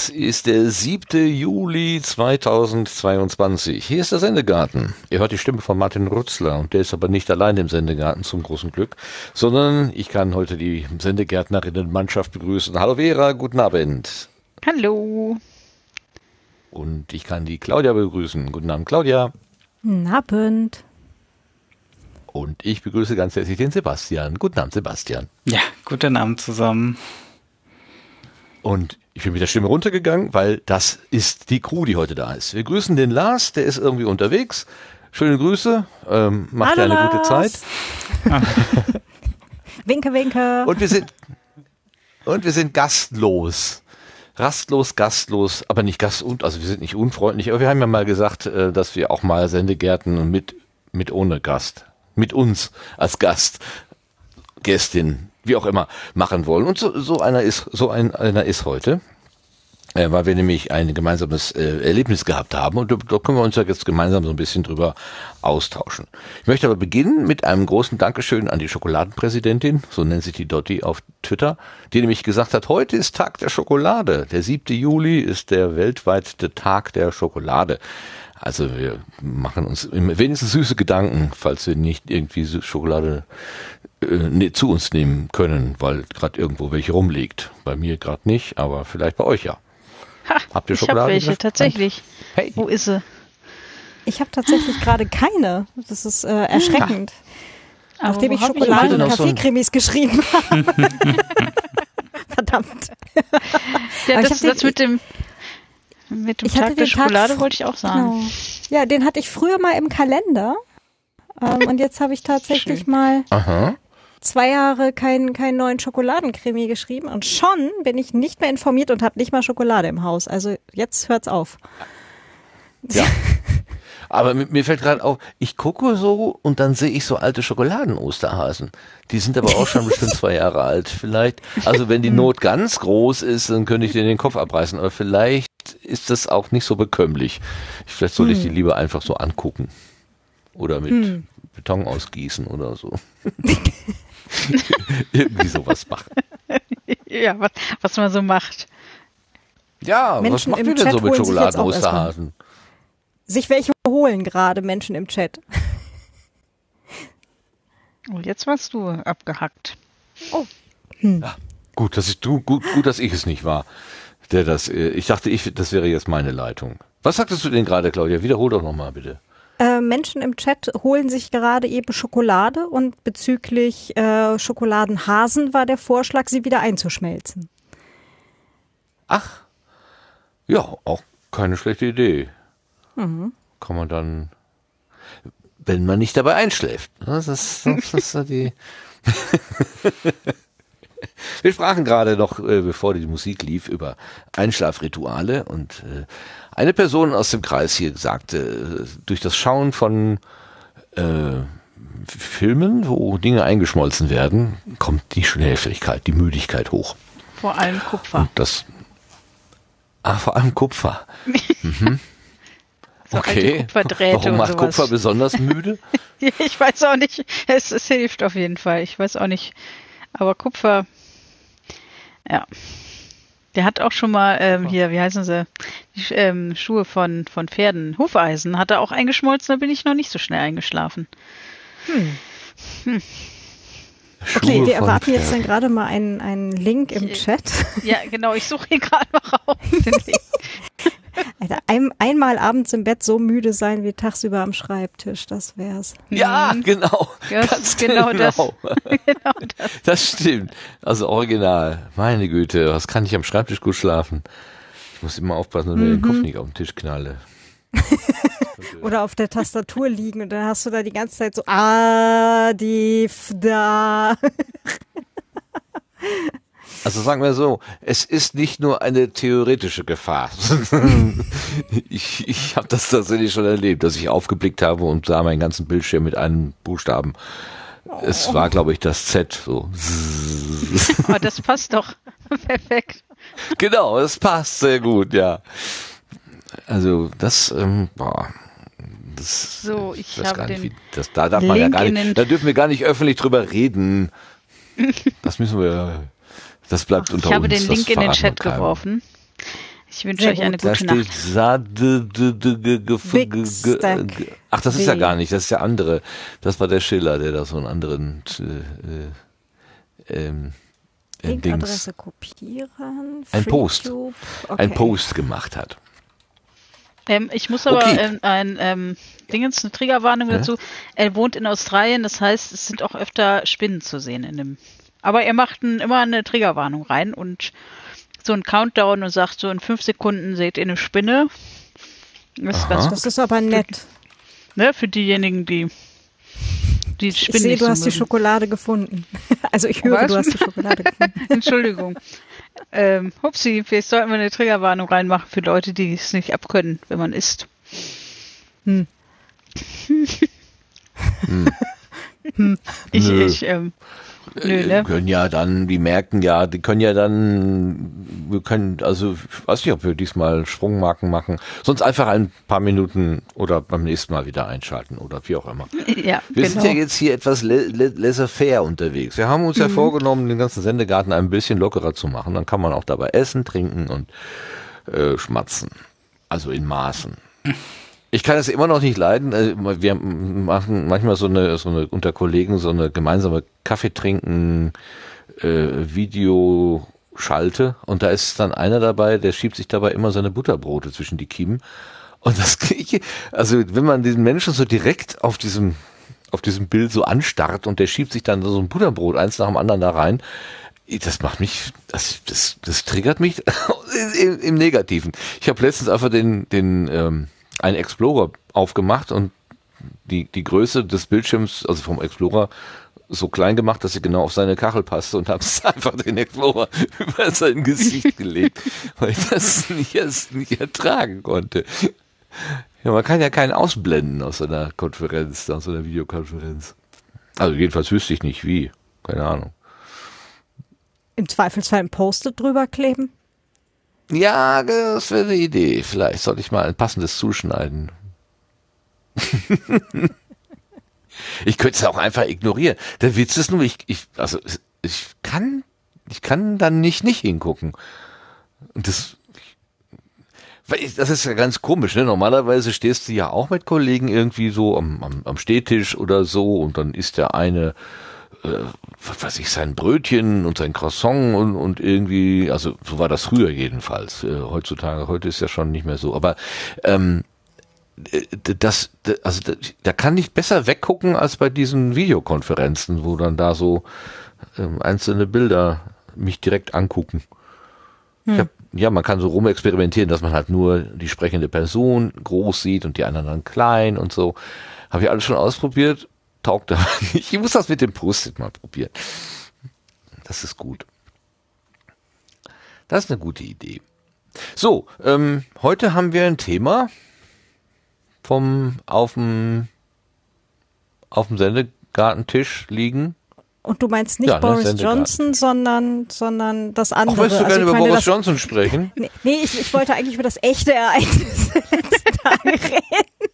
Es ist der 7. Juli 2022. Hier ist der Sendegarten. Ihr hört die Stimme von Martin Rutzler und der ist aber nicht allein im Sendegarten zum großen Glück, sondern ich kann heute die Sendegärtnerinnenmannschaft begrüßen. Hallo Vera, guten Abend. Hallo. Und ich kann die Claudia begrüßen. Guten Abend, Claudia. Guten Abend. Und ich begrüße ganz herzlich den Sebastian. Guten Abend, Sebastian. Ja, guten Abend zusammen. Und ich bin mit der Stimme runtergegangen, weil das ist die Crew, die heute da ist. Wir grüßen den Lars, der ist irgendwie unterwegs. Schöne Grüße, ähm, macht Hallo, dir eine gute Zeit. Winke, winke. Und wir sind und wir sind gastlos. Rastlos, gastlos, aber nicht gast und also wir sind nicht unfreundlich, aber wir haben ja mal gesagt, äh, dass wir auch mal Sendegärten mit mit ohne Gast, mit uns als Gast, Gästin, wie auch immer, machen wollen. Und so, so einer ist, so ein, einer ist heute. Äh, weil wir nämlich ein gemeinsames äh, Erlebnis gehabt haben und da, da können wir uns ja jetzt gemeinsam so ein bisschen drüber austauschen. Ich möchte aber beginnen mit einem großen Dankeschön an die Schokoladenpräsidentin, so nennt sich die Dotti auf Twitter, die nämlich gesagt hat, heute ist Tag der Schokolade. Der 7. Juli ist der weltweite Tag der Schokolade. Also wir machen uns wenigstens süße Gedanken, falls wir nicht irgendwie Schokolade äh, ne, zu uns nehmen können, weil gerade irgendwo welche rumliegt. Bei mir gerade nicht, aber vielleicht bei euch ja. Ha, Habt ihr Schokolade? Ich habe welche, tatsächlich. Hey. Wo ist sie? Ich habe tatsächlich gerade keine. Das ist äh, erschreckend. Ja. Nachdem ich Schokolade und Kaffeecremis so geschrieben habe. Verdammt. Ja, das, das mit dem mit dem ich Tag der Schokolade Tag, wollte ich auch sagen. Genau. Ja, den hatte ich früher mal im Kalender. Ähm, und jetzt habe ich tatsächlich Schön. mal Aha. Zwei Jahre keinen keinen neuen Schokoladencreme geschrieben. Und schon bin ich nicht mehr informiert und habe nicht mal Schokolade im Haus. Also jetzt hört's auf. Ja. Aber mir fällt gerade auf, ich gucke so und dann sehe ich so alte Schokoladen-Osterhasen. Die sind aber auch schon bestimmt zwei Jahre alt. Vielleicht, also wenn die Not ganz groß ist, dann könnte ich dir den Kopf abreißen. Aber vielleicht ist das auch nicht so bekömmlich. Vielleicht sollte ich die hm. lieber einfach so angucken. Oder mit hm. Beton ausgießen oder so. Irgendwie sowas machen. Ja, was, was man so macht. Ja, Menschen was macht ihr denn so mit Schokoladen-Osterhasen? Sich welche holen gerade Menschen im Chat. Und oh, jetzt warst du abgehackt. Oh. Hm. Ja, gut, dass ich, du, gut, gut, dass ich es nicht war. Der das, äh, ich dachte, ich, das wäre jetzt meine Leitung. Was sagtest du denn gerade, Claudia? Wiederhol doch nochmal, bitte. Äh, Menschen im Chat holen sich gerade eben Schokolade und bezüglich äh, Schokoladenhasen war der Vorschlag, sie wieder einzuschmelzen. Ach, ja, auch keine schlechte Idee. Mhm. Kann man dann, wenn man nicht dabei einschläft. Ne? Das ist, das ist so die. Wir sprachen gerade noch, äh, bevor die Musik lief, über Einschlafrituale und äh, eine Person aus dem Kreis hier sagte, äh, durch das Schauen von äh, Filmen, wo Dinge eingeschmolzen werden, kommt die Schläfrigkeit, die Müdigkeit hoch. Vor allem Kupfer. Und das, ah, vor allem Kupfer. mhm. So okay. Warum macht Kupfer besonders müde? ich weiß auch nicht. Es, es hilft auf jeden Fall. Ich weiß auch nicht. Aber Kupfer, ja. Der hat auch schon mal ähm, hier, wie heißen sie, die ähm, Schuhe von, von Pferden, Hufeisen, hat er auch eingeschmolzen, da bin ich noch nicht so schnell eingeschlafen. Hm. Hm. Okay, wir erwarten Pferden. jetzt dann gerade mal einen, einen Link im Chat. Ja, genau, ich suche hier gerade mal raus. Den Link. Alter, ein, einmal abends im Bett so müde sein wie tagsüber am Schreibtisch, das wär's. Ja, mhm. genau. Ja, Ganz genau, genau. Das. genau das. Das stimmt. Also original. Meine Güte, was kann ich am Schreibtisch gut schlafen? Ich muss immer aufpassen, dass mhm. mir den Kopf mhm. nicht auf den Tisch knalle. Oder auf der Tastatur liegen und dann hast du da die ganze Zeit so ah, die da. Also sagen wir so, es ist nicht nur eine theoretische Gefahr. ich ich habe das tatsächlich schon erlebt, dass ich aufgeblickt habe und sah meinen ganzen Bildschirm mit einem Buchstaben. Es war, glaube ich, das Z. So. Aber das passt doch perfekt. Genau, es passt sehr gut, ja. Also das, ähm, boah, das, so, ich, ich habe nicht, wie, das, da darf man ja gar nicht, da dürfen wir gar nicht öffentlich drüber reden. Das müssen wir das bleibt Ach, unter ich uns. Ich habe den Link in den Chat geworfen. Ich wünsche euch eine Da gute steht Nacht. G- Ach, das ist ja gar nicht, das ist der andere. Das war der Schiller, der da so einen anderen äh, äh, ähm, äh, Dings, Linkadresse kopieren. Ein Post. Okay. ein Post gemacht hat. Ähm, ich muss aber Okay. ähm, ein ähm, Dingens, eine Triggerwarnung Ja? dazu. Er wohnt in Australien, das heißt, es sind auch öfter Spinnen zu sehen in dem. Aber er macht ein, immer eine Triggerwarnung rein und so ein Countdown und sagt, so in fünf Sekunden seht ihr eine Spinne. Das Das ist aber nett. ne, für diejenigen, die die Ich Spinnen sehe, nicht du so hast die mögen. Schokolade gefunden. Also ich höre, Was? du hast die Schokolade gefunden. Entschuldigung. ähm, Hupsi, vielleicht sollten wir eine Triggerwarnung reinmachen für Leute, die es nicht abkönnen, wenn man isst. Hm. Ich, Nö. ich, ähm, nö, Äh, ne? können ja dann, die merken ja, die können ja dann, wir können, also ich weiß nicht, ob wir diesmal Sprungmarken machen, sonst einfach ein paar Minuten oder beim nächsten Mal wieder einschalten oder wie auch immer. Ja, Wir genau. sind ja jetzt hier etwas laissez-faire unterwegs. Wir haben uns ja vorgenommen, den ganzen Sendegarten ein bisschen lockerer zu machen. Dann kann man auch dabei essen, trinken und äh, schmatzen. Also in Maßen. Ich kann es immer noch nicht leiden. äh, Wir machen manchmal so eine, so eine unter Kollegen so eine gemeinsame Kaffee trinken äh, Videoschalte und da ist dann einer dabei, der schiebt sich dabei immer seine Butterbrote zwischen die Kiemen. Und das kriege ich, also wenn man diesen Menschen so direkt auf diesem auf diesem Bild so anstarrt und der schiebt sich dann so ein Butterbrot eins nach dem anderen da rein. Das macht mich, das, das, das triggert mich im, im Negativen. Ich habe letztens einfach den, den ähm, einen Explorer aufgemacht und die, die Größe des Bildschirms, also vom Explorer, so klein gemacht, dass sie genau auf seine Kachel passte und habe einfach den Explorer über sein Gesicht gelegt, weil ich das nicht, erst nicht ertragen konnte. Ja, man kann ja keinen ausblenden aus einer Konferenz, aus einer Videokonferenz. Also jedenfalls wüsste ich nicht wie. Keine Ahnung. Im Zweifelsfall ein Post-it drüber kleben. Ja, das wäre eine Idee. Vielleicht sollte ich mal ein passendes zuschneiden. ich könnte es auch einfach ignorieren. Der Witz ist nur, ich, ich, also ich kann, ich kann dann nicht nicht hingucken. Und das, das ist ja ganz komisch, ne? Normalerweise stehst du ja auch mit Kollegen irgendwie so am, am, am Stehtisch oder so und dann ist der eine äh, was weiß ich, sein Brötchen und sein Croissant und, und irgendwie, also so war das früher jedenfalls. Äh, heutzutage, heute ist ja schon nicht mehr so. Aber ähm, äh, das, also da, kann ich besser weggucken als bei diesen Videokonferenzen, wo dann da so ähm, einzelne Bilder mich direkt angucken. Ich hab, ja, man kann so rumexperimentieren, dass man halt nur die sprechende Person groß sieht und die anderen dann klein und so. Habe ich alles schon ausprobiert, taugt aber nicht. Ich muss das mit dem Post-it mal probieren. Das ist gut. Das ist eine gute Idee. So, ähm, heute haben wir ein Thema vom auf dem auf dem Sendegartentisch liegen. Und du meinst nicht Ja, ne, Boris. Johnson, sondern, sondern das Auch andere. willst du Also gerne ich über Boris das, Johnson sprechen? Nee, nee ich, ich wollte eigentlich über das echte Ereignis letzten Tage reden.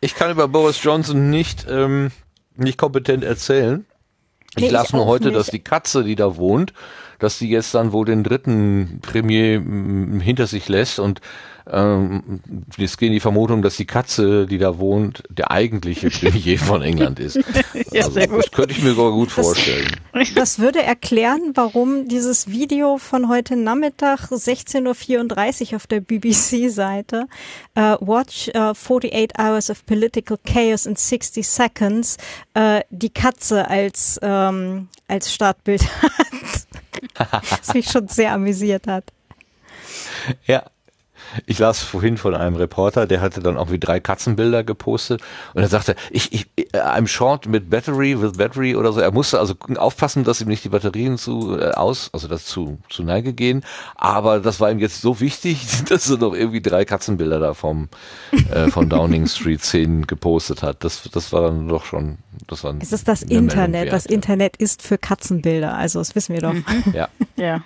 Ich kann über Boris Johnson nicht, ähm, nicht kompetent erzählen. Ich Nee, las nur heute, nicht. dass die Katze, die da wohnt, dass die jetzt dann wohl den dritten Premier mm, hinter sich lässt und ähm, jetzt gehen die Vermutung, dass die Katze, die da wohnt, der eigentliche Premier von England ist. Ja, also. Das könnte ich mir sogar gut vorstellen. Das würde erklären, warum dieses Video von heute Nachmittag 16.34 Uhr auf der BBC-Seite äh, Watch äh, 48 Hours of Political Chaos in 60 Seconds äh, die Katze als, ähm, als Startbild hat. Was mich schon sehr amüsiert hat. Ja. Ich las vorhin von einem Reporter, der hatte dann auch wie drei Katzenbilder gepostet und er sagte, ich, ich, I'm short mit Battery, with Battery oder so. Er musste also aufpassen, dass ihm nicht die Batterien zu äh, aus, also das zu, zu Neige gehen. Aber das war ihm jetzt so wichtig, dass er noch irgendwie drei Katzenbilder da vom, äh, von Downing Street 10 gepostet hat. Das, das war dann doch schon, das war Es ist das Internet. wert, Das ja. Internet ist für Katzenbilder. Also, das wissen wir doch. Ja. Ja.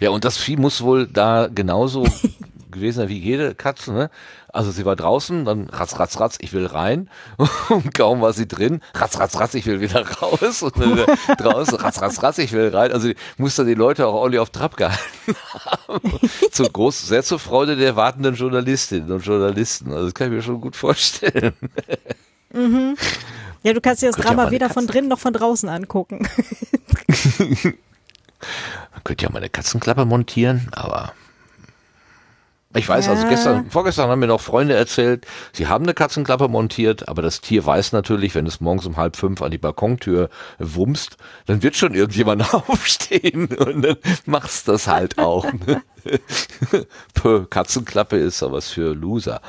Ja, und das Vieh muss wohl da genauso gewesen wie jede Katze, ne? Also sie war draußen, dann ratz, ratz, ratz, ich will rein. Und kaum war sie drin, ratz, ratz, ratz, ich will wieder raus. Und dann wieder draußen, ratz, ratz, ratz, ich will rein. Also musste die Leute auch ordentlich auf Trab gehalten haben. Zu groß, sehr zur Freude der wartenden Journalistinnen und Journalisten. Also das kann ich mir schon gut vorstellen. Mhm. Ja, du kannst dir das Drama ja weder Katzen. von drinnen noch von draußen angucken. Man könnte ja mal eine Katzenklappe montieren, aber ich weiß, also ja. also gestern, vorgestern haben mir noch Freunde erzählt, sie haben eine Katzenklappe montiert, aber das Tier weiß natürlich, wenn es morgens um halb fünf an die Balkontür wumst, dann wird schon irgendjemand aufstehen und dann macht's das halt auch. Ne? Katzenklappe ist aber was für Loser.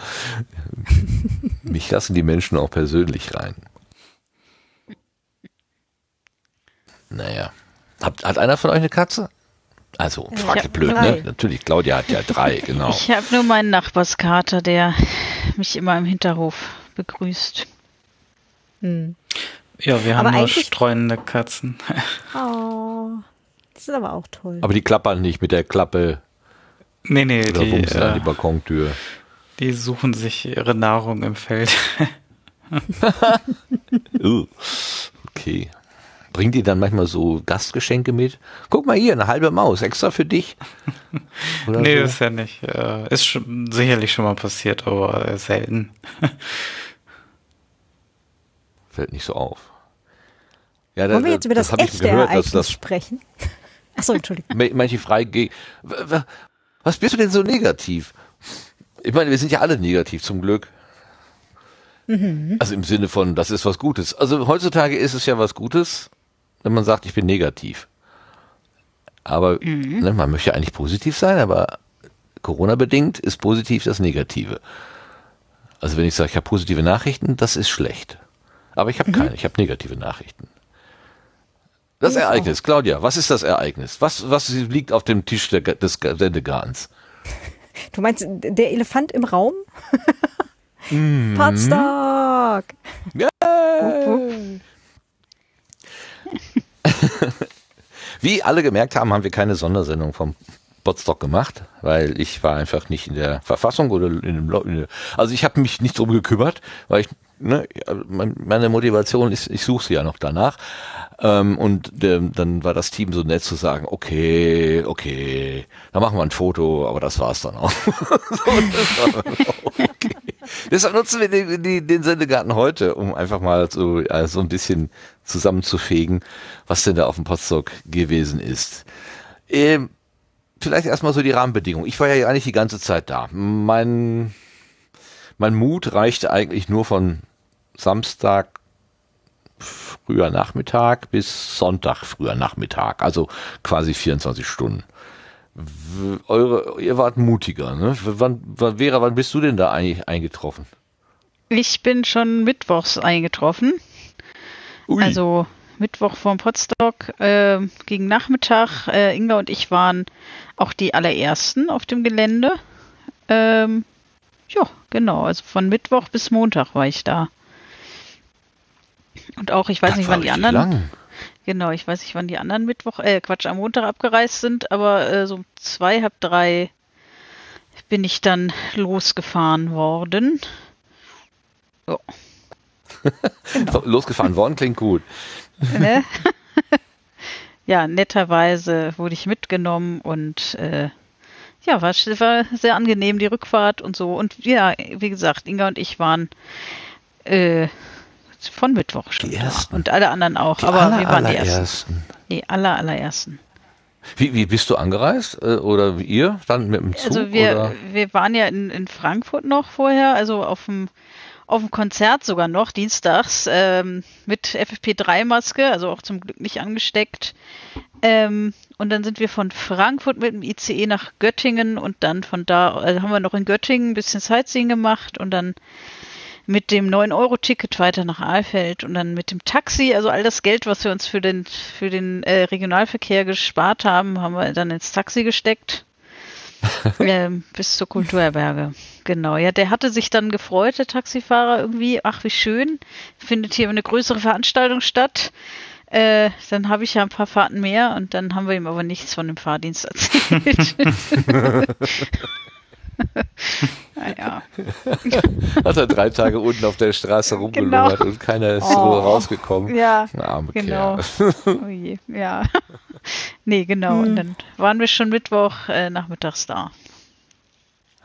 Mich lassen die Menschen auch persönlich rein. Naja. Hat, hat einer von euch eine Katze? Also, frage blöd, ne? drei. ne? Natürlich, Claudia hat ja drei, genau. Ich habe nur meinen Nachbarskater, der mich immer im Hinterhof begrüßt. Hm. Ja, wir haben aber nur streunende Katzen. Oh, das ist aber auch toll. Aber die klappern nicht mit der Klappe. Nee, nee, oder die, äh, an die Balkontür. Die suchen sich ihre Nahrung im Feld. uh, okay. Bringt die dann manchmal so Gastgeschenke mit? Guck mal hier, eine halbe Maus, extra für dich. Oder nee, so? ist ja nicht. Äh, ist schon, sicherlich schon mal passiert, aber selten. Fällt nicht so auf. Ja, da, Wollen wir jetzt über das, das echte gehört, Ereignis das sprechen? Achso, Entschuldigung. Manche frei Was bist du denn so negativ? Ich meine, wir sind ja alle negativ, zum Glück. Mhm. Also im Sinne von, das ist was Gutes. Also heutzutage ist es ja was Gutes, wenn man sagt, ich bin negativ. Aber mhm. ne, man möchte eigentlich positiv sein, aber Corona-bedingt ist positiv das Negative. Also wenn ich sage, ich habe positive Nachrichten, das ist schlecht. Aber ich habe mhm. keine, ich habe negative Nachrichten. Das Ereignis, Claudia, was ist das Ereignis? Was, was liegt auf dem Tisch der, des Sendegarns? Du meinst der Elefant im Raum? mm. Podstock! Yeah. Wie alle gemerkt haben, haben wir keine Sondersendung vom Botstock gemacht, weil ich war einfach nicht in der Verfassung oder in dem, also ich habe mich nicht drum gekümmert, weil ich ne, meine Motivation ist, ich suche sie ja noch danach. Ähm, und dann war das Team so nett zu sagen, okay, okay, dann machen wir ein Foto, aber das war's dann auch. okay. Deshalb nutzen wir den, den, den Sendegarten heute, um einfach mal so, äh, so ein bisschen zusammenzufegen, was denn da auf dem Potsdok gewesen ist. Ähm, vielleicht erstmal so die Rahmenbedingungen. Ich war ja eigentlich die ganze Zeit da. Mein, mein Mut reichte eigentlich nur von Samstag früher Nachmittag bis Sonntag früher Nachmittag, also quasi 24 Stunden. Eure, ihr wart mutiger, ne? Wann, wann, Vera, wann bist du denn da eigentlich eingetroffen? Ich bin schon mittwochs eingetroffen. Ui. Also Mittwoch vorm Potsdok äh, gegen Nachmittag. Äh, Inga und ich waren auch die allerersten auf dem Gelände. Ähm, ja, genau. Also von Mittwoch bis Montag war ich da. Und auch, ich weiß das nicht, wann die anderen. Lang. Genau, ich weiß nicht, wann die anderen Mittwoch, äh, Quatsch, am Montag abgereist sind, aber äh, so um zwei, halb drei bin ich dann losgefahren worden. Ja. genau. Losgefahren worden klingt gut. Ne? ja, netterweise wurde ich mitgenommen und äh, ja, war, war sehr angenehm, die Rückfahrt und so. Und ja, wie gesagt, Inga und ich waren äh, von Mittwoch schon die ersten. Und alle anderen auch. Die aber aller, wir waren die ersten. Die aller, allerersten. Wie, wie bist du angereist? Äh, oder ihr? Dann mit dem Zug? Also wir, oder? wir waren ja in, in Frankfurt noch vorher, also auf dem auf dem Konzert sogar noch, dienstags, ähm, mit FFP3-Maske, also auch zum Glück nicht angesteckt. Ähm, und dann sind wir von Frankfurt mit dem ICE nach Göttingen und dann von da, also haben wir noch in Göttingen ein bisschen Sightseeing gemacht und dann mit dem 9-Euro-Ticket weiter nach Aalfeld und dann mit dem Taxi, also all das Geld, was wir uns für den, für den äh, Regionalverkehr gespart haben, haben wir dann ins Taxi gesteckt. ähm, bis zur Kulturherberge. Genau, ja, der hatte sich dann gefreut, der Taxifahrer irgendwie, ach wie schön, findet hier eine größere Veranstaltung statt. Äh, dann habe ich ja ein paar Fahrten mehr und dann haben wir ihm aber nichts von dem Fahrdienst erzählt. Hat er drei Tage unten auf der Straße rumgelungert genau. und keiner ist oh. so rausgekommen. Ja, Arme genau. oh je, ja. nee, genau. Hm. Und dann waren wir schon Mittwoch äh, nachmittags da.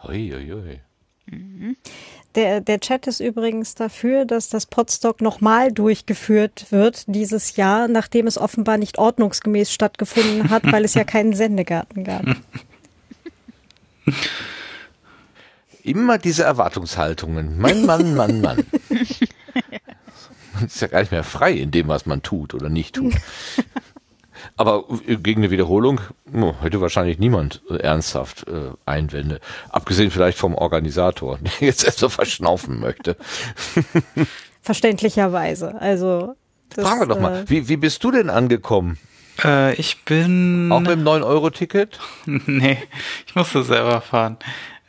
Ui, ui, ui. Mhm. Der, der Chat ist übrigens dafür, dass das Podstock nochmal durchgeführt wird dieses Jahr, nachdem es offenbar nicht ordnungsgemäß stattgefunden hat, weil es ja keinen Sendegarten gab. Immer diese Erwartungshaltungen. Mein Mann, Mann, Mann. Man ist ja gar nicht mehr frei in dem, was man tut oder nicht tut. Aber gegen eine Wiederholung oh, hätte wahrscheinlich niemand ernsthaft äh, Einwände. Abgesehen vielleicht vom Organisator, der jetzt erst so verschnaufen möchte. Verständlicherweise. Also. Das, Fragen wir doch mal, äh, wie, wie bist du denn angekommen? Äh, ich bin. Auch mit dem 9-Euro-Ticket? nee, ich musste selber fahren.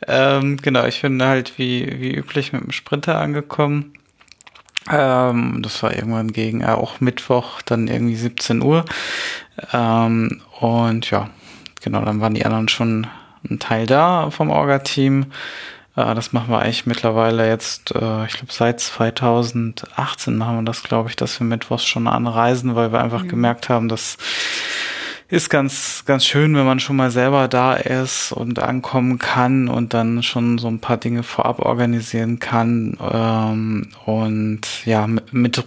Ähm, genau, ich bin halt wie, wie üblich mit dem Sprinter angekommen. Ähm, das war irgendwann gegen äh, auch Mittwoch, dann irgendwie 17 Uhr. Ähm, und ja, genau, dann waren die anderen schon ein Teil da vom Orga-Team. Äh, das machen wir eigentlich mittlerweile jetzt, äh, ich glaube seit 2018 machen wir das, glaube ich, dass wir Mittwochs schon anreisen, weil wir einfach mhm. gemerkt haben, dass ist ganz, ganz schön, wenn man schon mal selber da ist und ankommen kann und dann schon so ein paar Dinge vorab organisieren kann ähm, und ja, mit, mit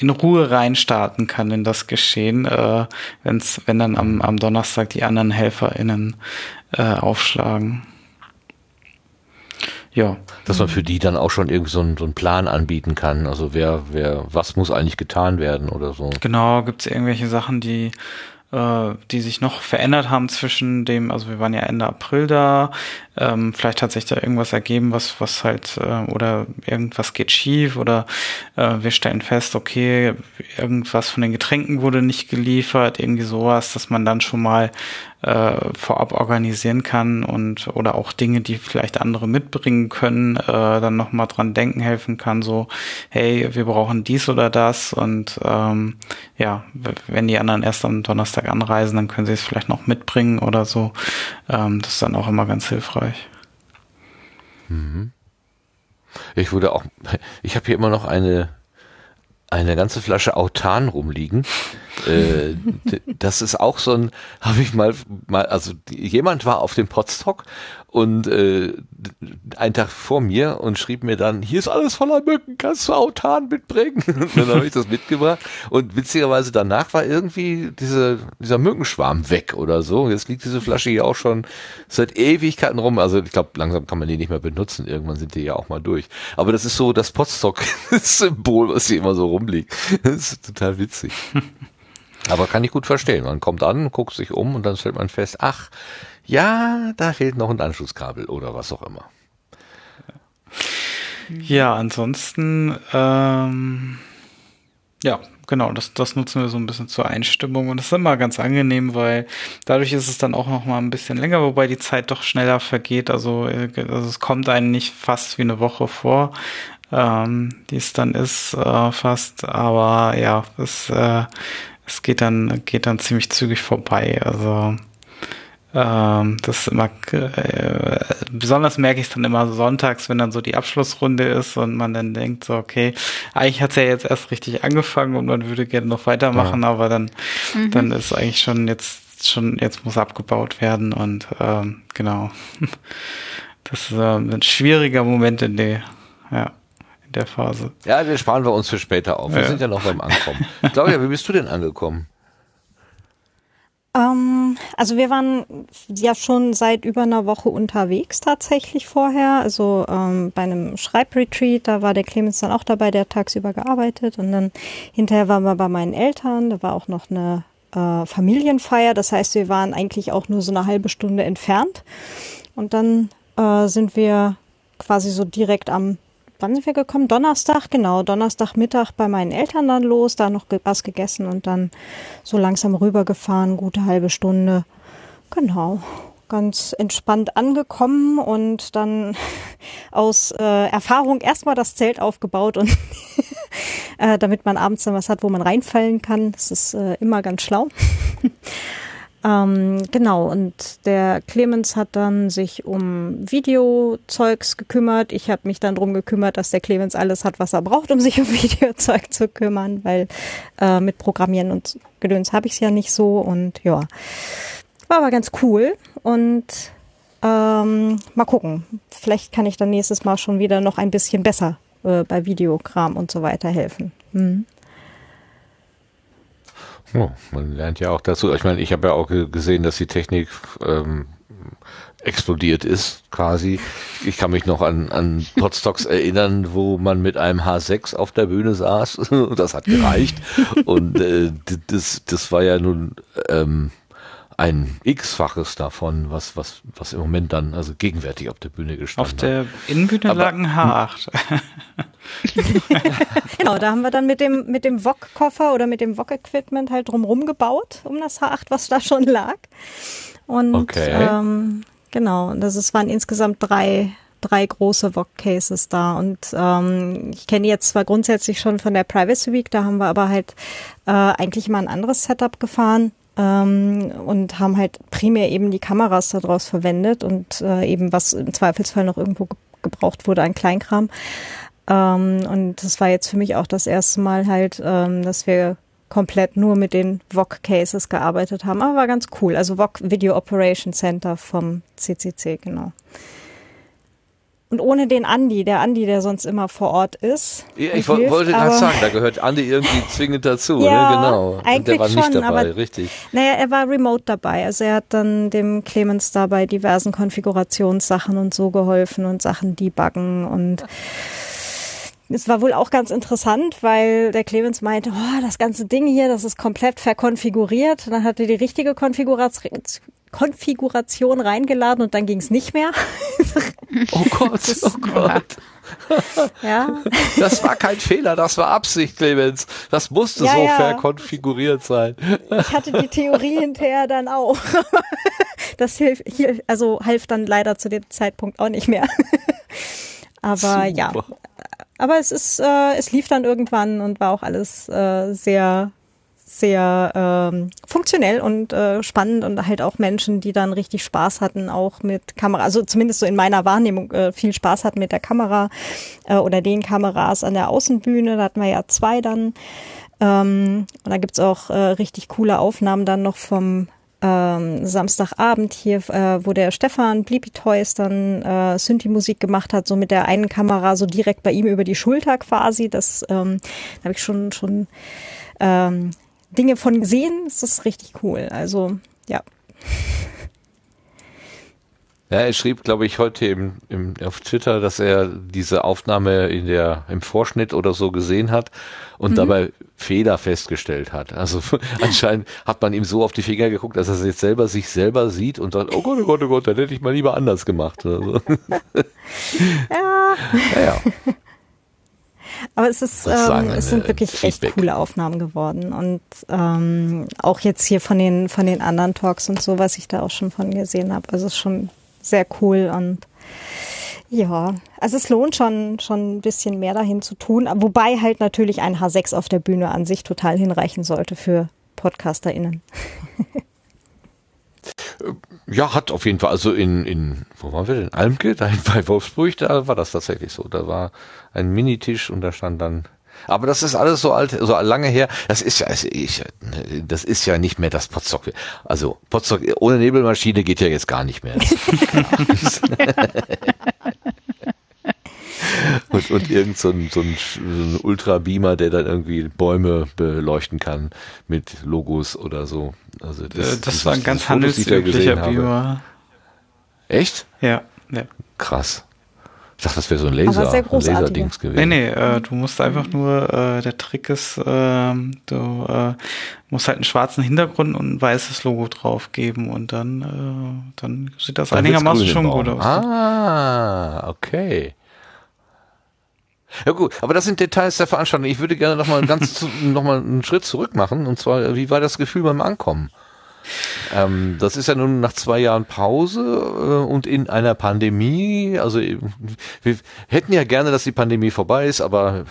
in Ruhe reinstarten kann in das Geschehen, äh, wenn's, wenn dann am, am Donnerstag die anderen HelferInnen äh, aufschlagen. Ja. Dass man für die dann auch schon irgendwie so einen, so einen Plan anbieten kann. Also wer, wer, was muss eigentlich getan werden oder so. Genau, gibt es irgendwelche Sachen, die äh, die sich noch verändert haben zwischen dem, also wir waren ja Ende April da, ähm, vielleicht hat sich da irgendwas ergeben, was, was halt, äh, oder irgendwas geht schief oder äh, wir stellen fest, okay, irgendwas von den Getränken wurde nicht geliefert, irgendwie sowas, dass man dann schon mal äh, vorab organisieren kann und oder auch Dinge, die vielleicht andere mitbringen können, äh, dann nochmal dran denken helfen kann, so, hey, wir brauchen dies oder das und ähm, ja, wenn die anderen erst am Donnerstag anreisen, dann können sie es vielleicht noch mitbringen oder so. Ähm, das ist dann auch immer ganz hilfreich. Mhm. Ich wurde auch, ich habe hier immer noch eine eine ganze Flasche Autan rumliegen. Äh, das ist auch so ein, habe ich mal, mal, also jemand war auf dem Potstock und äh, einen Tag vor mir und schrieb mir dann, hier ist alles voller Mücken, kannst du Autan mitbringen? Und dann habe ich das mitgebracht und witzigerweise danach war irgendwie diese, dieser Mückenschwarm weg oder so. Jetzt liegt diese Flasche hier auch schon seit Ewigkeiten rum. Also ich glaube, langsam kann man die nicht mehr benutzen. Irgendwann sind die ja auch mal durch. Aber das ist so das Potstock-Symbol, was hier immer so rumliegt. Das ist total witzig. Aber kann ich gut verstehen. Man kommt an, guckt sich um und dann stellt man fest, ach, ja, da fehlt noch ein Anschlusskabel oder was auch immer. Ja, ansonsten, ähm, ja, genau, das, das nutzen wir so ein bisschen zur Einstimmung und das ist immer ganz angenehm, weil dadurch ist es dann auch noch mal ein bisschen länger, wobei die Zeit doch schneller vergeht. Also, also es kommt einem nicht fast wie eine Woche vor, ähm, die es dann ist, äh, fast. Aber ja, es, äh, es geht dann, geht dann ziemlich zügig vorbei. Also ähm, das ist immer, äh, besonders merke ich es dann immer sonntags, wenn dann so die Abschlussrunde ist und man dann denkt so, okay, eigentlich hat es ja jetzt erst richtig angefangen und man würde gerne noch weitermachen, ja. aber dann, mhm. dann ist eigentlich schon jetzt, schon, jetzt muss abgebaut werden und ähm, genau. Das ist äh, ein schwieriger Moment in der, ja, in der Phase. Ja, den sparen wir uns für später auf. Wir ja. sind ja noch beim Ankommen. Claudia, wie bist du denn angekommen? Ähm, also wir waren ja schon seit über einer Woche unterwegs tatsächlich vorher. Also ähm, bei einem Schreibretreat, da war der Clemens dann auch dabei, der hat tagsüber gearbeitet. Und dann hinterher waren wir bei meinen Eltern, da war auch noch eine äh, Familienfeier. Das heißt, wir waren eigentlich auch nur so eine halbe Stunde entfernt. Und dann äh, sind wir quasi so direkt am wann sind wir gekommen? Donnerstag, genau, Donnerstagmittag bei meinen Eltern dann los, da noch was gegessen und dann so langsam rübergefahren, gute halbe Stunde. Genau, ganz entspannt angekommen und dann aus äh, Erfahrung erstmal das Zelt aufgebaut und äh, damit man abends dann was hat, wo man reinfallen kann. Das ist äh, immer ganz schlau. Ähm, genau, und der Clemens hat dann sich um Videozeugs gekümmert. Ich habe mich dann drum gekümmert, dass der Clemens alles hat, was er braucht, um sich um Videozeug zu kümmern, weil äh, mit Programmieren und Gedöns habe ich es ja nicht so. Und ja, war aber ganz cool. Und ähm, mal gucken. Vielleicht kann ich dann nächstes Mal schon wieder noch ein bisschen besser äh, bei Videokram und so weiter helfen. Hm. Oh, man lernt ja auch dazu. Ich meine, ich habe ja auch gesehen, dass die Technik ähm, explodiert ist, quasi. Ich kann mich noch an, an Podstocks erinnern, wo man mit einem H6 auf der Bühne saß. das hat gereicht. Und äh, das, das war ja nun ähm, ein X-faches davon, was, was, was im Moment dann, also gegenwärtig auf der Bühne gestanden Auf der Innenbühne Aber, lag ein H8. genau, da haben wir dann mit dem, mit dem VOG-Koffer oder mit dem VOG-Equipment halt drumrum gebaut, um das H8, was da schon lag. Und okay. ähm, genau, das ist, waren insgesamt drei, drei große VOG-Cases da. Und ähm, ich kenne jetzt zwar grundsätzlich schon von der Privacy Week, da haben wir aber halt äh, eigentlich mal ein anderes Setup gefahren ähm, und haben halt primär eben die Kameras daraus verwendet und äh, eben was im Zweifelsfall noch irgendwo ge gebraucht wurde an Kleinkram. Ähm, und das war jetzt für mich auch das erste Mal halt, ähm, dass wir komplett nur mit den VOG-Cases gearbeitet haben. Aber war ganz cool. Also VOG Video Operation Center vom CCC, genau. Und ohne den Andi, der Andi, der sonst immer vor Ort ist. Ja, ich hilft, wollte gerade sagen, da gehört Andi irgendwie zwingend dazu, ne? ja, ne? genau. Eigentlich Und der war nicht schon, dabei, aber, richtig. Naja, er war remote dabei. Also er hat dann dem Clemens da bei diversen Konfigurationssachen und so geholfen und Sachen debuggen und es war wohl auch ganz interessant, weil der Clemens meinte, oh, das ganze Ding hier, das ist komplett verkonfiguriert. Und dann hat er die richtige Konfiguration, Konfiguration reingeladen und dann ging es nicht mehr. Oh Gott, oh Gott. Ja. Das war kein Fehler, das war Absicht, Clemens. Das musste ja, so ja. verkonfiguriert sein. Ich hatte die Theorie hinterher dann auch. Das hilft, also half dann leider zu dem Zeitpunkt auch nicht mehr. Aber Super. ja. Aber es ist, äh, es lief dann irgendwann und war auch alles äh, sehr sehr ähm, funktionell und äh, spannend und halt auch Menschen, die dann richtig Spaß hatten, auch mit Kamera, also zumindest so in meiner Wahrnehmung äh, viel Spaß hatten mit der Kamera äh, oder den Kameras an der Außenbühne. Da hatten wir ja zwei dann. Ähm, und da gibt's auch äh, richtig coole Aufnahmen dann noch vom ähm, Samstagabend hier, äh, wo der Stefan Bleepy Toys dann äh, Synthi-Musik gemacht hat, so mit der einen Kamera so direkt bei ihm über die Schulter quasi. Das ähm, da habe ich schon schon ähm, Dinge von gesehen. Das ist richtig cool. Also, ja. Ja, er schrieb, glaube ich, heute im, im, auf Twitter, dass er diese Aufnahme in der, im Vorschnitt oder so gesehen hat und mhm. dabei Fehler festgestellt hat. Also anscheinend hat man ihm so auf die Finger geguckt, dass er jetzt selber sich selber sieht und sagt, oh Gott, oh Gott, oh Gott, dann hätte ich mal lieber anders gemacht. Also. ja. ja. Aber es ist, ähm, es sind wirklich Feedback. echt coole Aufnahmen geworden. Und ähm, auch jetzt hier von den, von den anderen Talks und so, was ich da auch schon von gesehen habe. Also es ist schon sehr cool und ja, also es lohnt schon, schon ein bisschen mehr dahin zu tun, wobei halt natürlich ein H6 auf der Bühne an sich total hinreichen sollte für PodcasterInnen. Ja, hat auf jeden Fall. Also in, in wo waren wir denn? Almke, da bei Wolfsburg, da war das tatsächlich so. Da war ein Minitisch und da stand dann. Aber das ist alles so alt, so lange her. Das ist ja, also ich, das ist ja nicht mehr das Potsdok. Also Potsdok ohne Nebelmaschine geht ja jetzt gar nicht mehr. und, und irgend so ein, so ein, so ein Ultrabeamer, der dann irgendwie Bäume beleuchten kann mit Logos oder so. Also das, das war ein ganz handelsüblicher Beamer. Echt? Ja, ja. Krass. Ich dachte, das wäre so ein Laser, ein Laserdings gewesen. Nee, nee, äh, du musst einfach nur, äh, der Trick ist, äh, du äh, musst halt einen schwarzen Hintergrund und ein weißes Logo drauf geben und dann, äh, dann sieht das dann einigermaßen schon gut aus. Ah, okay. Ja gut, aber das sind Details der Veranstaltung. Ich würde gerne noch mal ganz noch mal einen Schritt zurück machen. Und zwar, wie war das Gefühl beim Ankommen? Ähm, das ist ja nun nach zwei Jahren Pause äh, und in einer Pandemie. Also wir hätten ja gerne, dass die Pandemie vorbei ist, aber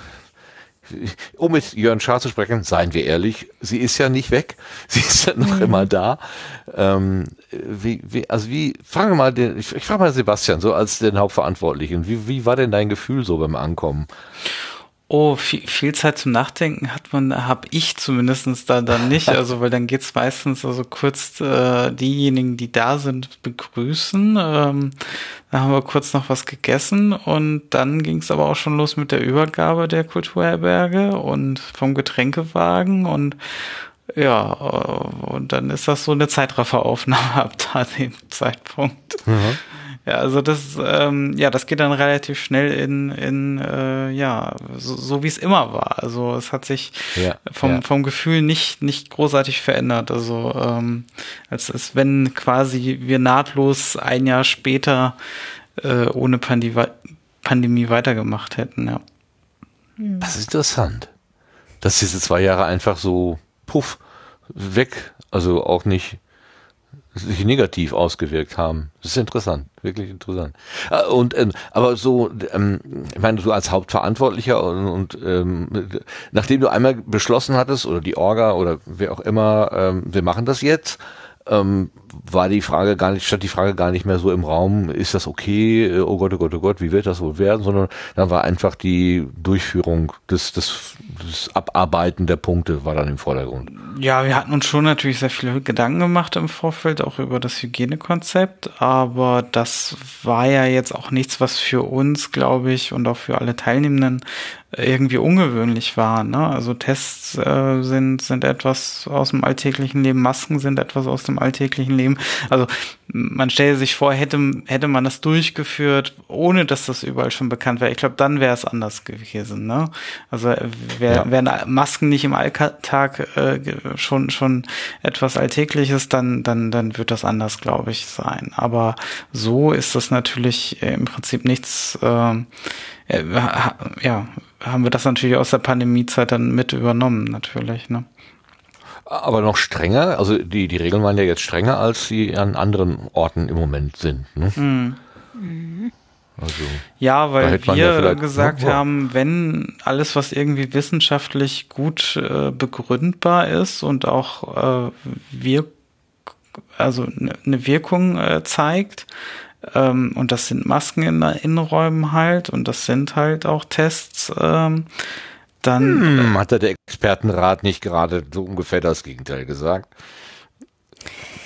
um mit Jörn Schaar zu sprechen, seien wir ehrlich, sie ist ja nicht weg, sie ist ja noch mhm. immer da. Ähm, wie, wie, also wie, fragen wir mal den, ich, ich frage mal Sebastian, so als den Hauptverantwortlichen, wie, wie war denn dein Gefühl so beim Ankommen? Oh, viel, viel Zeit zum Nachdenken hat man, habe ich zumindestens da dann nicht. Also, weil dann geht's meistens also kurz äh, diejenigen, die da sind, begrüßen. Ähm, da haben wir kurz noch was gegessen und dann ging's aber auch schon los mit der Übergabe der Kulturherberge und vom Getränkewagen und ja, äh, und dann ist das so eine Zeitrafferaufnahme ab da dem Zeitpunkt. Mhm. Ja, also das, ähm, ja, das geht dann relativ schnell in, in äh, ja, so, so wie es immer war. Also es hat sich ja, vom, ja. vom Gefühl nicht, nicht großartig verändert. Also ähm, als, als wenn quasi wir nahtlos ein Jahr später äh, ohne Pandemie, Pandemie weitergemacht hätten, ja. Hm. Das ist interessant. Dass diese zwei Jahre einfach so puff weg, also auch nicht sich negativ ausgewirkt haben. Das ist interessant, wirklich interessant. Äh, und ähm, aber so, ähm, ich meine, du als Hauptverantwortlicher und, und ähm, nachdem du einmal beschlossen hattest oder die Orga oder wer auch immer, ähm, wir machen das jetzt, ähm, war die Frage gar nicht, stand die Frage gar nicht mehr so im Raum, ist das okay, oh Gott, oh Gott, oh Gott, wie wird das wohl werden, sondern dann war einfach die Durchführung des, des, des Abarbeiten der Punkte war dann im Vordergrund. Ja, wir hatten uns schon natürlich sehr viele Gedanken gemacht im Vorfeld, auch über das Hygienekonzept, aber das war ja jetzt auch nichts, was für uns, glaube ich, und auch für alle Teilnehmenden irgendwie ungewöhnlich war. Ne? Also Tests äh, sind, sind etwas aus dem alltäglichen Leben, Masken sind etwas aus dem alltäglichen Leben. Also man stelle sich vor, hätte, hätte man das durchgeführt, ohne dass das überall schon bekannt wäre. Ich glaube, dann wäre es anders gewesen. Ne? Also wär, ja. wären Masken nicht im Alltag äh, schon, schon etwas Alltägliches, dann, dann, dann wird das anders, glaube ich, sein. Aber so ist das natürlich im Prinzip nichts, äh, äh ja, haben wir das natürlich aus der Pandemiezeit dann mit übernommen, natürlich. Ne? Aber noch strenger, also die, die Regeln waren ja jetzt strenger, als sie an anderen Orten im Moment sind. Ne? Mhm. Also, ja, weil wir ja gesagt oh, haben, wenn alles, was irgendwie wissenschaftlich gut äh, begründbar ist und auch äh, wir, also eine ne Wirkung äh, zeigt, ähm, und das sind Masken in Innenräumen halt und das sind halt auch Tests. Ähm, dann hm, hat der Expertenrat nicht gerade so ungefähr das Gegenteil gesagt.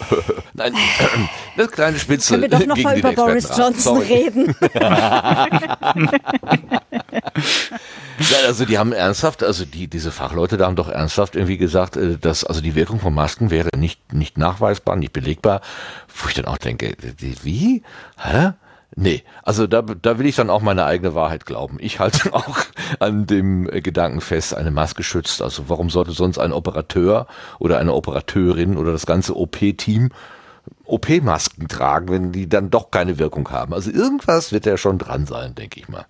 Nein, das kleine Spitzel. Können wir doch nochmal über Boris Johnson Sorry. reden. also die haben ernsthaft, also die, diese Fachleute da haben doch ernsthaft irgendwie gesagt, äh, dass also die Wirkung von Masken wäre nicht, nicht nachweisbar, nicht belegbar. Wo ich dann auch denke, wie? Hä? Nee, also da, da will ich dann auch meine eigene Wahrheit glauben. Ich halte auch an dem Gedanken fest, eine Maske schützt. Also warum sollte sonst ein Operateur oder eine Operateurin oder das ganze OP-Team OP-Masken tragen, wenn die dann doch keine Wirkung haben? Also irgendwas wird ja schon dran sein, denke ich mal.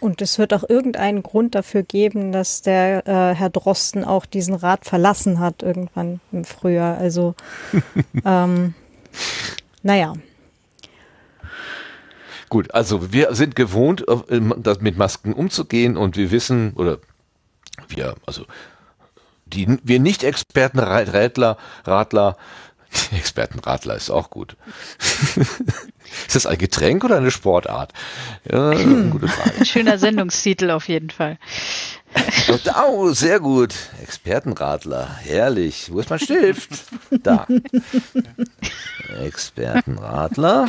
Und es wird auch irgendeinen Grund dafür geben, dass der äh, Herr Drosten auch diesen Rat verlassen hat irgendwann im Frühjahr. Also, ähm, naja. Gut, also wir sind gewohnt, mit Masken umzugehen und wir wissen, oder wir, also die, wir Nicht-Experten, Rätler, Radler, Expertenradler ist auch gut. ist das ein Getränk oder eine Sportart? Ja, gute Frage. Schöner Sendungstitel auf jeden Fall. Oh, sehr gut. Expertenradler. Herrlich. Wo ist mein Stift? Da. Expertenradler.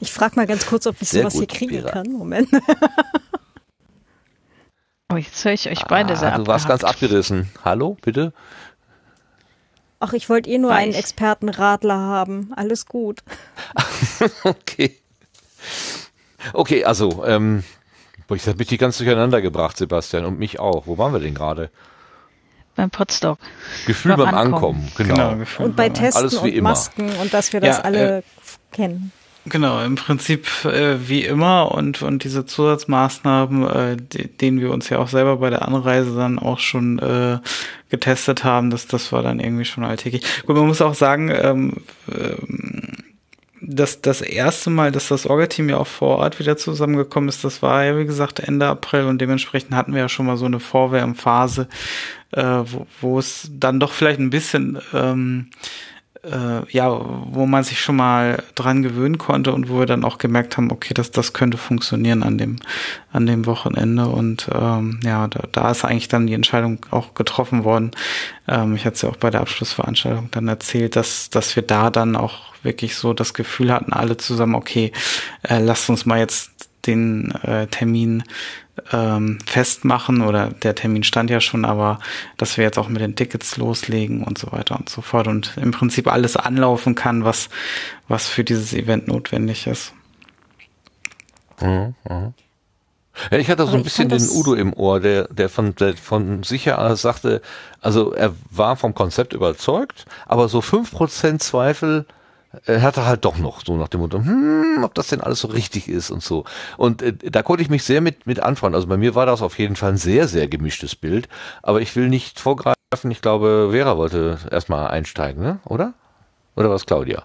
Ich frage mal ganz kurz, ob ich sehr sowas gut, hier kriegen Pira. kann. Moment. Oh, jetzt höre ich euch beide ah, sehr Du warst ganz abgerissen. Hallo, bitte? Ach, ich wollte eh nur Weich. einen Expertenradler haben. Alles gut. okay. Okay, also, ähm, ich habe mich ganz durcheinander gebracht, Sebastian, und mich auch. Wo waren wir denn gerade? Beim Potstock. Gefühl beim, beim Ankommen, Ankommen genau. genau und bei Testen und immer. Masken und dass wir das ja, alle äh, kennen. Genau, im Prinzip äh, wie immer und und diese Zusatzmaßnahmen, äh, die, denen wir uns ja auch selber bei der Anreise dann auch schon äh, getestet haben, das das war dann irgendwie schon alltäglich. Gut, man muss auch sagen, ähm, ähm, das, das erste Mal, dass das Orga-Team ja auch vor Ort wieder zusammengekommen ist, das war ja, wie gesagt, Ende April und dementsprechend hatten wir ja schon mal so eine Vorwärmphase, äh, wo, wo es dann doch vielleicht ein bisschen ähm, äh, ja, wo man sich schon mal dran gewöhnen konnte und wo wir dann auch gemerkt haben, okay, das, das könnte funktionieren an dem, an dem Wochenende. Und ähm, ja, da, da ist eigentlich dann die Entscheidung auch getroffen worden. Ähm, ich hatte es ja auch bei der Abschlussveranstaltung dann erzählt, dass, dass wir da dann auch wirklich so das Gefühl hatten, alle zusammen, okay, äh, lasst uns mal jetzt den äh, Termin ähm, festmachen oder der Termin stand ja schon, aber dass wir jetzt auch mit den Tickets loslegen und so weiter und so fort und im Prinzip alles anlaufen kann, was, was für dieses Event notwendig ist. Mhm, mh. Ja, ich hatte so ein bisschen den Udo im Ohr, der, der von, der von sicher aus sagte, also er war vom Konzept überzeugt, aber so fünf Prozent Zweifel, hatte halt doch noch so nach dem Motto, hm, ob das denn alles so richtig ist und so. Und äh, da konnte ich mich sehr mit, mit anfreunden. Also bei mir war das auf jeden Fall ein sehr, sehr gemischtes Bild. Aber ich will nicht vorgreifen. Ich glaube, Vera wollte erstmal einsteigen, ne? oder? Oder was, Claudia?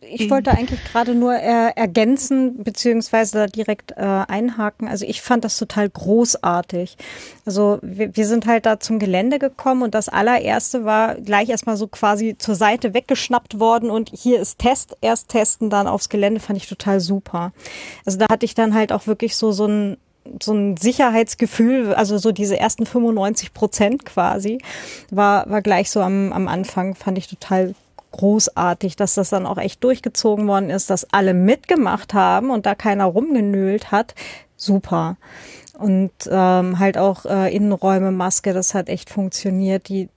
Ich wollte eigentlich gerade nur er, ergänzen beziehungsweise direkt äh, einhaken. Also ich fand das total großartig. Also wir, wir sind halt da zum Gelände gekommen und das allererste war gleich erstmal so quasi zur Seite weggeschnappt worden und hier ist Test, erst testen, dann aufs Gelände, fand ich total super. Also da hatte ich dann halt auch wirklich so so ein so ein Sicherheitsgefühl, also so diese ersten 95 Prozent quasi, war, war gleich so am, am Anfang, fand ich total großartig, dass das dann auch echt durchgezogen worden ist, dass alle mitgemacht haben und da keiner rumgenölt hat. Super. Und ähm, halt auch äh, Innenräume, Maske, das hat echt funktioniert. Die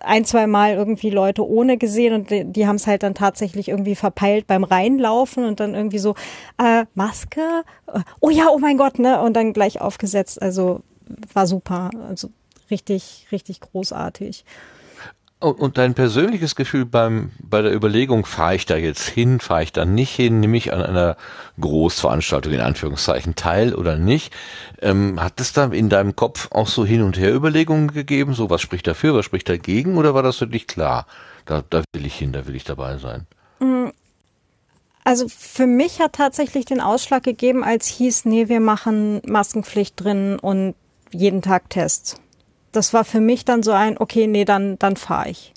ein, zwei Mal irgendwie Leute ohne gesehen und die, die haben es halt dann tatsächlich irgendwie verpeilt beim Reinlaufen und dann irgendwie so, äh, Maske? Oh ja, oh mein Gott, ne? Und dann gleich aufgesetzt. Also war super. Also richtig, richtig großartig. Und dein persönliches Gefühl beim, bei der Überlegung, fahre ich da jetzt hin, fahre ich da nicht hin, nehme ich an einer Großveranstaltung in Anführungszeichen teil oder nicht, ähm, hat es da in deinem Kopf auch so hin und her Überlegungen gegeben, so was spricht dafür, was spricht dagegen oder war das für dich klar? Da, da will ich hin, da will ich dabei sein. Mm, also für mich hat tatsächlich den Ausschlag gegeben, als hieß, nee, wir machen Maskenpflicht drin und jeden Tag Tests das war für mich dann so ein, okay, nee, dann, dann fahre ich.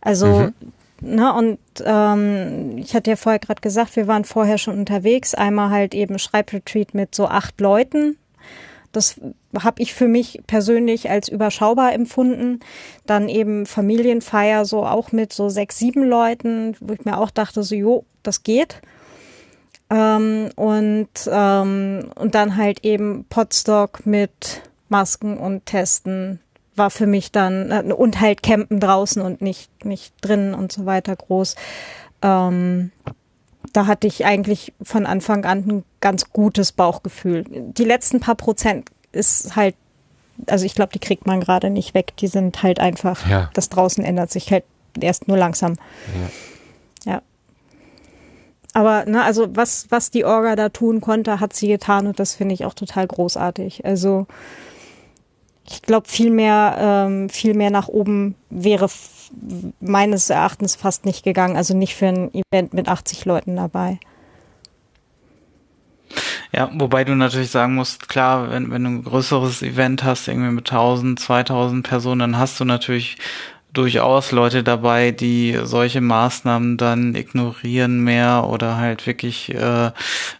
Also, mhm. ne, und ähm, ich hatte ja vorher gerade gesagt, wir waren vorher schon unterwegs. Einmal halt eben Schreibretreat mit so acht Leuten. Das habe ich für mich persönlich als überschaubar empfunden. Dann eben Familienfeier so auch mit so sechs, sieben Leuten, wo ich mir auch dachte, so, jo, das geht. Ähm, und, ähm, und dann halt eben Potstock mit Masken und Testen war für mich dann äh, und halt Campen draußen und nicht nicht drinnen und so weiter groß. Ähm, da hatte ich eigentlich von Anfang an ein ganz gutes Bauchgefühl. Die letzten paar Prozent ist halt, also ich glaube, die kriegt man gerade nicht weg. Die sind halt einfach, ja. das draußen ändert sich halt erst nur langsam. Ja. ja. Aber ne, also was was die Orga da tun konnte, hat sie getan und das finde ich auch total großartig. Also ich glaube, viel mehr, ähm, viel mehr nach oben wäre meines Erachtens fast nicht gegangen. Also nicht für ein Event mit 80 Leuten dabei. Ja, wobei du natürlich sagen musst, klar, wenn, wenn du ein größeres Event hast, irgendwie mit 1000, 2000 Personen, dann hast du natürlich durchaus Leute dabei, die solche Maßnahmen dann ignorieren mehr oder halt wirklich äh,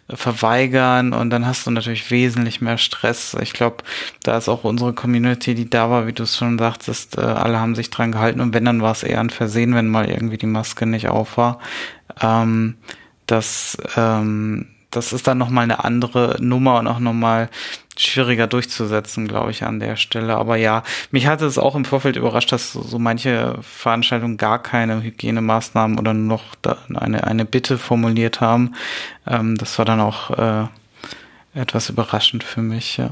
verweigern und dann hast du natürlich wesentlich mehr Stress. Ich glaube, da ist auch unsere Community, die da war, wie du es schon sagtest, äh, alle haben sich dran gehalten und wenn, dann war es eher ein Versehen, wenn mal irgendwie die Maske nicht auf war. Ähm, das ähm, das ist dann nochmal eine andere Nummer und auch nochmal schwieriger durchzusetzen, glaube ich, an der Stelle. Aber ja, mich hatte es auch im Vorfeld überrascht, dass so manche Veranstaltungen gar keine Hygienemaßnahmen oder noch eine, eine Bitte formuliert haben. Ähm, das war dann auch äh, etwas überraschend für mich, ja.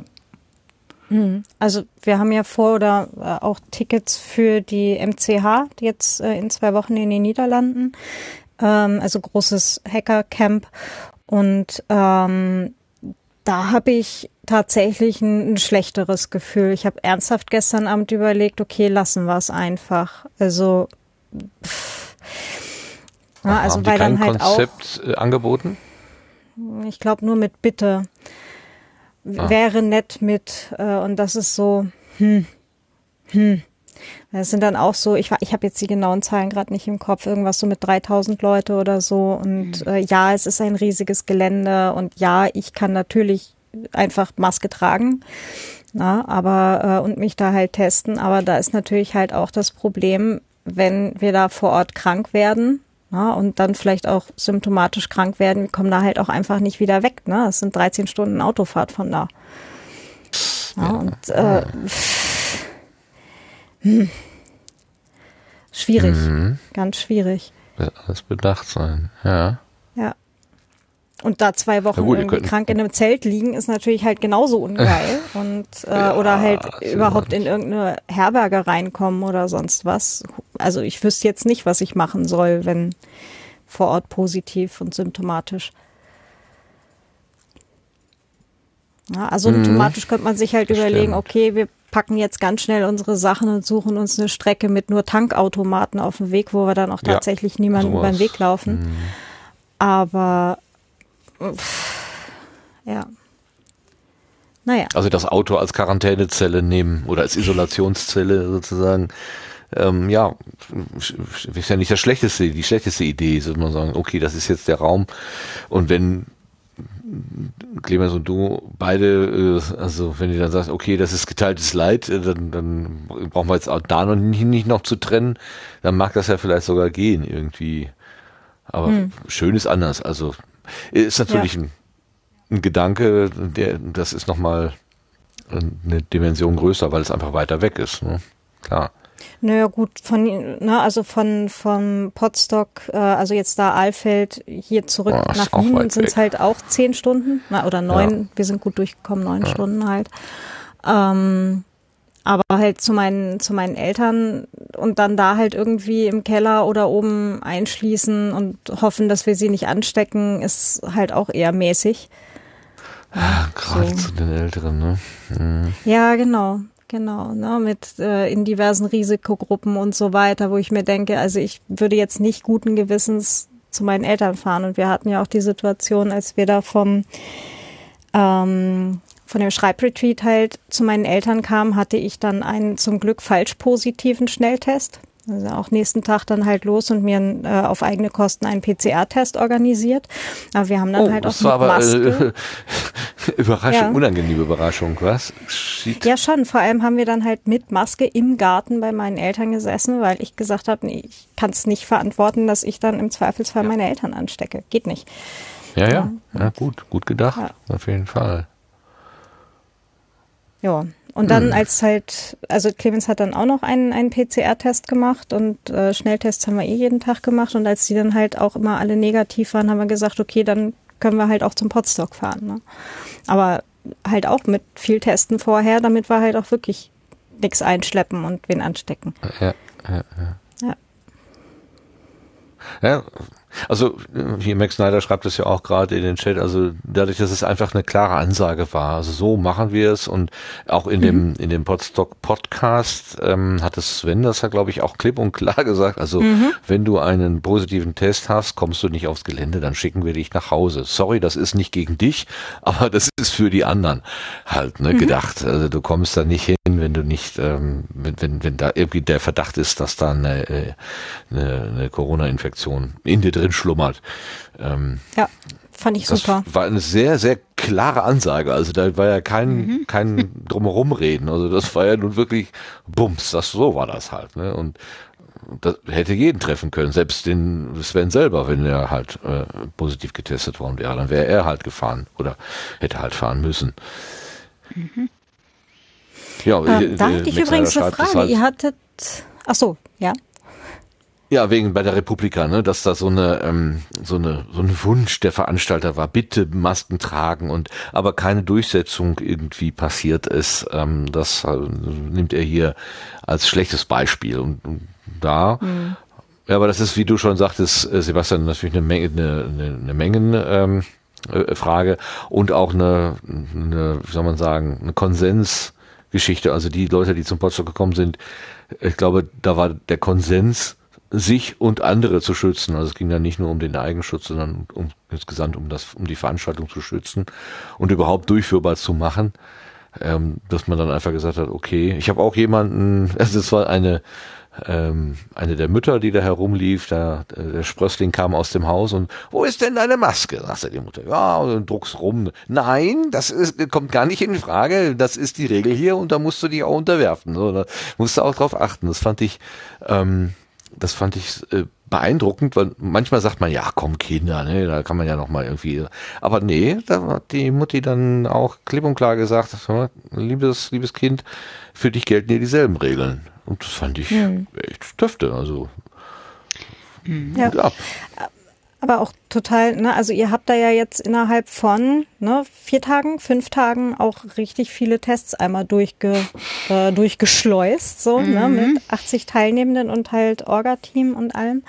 Hm. Also wir haben ja vor oder äh, auch Tickets für die MCH jetzt äh, in zwei Wochen in den Niederlanden, ähm, also großes Hacker-Camp und ähm, da habe ich tatsächlich ein, ein, schlechteres Gefühl. Ich habe ernsthaft gestern Abend überlegt, okay, lassen wir es einfach. Also pff, Ja, also Haben die weil kein dann halt Konzept äh, angeboten? auch, ich glaube nur mit Bitte Ah. wäre nett mit äh, und das ist so, hm, hm. Das sind dann auch so, ich, ich habe jetzt die genauen Zahlen gerade nicht im Kopf, irgendwas so mit 3000 Leute oder so. Und äh, ja, es ist ein riesiges Gelände und ja, ich kann natürlich einfach Maske tragen, na, aber äh, und mich da halt testen. Aber da ist natürlich halt auch das Problem, wenn wir da vor Ort krank werden. Na, und dann vielleicht auch symptomatisch krank werden, wir kommen da halt auch einfach nicht wieder weg. Ne? Es sind 13 Stunden Autofahrt von da. Ja, und äh, hm. schwierig, Mhm. ganz schwierig. Wird alles bedacht sein. Ja. Ja. Und da zwei Wochen gut, irgendwie krank in einem Zelt liegen, ist natürlich halt genauso ungeil. Und äh, oder halt überhaupt in irgendeine Herberge reinkommen oder sonst was. Also ich wüsste jetzt nicht, was ich machen soll, wenn vor Ort positiv und symptomatisch. Ja, also symptomatisch könnte man sich halt Mhm. Das überlegen, stimmt. okay, wir packen jetzt ganz schnell unsere Sachen und suchen uns eine Strecke mit nur Tankautomaten auf dem Weg, wo wir dann auch Ja, tatsächlich niemanden über den sowas. Mhm. Weg laufen. Aber pff, ja. Naja. Also das Auto als Quarantänezelle nehmen oder als Isolationszelle sozusagen. Ähm, ja, ist ja nicht das schlechteste, die schlechteste Idee, sollte man sagen, okay, das ist jetzt der Raum. Und wenn Clemens und du beide, äh, also wenn ihr dann sagt, okay, das ist geteiltes Leid, äh, dann, dann brauchen wir jetzt auch da noch nicht, nicht noch zu trennen, dann mag das ja vielleicht sogar gehen irgendwie. Aber schön ist anders. Also ist natürlich ein, ein Gedanke, der, das ist nochmal eine Dimension größer, weil es einfach weiter weg ist. Ne? Klar. Naja gut, von ne, also von vom Potsdok, äh, also jetzt da Aalfeld hier zurück Boah, nach Wien sind es halt auch zehn Stunden, na, oder neun, wir sind gut durchgekommen, neun Stunden halt. Ähm, aber halt zu meinen, zu meinen Eltern und dann da halt irgendwie im Keller oder oben einschließen und hoffen, dass wir sie nicht anstecken, ist halt auch eher mäßig. Gerade so. zu den Älteren, ne? Mhm. Ja, genau, genau, ne, mit äh, in diversen Risikogruppen und so weiter, wo ich mir denke, also ich würde jetzt nicht guten Gewissens zu meinen Eltern fahren. Und wir hatten ja auch die Situation, als wir da vom ähm, von dem Schreibretreat halt zu meinen Eltern kamen, hatte ich dann einen zum Glück falsch positiven Schnelltest. Also auch nächsten Tag dann halt los und mir äh, auf eigene Kosten einen PCR-Test organisiert. Aber wir haben dann Oh, halt auch das mit war aber Maske. äh, Überraschung, Ja. unangenehme Überraschung, was? Shit. Ja, schon. Vor allem haben wir dann halt mit Maske im Garten bei meinen Eltern gesessen, weil ich gesagt habe, nee, ich kann es nicht verantworten, dass ich dann im Zweifelsfall meine Eltern anstecke. Geht nicht. Ja, ja, ja, gut, gut gedacht, Ja. auf jeden Fall. Ja. Und dann als halt, also Clemens hat dann auch noch einen, einen PCR-Test gemacht und äh, Schnelltests haben wir eh jeden Tag gemacht. Und als die dann halt auch immer alle negativ waren, haben wir gesagt, okay, dann können wir halt auch zum Potstock fahren. Ne? Aber halt auch mit viel Testen vorher, damit wir halt auch wirklich nichts einschleppen und wen anstecken. Ja, ja, ja. Ja. Ja, also äh, hier Max Snyder schreibt es ja auch gerade in den Chat, also dadurch, dass es einfach eine klare Ansage war, also so machen wir es. Und auch in dem in dem Podstock Podcast ähm, hat es Sven das ja glaube ich auch klipp und klar gesagt, also wenn du einen positiven Test hast, kommst du nicht aufs Gelände, dann schicken wir dich nach Hause. Sorry, das ist nicht gegen dich, aber das ist für die anderen halt ne, gedacht. Also du kommst da nicht hin, wenn du nicht, ähm, wenn, wenn, wenn da irgendwie der Verdacht ist, dass da eine, äh, eine, eine Corona-Infektion in dir drin schlummert. Ähm, Ja, fand ich das super. war eine sehr, sehr klare Ansage. Also da war ja kein, kein drumherum reden. Also das war ja nun wirklich Bums. Das so war das halt. Ne? Und das hätte jeden treffen können, selbst den Sven selber, wenn er halt äh, positiv getestet worden wäre, dann wäre er halt gefahren oder hätte halt fahren müssen. Ja, Ähm, da äh, hatte ich übrigens eine Frage. halt- Ihr hattet, ach so, ja. Ja, wegen bei der Republika, ne, dass da so eine ähm, so eine so ein Wunsch der Veranstalter war, bitte Masken tragen und aber keine Durchsetzung irgendwie passiert ist. Ähm, das äh, nimmt er hier als schlechtes Beispiel und, und da. Ja, aber das ist, wie du schon sagtest, äh, Sebastian, natürlich eine Menge, eine, eine, eine Mengen ähm, äh, Frage und auch eine, eine, wie soll man sagen, eine Konsensgeschichte. Also die Leute, die zum Potsdam gekommen sind, ich glaube, da war der Konsens sich und andere zu schützen. Also es ging dann nicht nur um den Eigenschutz, sondern um insgesamt um das, um die Veranstaltung zu schützen und überhaupt durchführbar zu machen. Ähm, dass man dann einfach gesagt hat, okay, ich habe auch jemanden, also es war eine ähm, eine der Mütter, die da herumlief, da, der Sprössling kam aus dem Haus und wo ist denn deine Maske? sagte die Mutter. Ja, und druckst rum. Nein, das ist, kommt gar nicht in Frage. Das ist die Regel hier und da musst du dich auch unterwerfen. So, da musst du auch drauf achten. Das fand ich, ähm, das fand ich äh, beeindruckend, weil manchmal sagt man, ja, komm Kinder, ne, da kann man ja noch mal irgendwie, aber nee, da hat die Mutti dann auch klipp und klar gesagt, liebes, liebes Kind, für dich gelten hier dieselben Regeln. Und das fand ich hm. echt dürfte, also ja. ab. Aber auch total, ne, also ihr habt da ja jetzt innerhalb von ne, vier Tagen, fünf Tagen auch richtig viele Tests einmal durchge, äh, durchgeschleust, so, ne, mhm. ne, mit 80 Teilnehmenden und halt Orga-Team und allem.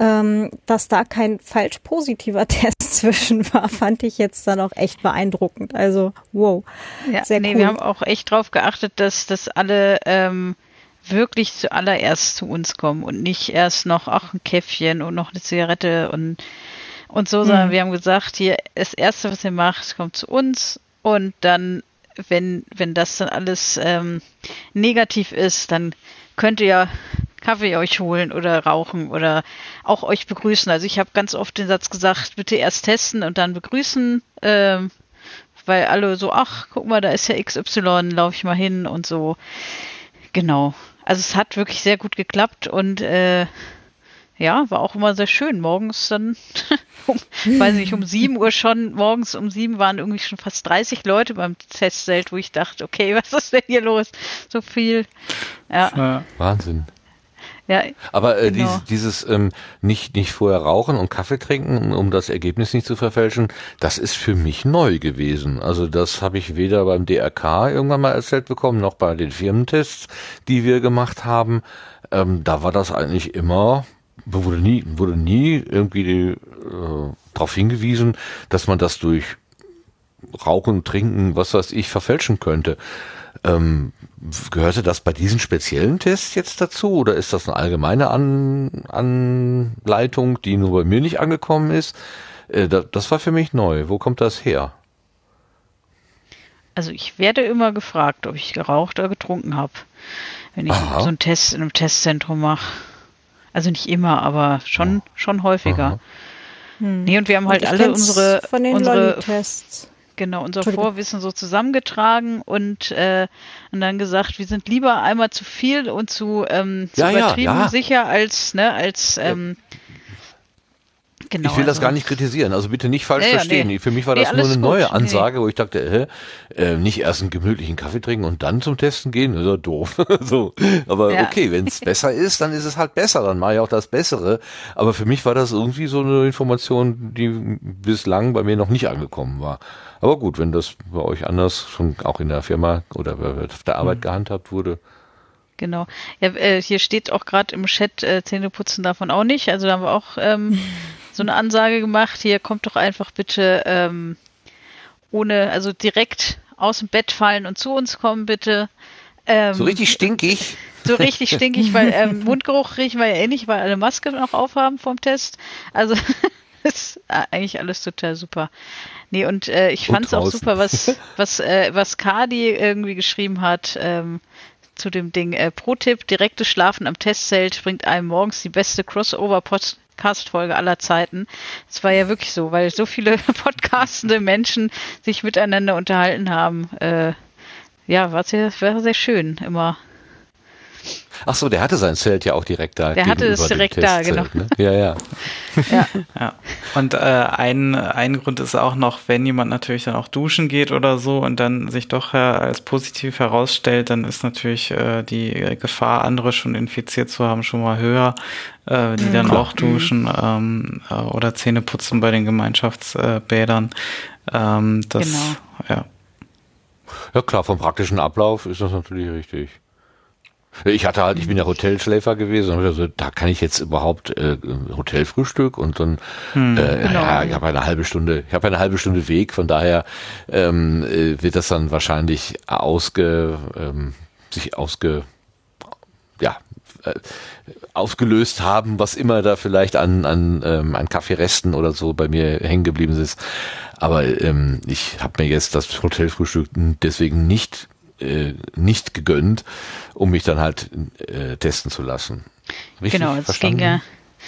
Ähm, dass da kein falsch positiver Test zwischen war, fand ich jetzt dann auch echt beeindruckend. Also, wow. Ja, sehr nee, cool. wir haben auch echt drauf geachtet, dass das alle ähm, wirklich zuallererst zu uns kommen und nicht erst noch, ach, ein Käffchen und noch eine Zigarette und, und so, sondern mhm. wir haben gesagt, hier, das Erste, was ihr macht, kommt zu uns und dann, wenn, wenn das dann alles ähm, negativ ist, dann könnt ihr Kaffee euch holen oder rauchen oder auch euch begrüßen. Also ich habe ganz oft den Satz gesagt, bitte erst testen und dann begrüßen, ähm, weil alle so, ach, guck mal, da ist ja XY, laufe ich mal hin und so. Genau. Also es hat wirklich sehr gut geklappt und äh, ja, war auch immer sehr schön. Morgens dann, um, weiß nicht, um sieben Uhr schon, morgens um sieben waren irgendwie schon fast 30 Leute beim Testzelt, wo ich dachte, okay, was ist denn hier los? So viel. Ja. Wahnsinn. Ja, Aber äh, genau. dieses, dieses ähm, nicht, nicht vorher rauchen und Kaffee trinken, um das Ergebnis nicht zu verfälschen, das ist für mich neu gewesen. Also das habe ich weder beim DRK irgendwann mal erzählt bekommen, noch bei den Firmentests, die wir gemacht haben. Ähm, da war das eigentlich immer, wurde nie, wurde nie irgendwie äh, darauf hingewiesen, dass man das durch Rauchen, Trinken, was weiß ich, verfälschen könnte. Ähm, gehörte das bei diesen speziellen Tests jetzt dazu oder ist das eine allgemeine An Anleitung, die nur bei mir nicht angekommen ist? Äh, da, das war für mich neu. Wo kommt das her? Also ich werde immer gefragt, ob ich geraucht oder getrunken habe, wenn ich Aha. so einen Test in einem Testzentrum mache. Also nicht immer, aber schon, schon häufiger. Hm. Nee, und wir haben halt alle unsere, von den unsere Tests genau unser Vorwissen so zusammengetragen und, äh, und dann gesagt, wir sind lieber einmal zu viel und zu, ähm, zu ja, übertrieben ja, ja. sicher als, ne, als ähm, Genau, ich will also, das gar nicht kritisieren, also bitte nicht falsch ja, verstehen. Nee. Für mich war das nee, nur eine gut. neue Ansage, nee. wo ich dachte, äh, äh, nicht erst einen gemütlichen Kaffee trinken und dann zum Testen gehen, das ist ja doof. so. Aber ja. okay, wenn es besser ist, dann ist es halt besser, dann mache ich auch das Bessere. Aber für mich war das irgendwie so eine Information, die bislang bei mir noch nicht angekommen war. Aber gut, wenn das bei euch anders schon auch in der Firma oder auf der Arbeit mhm. gehandhabt wurde. Genau. Ja, äh, hier steht auch gerade im Chat, äh, Zähne putzen davon auch nicht. Also da haben wir auch ähm, so eine Ansage gemacht. Hier kommt doch einfach bitte ähm, ohne, also direkt aus dem Bett fallen und zu uns kommen, bitte. Ähm, so richtig stinkig. So richtig stinkig, weil ähm, Mundgeruch riechen wir ja eh nicht, weil alle Maske noch aufhaben vom Test. Also ist eigentlich alles total super. Nee, und äh, ich fand es auch super, was, was, äh, was Kadi irgendwie geschrieben hat ähm, zu dem Ding. Äh, Pro-Tipp, direktes Schlafen am Testzelt bringt einem morgens die beste Crossover-Podcast-Folge aller Zeiten. Es war ja wirklich so, weil so viele podcastende Menschen sich miteinander unterhalten haben. Äh, ja, war sehr, war sehr schön immer. Ach so, der hatte sein Zelt ja auch direkt da. Der hatte es direkt da, genau. Ne? Ja, ja. ja. ja. Und äh, ein, ein Grund ist auch noch, wenn jemand natürlich dann auch duschen geht oder so und dann sich doch äh, als positiv herausstellt, dann ist natürlich äh, die Gefahr, andere schon infiziert zu haben, schon mal höher, äh, die mhm. dann auch duschen ähm, äh, oder Zähne putzen bei den Gemeinschaftsbädern. Ähm, das, genau. ja. Ja klar, vom praktischen Ablauf ist das natürlich richtig. Ich hatte halt, ich bin ja Hotelschläfer gewesen also, da kann ich jetzt überhaupt äh, Hotelfrühstück und dann hm, äh, genau. ja, ich habe eine halbe Stunde, ich habe eine halbe Stunde Weg, von daher ähm, äh, wird das dann wahrscheinlich ausge ähm, sich ausge ja äh, aufgelöst haben, was immer da vielleicht an, an, ähm, an Kaffeeresten oder so bei mir hängen geblieben ist. Aber ähm, ich habe mir jetzt das Hotelfrühstück deswegen nicht äh, nicht gegönnt, um mich dann halt äh, testen zu lassen. Richtig genau, es ging ja,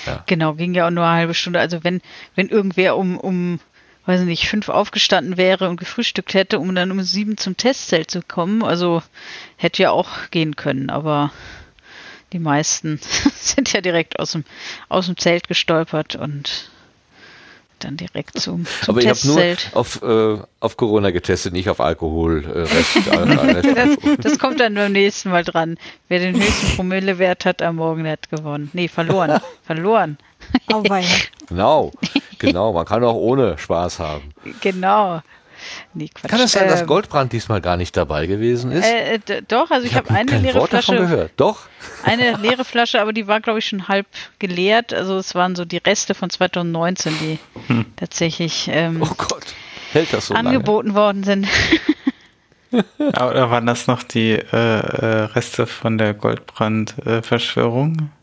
ja, genau, ging ja auch nur eine halbe Stunde. Also wenn, wenn irgendwer um, um, weiß ich nicht, fünf aufgestanden wäre und gefrühstückt hätte, um dann um sieben zum Testzelt zu kommen, also hätte ja auch gehen können, aber die meisten sind ja direkt aus dem, aus dem Zelt gestolpert und dann direkt zum, zum Aber ich habe nur auf, äh, auf Corona getestet, nicht auf Alkohol. Äh, Rest, äh, das, das, kommt dann beim nächsten Mal dran. Wer den höchsten Promillewert hat am Morgen, hat gewonnen. Nee, verloren. verloren. Oh, genau, genau. Man kann auch ohne Spaß haben. Genau. Nee, Kann es sein, dass ähm, Goldbrand diesmal gar nicht dabei gewesen ist? Äh, doch, also ich, ich habe hab eine leere Wort Flasche. Davon gehört. Doch. Eine leere Flasche, aber die war, glaube ich, schon halb geleert. Also es waren so die Reste von 2019, die hm. tatsächlich ähm, oh Gott. Hält das so angeboten lange? worden sind. Oder waren das noch die äh, äh Reste von der Goldbrand-Verschwörung? Äh,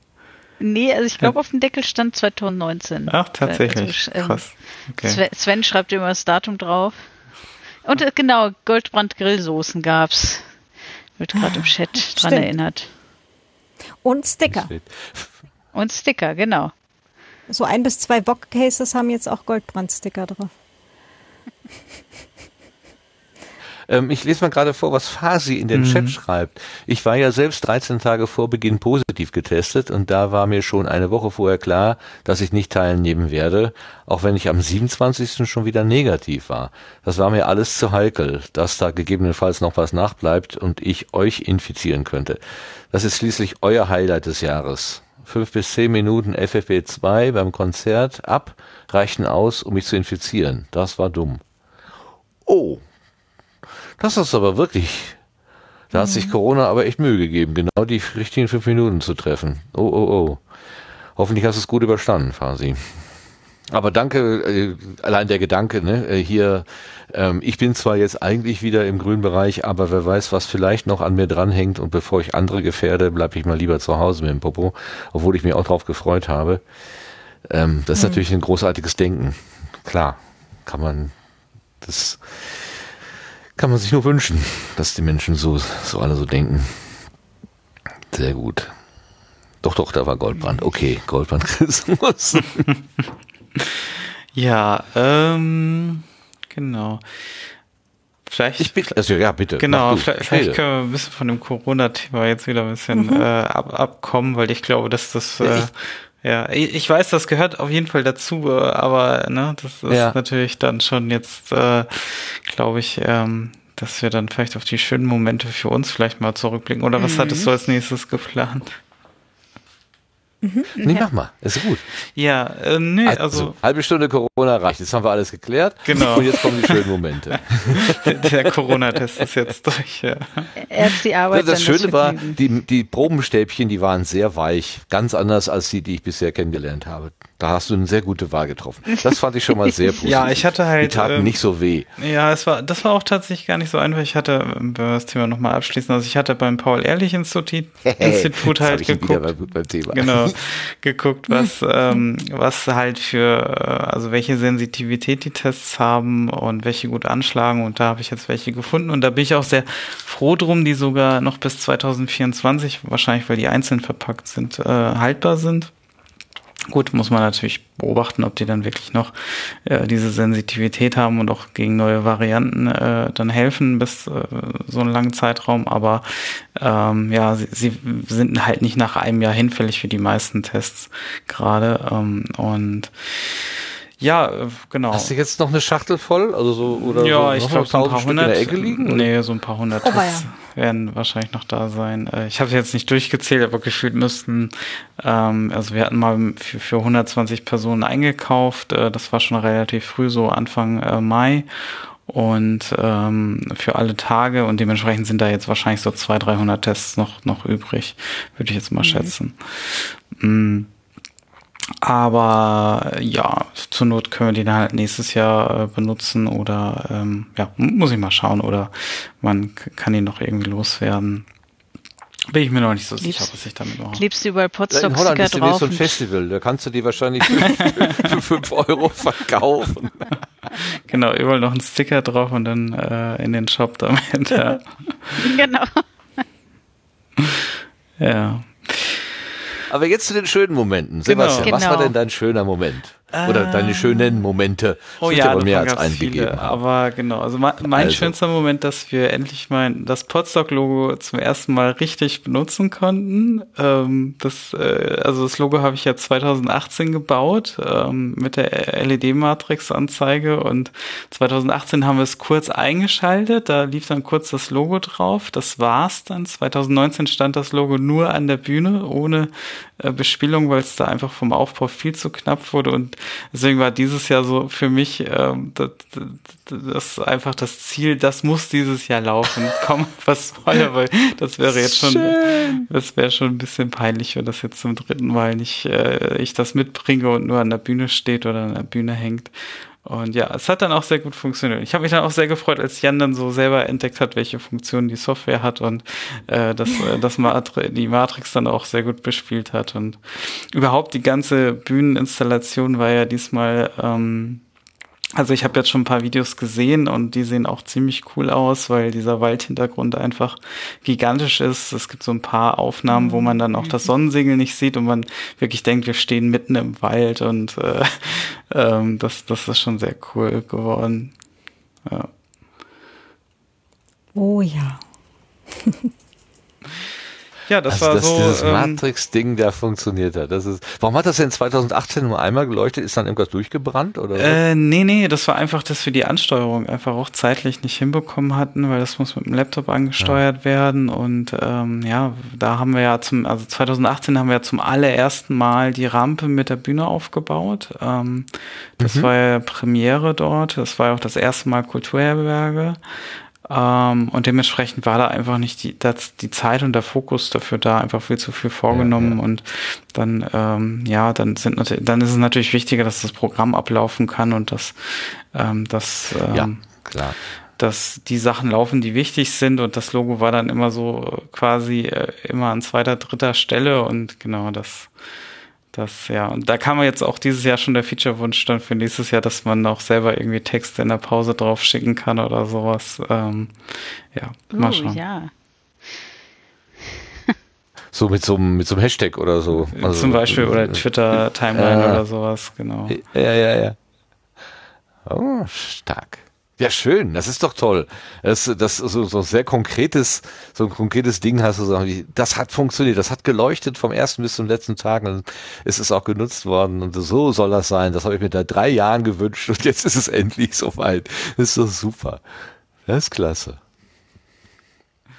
Nee, also ich glaube, auf dem Deckel stand 2019. Ach, tatsächlich. Also, ähm, Krass. Okay. Sven schreibt immer das Datum drauf. Und äh, genau, Goldbrand Grillsoßen gab's. Wird gerade im Chat Stimmt. dran erinnert. Und Sticker. Und Sticker, genau. So ein bis zwei Wok-Cases haben jetzt auch Goldbrand-Sticker drauf. Ähm, ich lese mal gerade vor, was Fasi in den mhm. Chat schreibt. Ich war ja selbst 13 Tage vor Beginn positiv getestet und da war mir schon eine Woche vorher klar, dass ich nicht teilnehmen werde, auch wenn ich am 27. schon wieder negativ war. Das war mir alles zu heikel, dass da gegebenenfalls noch was nachbleibt und ich euch infizieren könnte. Das ist schließlich euer Highlight des Jahres. Fünf bis zehn Minuten FFP2 beim Konzert ab reichten aus, um mich zu infizieren. Das war dumm. Oh, das ist aber wirklich, da hat sich mhm. Corona aber echt Mühe gegeben, genau die richtigen fünf Minuten zu treffen. Oh, oh, oh. Hoffentlich hast du es gut überstanden, Fasi. Aber danke, äh, allein der Gedanke, ne, äh, hier, ähm, ich bin zwar jetzt eigentlich wieder im grünen Bereich, aber wer weiß, was vielleicht noch an mir dranhängt und bevor ich andere gefährde, bleibe ich mal lieber zu Hause mit dem Popo, obwohl ich mich auch drauf gefreut habe. Ähm, das ist mhm. natürlich ein großartiges Denken. Klar, kann man das kann man sich nur wünschen, dass die Menschen so, so alle so denken. Sehr gut. Doch, doch, da war Goldbrand. Okay, Goldbrand Christmas. ja, ähm, genau. Vielleicht. Ich bitte, also ja, bitte. Genau, vielleicht, vielleicht, können wir ein bisschen von dem Corona-Thema jetzt wieder ein bisschen mhm. äh, ab, abkommen, weil ich glaube, dass das. Äh, ja, ich weiß, das gehört auf jeden Fall dazu, äh, aber ne, das ist ja. natürlich dann schon jetzt, äh, glaube ich, ähm, dass wir dann vielleicht auf die schönen Momente für uns vielleicht mal zurückblicken. Oder was mhm. hattest du als nächstes geplant? Mhm. Nee, ja. mach mal, ist gut. Ja, äh, nee, also, also, Halbe Stunde Corona reicht, jetzt haben wir alles geklärt. Genau. Und jetzt kommen die schönen Momente. Der Corona-Test ist jetzt durch, ja. Erst die Arbeit. Das, das Schöne war, die, die Probenstäbchen, die waren sehr weich. Ganz anders als die, die ich bisher kennengelernt habe. Da hast du eine sehr gute Wahl getroffen. Das fand ich schon mal sehr positiv. ja, ich hatte halt. Die taten ähm, nicht so weh. Ja, es war, das war auch tatsächlich gar nicht so einfach. Ich hatte, wenn wir das Thema nochmal abschließen, also ich hatte beim Paul-Ehrlich-Institut Institut halt geguckt. Genau, geguckt, was, ähm, was halt für, äh, also welche Sensitivität die Tests haben und welche gut anschlagen. Und da habe ich jetzt welche gefunden. Und da bin ich auch sehr froh drum, die sogar noch bis 2024, wahrscheinlich weil die einzeln verpackt sind, äh, haltbar sind. Gut, muss man natürlich beobachten, ob die dann wirklich noch äh, diese Sensitivität haben und auch gegen neue Varianten äh, dann helfen bis äh, so einen langen Zeitraum. Aber ähm, ja, sie, sie sind halt nicht nach einem Jahr hinfällig für die meisten Tests gerade. Ähm, und ja, genau. Hast du jetzt noch eine Schachtel voll? Also so, oder ja, so, ich glaube, so ein paar hundert. In der Ecke liegen, oder? nee, so ein paar hundert oh, ja. Werden wahrscheinlich noch da sein. Äh, ich habe jetzt nicht durchgezählt, aber gefühlt müssten, ähm, also wir hatten mal für, für 120 Personen eingekauft. Äh, das war schon relativ früh, so Anfang äh, Mai. Und ähm, für alle Tage und dementsprechend sind da jetzt wahrscheinlich so 200, 300 Tests noch, noch übrig, würde ich jetzt mal mhm. schätzen. Mhm. Aber ja, zur Not können wir den halt nächstes Jahr äh, benutzen oder ähm, ja, muss ich mal schauen oder man kann ihn noch irgendwie loswerden. Bin ich mir noch nicht so sicher, was ich damit mache. Klebst du überall Potsdam In Holland ist demnächst so ein Festival, da kannst du die wahrscheinlich für 5 Euro verkaufen. Genau, überall noch ein Sticker drauf und dann äh, in den Shop damit. Ja. genau. Ja. Aber jetzt zu den schönen Momenten. Sebastian, genau. was war denn dein schöner Moment? Oder äh, deine schönen Momente. Oh ja, aber mehr als einen viele, Aber genau, also mein, mein also. schönster Moment, dass wir endlich mal das Podstock-Logo zum ersten Mal richtig benutzen konnten. Ähm, das, äh, also das Logo habe ich ja 2018 gebaut ähm, mit der LED-Matrix-Anzeige und 2018 haben wir es kurz eingeschaltet. Da lief dann kurz das Logo drauf. Das war's dann. 2019 stand das Logo nur an der Bühne ohne äh, Bespielung, weil es da einfach vom Aufbau viel zu knapp wurde und deswegen war dieses Jahr so für mich ähm, das, das einfach das Ziel, das muss dieses Jahr laufen. Komm, was wolle, weil das wäre jetzt schon, Schön. das wäre schon ein bisschen peinlich, wenn das jetzt zum dritten Mal nicht äh, ich das mitbringe und nur an der Bühne steht oder an der Bühne hängt. Und ja, es hat dann auch sehr gut funktioniert. Ich habe mich dann auch sehr gefreut, als Jan dann so selber entdeckt hat, welche Funktionen die Software hat und äh, dass, äh, dass Matri die Matrix dann auch sehr gut bespielt hat. Und überhaupt die ganze Bühneninstallation war ja diesmal ähm, also ich habe jetzt schon ein paar Videos gesehen und die sehen auch ziemlich cool aus, weil dieser Waldhintergrund einfach gigantisch ist. Es gibt so ein paar Aufnahmen, wo man dann auch das Sonnensegel nicht sieht und man wirklich denkt, wir stehen mitten im Wald und äh, ähm, das, das ist schon sehr cool geworden. Ja. Oh ja. Ja, das also, war dass so. Dieses ähm, Matrix-Ding da funktioniert hat. Das ist, warum hat das denn 2018 nur einmal geleuchtet? Ist dann irgendwas durchgebrannt oder? Äh, nee, nee, das war einfach, dass wir die Ansteuerung einfach auch zeitlich nicht hinbekommen hatten, weil das muss mit dem Laptop angesteuert ja. werden. Und ähm, ja, da haben wir ja zum, also 2018 haben wir ja zum allerersten Mal die Rampe mit der Bühne aufgebaut. Ähm, das mhm. war ja Premiere dort. Das war ja auch das erste Mal Kulturherberge. Ähm, und dementsprechend war da einfach nicht die, das, die Zeit und der Fokus dafür da, einfach viel zu viel vorgenommen. Ja, ja. Und dann, ähm, ja, dann sind natürlich, dann ist es natürlich wichtiger, dass das Programm ablaufen kann und dass, ähm, dass, ähm, ja, klar dass die Sachen laufen, die wichtig sind und das Logo war dann immer so quasi äh, immer an zweiter, dritter Stelle und genau das das, ja, und da kam man jetzt auch dieses Jahr schon der Feature-Wunsch dann für nächstes Jahr, dass man auch selber irgendwie Texte in der Pause drauf schicken kann oder sowas. Ähm, ja, mal schauen. ja. So mit so, einem, mit so einem Hashtag oder so. Also, Zum Beispiel oder äh, Twitter-Timeline äh, oder sowas, genau. Ja, ja, ja. Oh, stark. Ja, schön, das ist doch toll. Das, das so, so sehr konkretes, so ein konkretes Ding hast du so, das hat funktioniert, das hat geleuchtet vom ersten bis zum letzten Tag und es ist auch genutzt worden und so soll das sein. Das habe ich mir da drei Jahren gewünscht und jetzt ist es endlich soweit. Das ist doch super. Das ist klasse.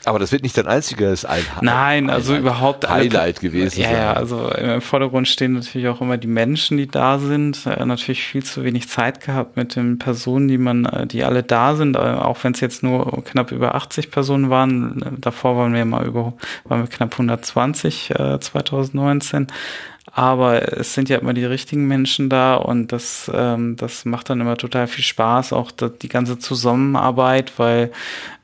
Aber das wird nicht dein einziges ein Nein, also Highlight, überhaupt Highlight gewesen. Ja, ja, also im Vordergrund stehen natürlich auch immer die Menschen, die da sind. Äh, natürlich viel zu wenig Zeit gehabt mit den Personen, die man, äh, die alle da sind, äh, auch wenn es jetzt nur knapp über 80 Personen waren. Davor waren wir mal über, waren wir knapp 120 äh, 2019. Aber es sind ja immer die richtigen Menschen da und das, ähm, das macht dann immer total viel Spaß, auch die ganze Zusammenarbeit, weil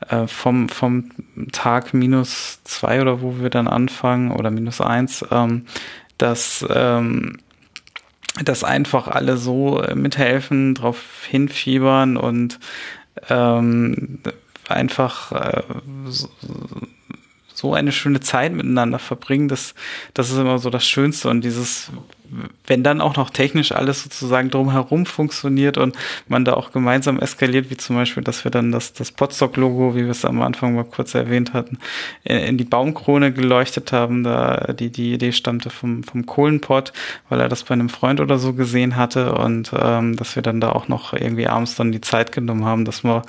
äh, vom, vom Tag minus zwei oder wo wir dann anfangen oder minus eins, ähm, dass, ähm, dass einfach alle so mithelfen, drauf hinfiebern und ähm, einfach äh, so, so eine schöne Zeit miteinander verbringen, das, das ist immer so das Schönste und dieses, wenn dann auch noch technisch alles sozusagen drumherum funktioniert und man da auch gemeinsam eskaliert, wie zum Beispiel, dass wir dann das, das Potstock-Logo, wie wir es am Anfang mal kurz erwähnt hatten, in, in, die Baumkrone geleuchtet haben, da die, die Idee stammte vom, vom Kohlenpott, weil er das bei einem Freund oder so gesehen hatte und ähm, dass wir dann da auch noch irgendwie abends dann die Zeit genommen haben, dass wir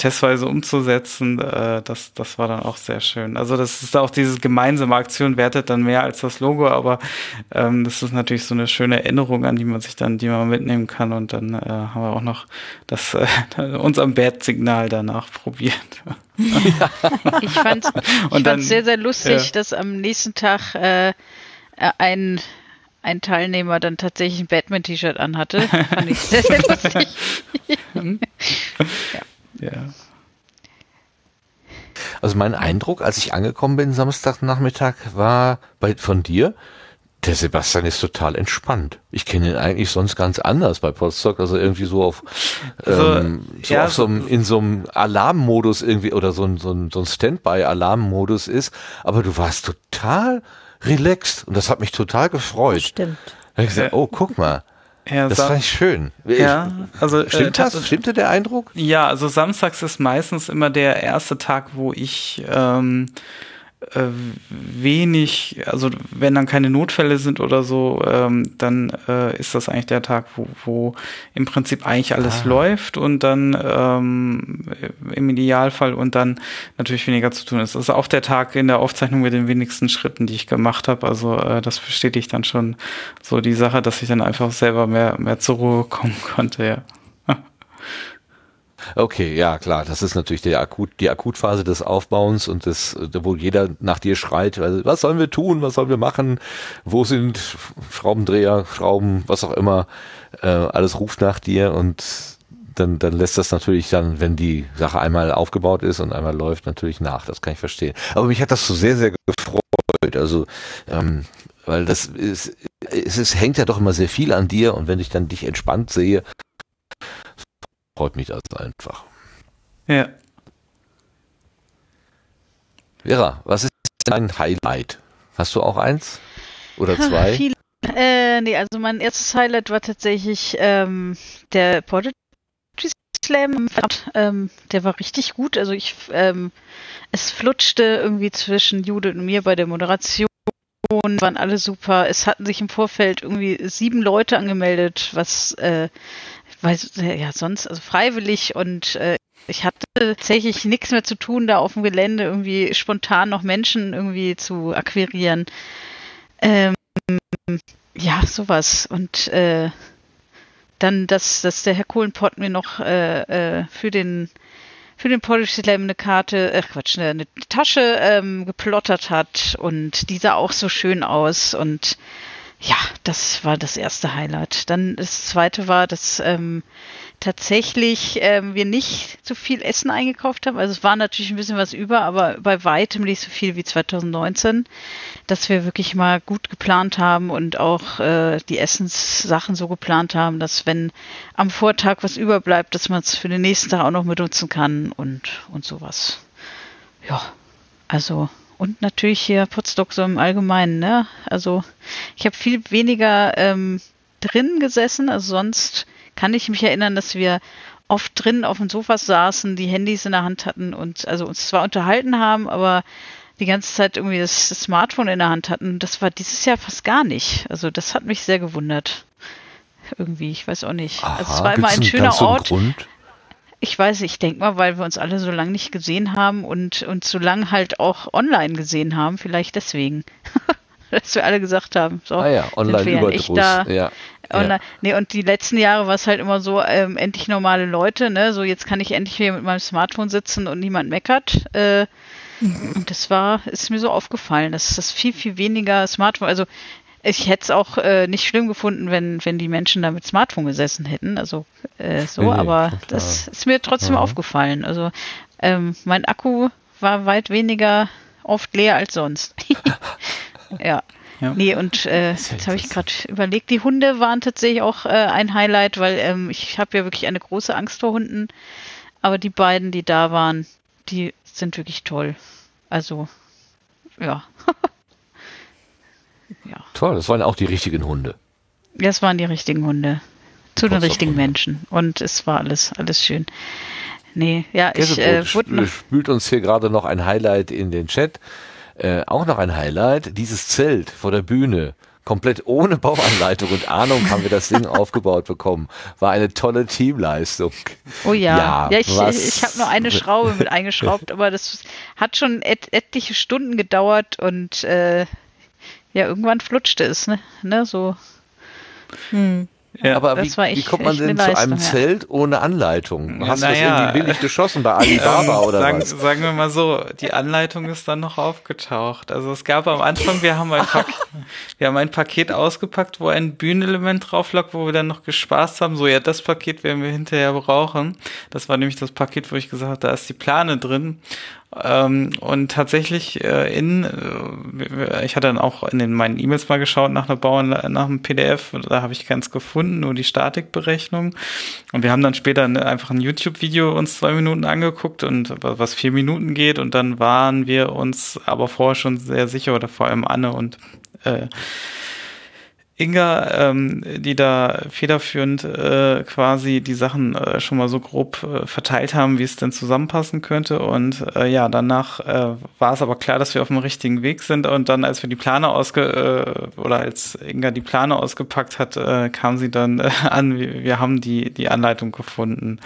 testweise umzusetzen, äh, das, das war dann auch sehr schön. Also das ist auch diese gemeinsame Aktion wertet dann mehr als das Logo, aber ähm, das ist natürlich so eine schöne Erinnerung, an die man sich dann, die man mitnehmen kann und dann äh, haben wir auch noch das äh, uns am Bad-Signal danach probiert. ich fand es sehr, sehr lustig, ja. dass am nächsten Tag äh, ein ein Teilnehmer dann tatsächlich ein Batman-T-Shirt anhatte. Fand ich sehr, sehr lustig. ja. Ja. Also mein Eindruck, als ich angekommen bin Samstagnachmittag, war bei, von dir, der Sebastian ist total entspannt. Ich kenne ihn eigentlich sonst ganz anders bei Potsdok, also irgendwie so auf, also, ähm, so ja, auf so einem, in so einem Alarmmodus irgendwie oder so ein, so ein, so ein Standby-Alarmmodus ist. Aber du warst total relaxed und das hat mich total gefreut. Stimmt. Da hab ich gesagt, oh, guck mal. Ja, das fand ich schön. Ja, also äh, stimmt das? Stimmte der Eindruck? Ja, also samstags ist meistens immer der erste Tag, wo ich ähm, äh, wenig, also wenn dann keine Notfälle sind oder so, ähm, dann äh, ist das eigentlich der Tag, wo, wo im Prinzip eigentlich alles ah. läuft und dann ähm, im Idealfall und dann natürlich weniger zu tun ist. Das ist auch der Tag in der Aufzeichnung mit den wenigsten Schritten, die ich gemacht habe. Also äh, das bestätigt dann schon so die Sache, dass ich dann einfach selber mehr, mehr zur Ruhe kommen konnte, ja. Okay, ja klar, das ist natürlich der Akut, die Akutphase des Aufbauens und das, wo jeder nach dir schreit, also, was sollen wir tun, was sollen wir machen, wo sind Schraubendreher, Schrauben, was auch immer, äh, alles ruft nach dir und dann, dann lässt das natürlich dann, wenn die Sache einmal aufgebaut ist und einmal läuft, natürlich nach. Das kann ich verstehen. Aber mich hat das so sehr, sehr gefreut. Also, ähm, weil das ist, es ist, hängt ja doch immer sehr viel an dir und wenn ich dann dich entspannt sehe, freut mich das einfach. Ja. Vera, was ist dein Highlight? Hast du auch eins? Oder zwei? Viel, äh, nee, also mein erstes Highlight war tatsächlich ähm, der Poetry Slam. Ähm, der war richtig gut. Also ich, ähm, es flutschte irgendwie zwischen Judith und mir bei der Moderation waren alle super. Es hatten sich im Vorfeld irgendwie sieben Leute angemeldet, was äh, weil ja sonst, also freiwillig und äh, ich hatte tatsächlich nichts mehr zu tun, da auf dem Gelände irgendwie spontan noch Menschen irgendwie zu akquirieren. Ähm, ja, sowas. Und äh, dann, dass, dass der Herr Kohlenpott mir noch äh, äh, für den für den Polish Slam eine Karte, äh, Quatsch, eine, eine Tasche ähm, geplottert hat und die sah auch so schön aus und ja, das war das erste Highlight. Dann das zweite war, dass ähm, tatsächlich ähm, wir nicht zu viel Essen eingekauft haben. Also es war natürlich ein bisschen was über, aber bei weitem nicht so viel wie 2019, dass wir wirklich mal gut geplant haben und auch äh, die Essenssachen so geplant haben, dass wenn am Vortag was überbleibt, dass man es für den nächsten Tag auch noch benutzen kann und und sowas. Ja, also und natürlich hier Potsdok so im Allgemeinen, ne? Also ich habe viel weniger ähm, drin gesessen, also sonst kann ich mich erinnern, dass wir oft drin auf dem Sofa saßen, die Handys in der Hand hatten und also uns zwar unterhalten haben, aber die ganze Zeit irgendwie das, das Smartphone in der Hand hatten. Das war dieses Jahr fast gar nicht. Also das hat mich sehr gewundert. Irgendwie, ich weiß auch nicht. Aha, also es war immer ein schöner Ort. Grund? Ich weiß, ich denke mal, weil wir uns alle so lange nicht gesehen haben und uns so lange halt auch online gesehen haben, vielleicht deswegen. Dass wir alle gesagt haben, so, ah ja, online Überdruss. Da, ja. Online, ja. Nee, und die letzten Jahre war es halt immer so, ähm, endlich normale Leute, ne? So, jetzt kann ich endlich hier mit meinem Smartphone sitzen und niemand meckert. Äh, und das war, ist mir so aufgefallen, dass das viel, viel weniger Smartphone, also ich hätte es auch äh, nicht schlimm gefunden, wenn, wenn die Menschen da mit Smartphone gesessen hätten. Also äh, so, nee, aber das ist mir trotzdem ja. aufgefallen. Also ähm, mein Akku war weit weniger oft leer als sonst. ja. ja. Nee, und äh, jetzt habe ich gerade überlegt, die Hunde waren tatsächlich auch äh, ein Highlight, weil ähm, ich habe ja wirklich eine große Angst vor Hunden. Aber die beiden, die da waren, die sind wirklich toll. Also, ja. Ja. Toll, das waren auch die richtigen Hunde. Das waren die richtigen Hunde. Zu den richtigen Menschen. Und es war alles, alles schön. Nee, ja, ich äh, wurde spült uns hier gerade noch ein Highlight in den Chat. Äh, auch noch ein Highlight, dieses Zelt vor der Bühne. Komplett ohne Bauanleitung und Ahnung haben wir das Ding aufgebaut bekommen. War eine tolle Teamleistung. Oh ja. Ja, ja ich, ich, ich habe nur eine Schraube mit eingeschraubt, aber das hat schon et etliche Stunden gedauert und äh, ja, irgendwann flutschte es, ne? ne? So. Hm. Ja, aber wie, wie, kommt man denn zu einem Zelt ohne Anleitung? Hast naja, du das irgendwie billig geschossen bei Alibaba ähm, oder sagen, was? Sagen wir mal so, die Anleitung ist dann noch aufgetaucht. Also es gab am Anfang, wir haben ein, Paket, wir haben ein Paket ausgepackt, wo ein Bühnenelement drauf lag, wo wir dann noch gespaßt haben. So, ja, das Paket werden wir hinterher brauchen. Das war nämlich das Paket, wo ich gesagt habe, da ist die Plane drin. Ähm, und tatsächlich äh, in, äh, ich hatte dann auch in den, meinen E-Mails mal geschaut nach einer Bauern, nach einem PDF, da habe ich keins gefunden, nur die Statikberechnung. Und wir haben dann später einfach ein YouTube-Video uns zwei Minuten angeguckt und was vier Minuten geht und dann waren wir uns aber vorher schon sehr sicher oder vor allem Anne und äh, Inga, ähm, die da federführend äh, quasi die Sachen äh, schon mal so grob äh, verteilt haben, wie es denn zusammenpassen könnte. Und äh, ja, danach äh, war es aber klar, dass wir auf dem richtigen Weg sind. Und dann, als wir die Plane ausge äh, oder als Inga die Plane ausgepackt hat, äh, kam sie dann äh, an, wir, wir haben die die Anleitung gefunden.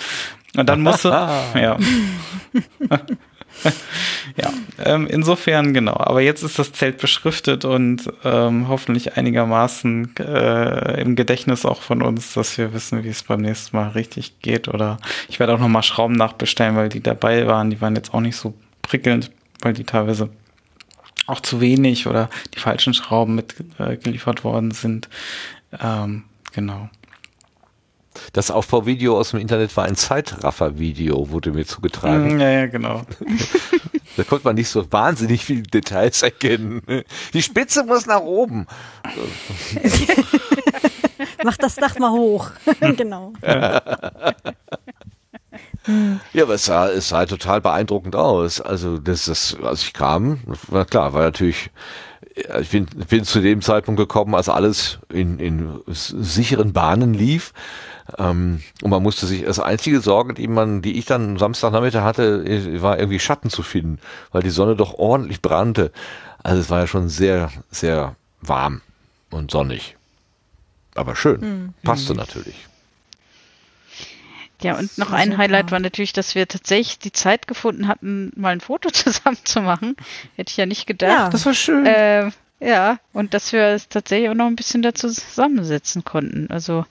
Und dann musste ja. ja, ähm, insofern genau. Aber jetzt ist das Zelt beschriftet und ähm, hoffentlich einigermaßen äh, im Gedächtnis auch von uns, dass wir wissen, wie es beim nächsten Mal richtig geht. Oder ich werde auch nochmal Schrauben nachbestellen, weil die dabei waren. Die waren jetzt auch nicht so prickelnd, weil die teilweise auch zu wenig oder die falschen Schrauben mitgeliefert äh, worden sind. Ähm, genau. Das Aufbauvideo aus dem Internet war ein Zeitraffer-Video, wurde mir zugetragen. Mm, ja, ja, genau. da konnte man nicht so wahnsinnig viele Details erkennen. Die Spitze muss nach oben. Mach das Dach mal hoch. genau. Ja. Ja, aber es sah, es sah total beeindruckend aus. Also, das, das, als ich kam, war klar, war natürlich ich bin, bin zu dem Zeitpunkt gekommen, als alles in, in sicheren Bahnen lief. Ähm, und man musste sich, das einzige Sorge, die man, die ich dann Samstagnachmittag hatte, war irgendwie Schatten zu finden, weil die Sonne doch ordentlich brannte. Also es war ja schon sehr, sehr warm und sonnig. Aber schön. Mhm. Passte mhm. natürlich. Ja, und noch ein Highlight war natürlich, dass wir tatsächlich die Zeit gefunden hatten, mal ein Foto zusammen zu machen. Hätte ich ja nicht gedacht. Ja, das war schön. Äh, ja, und dass wir es tatsächlich auch noch ein bisschen dazu zusammensetzen konnten. Also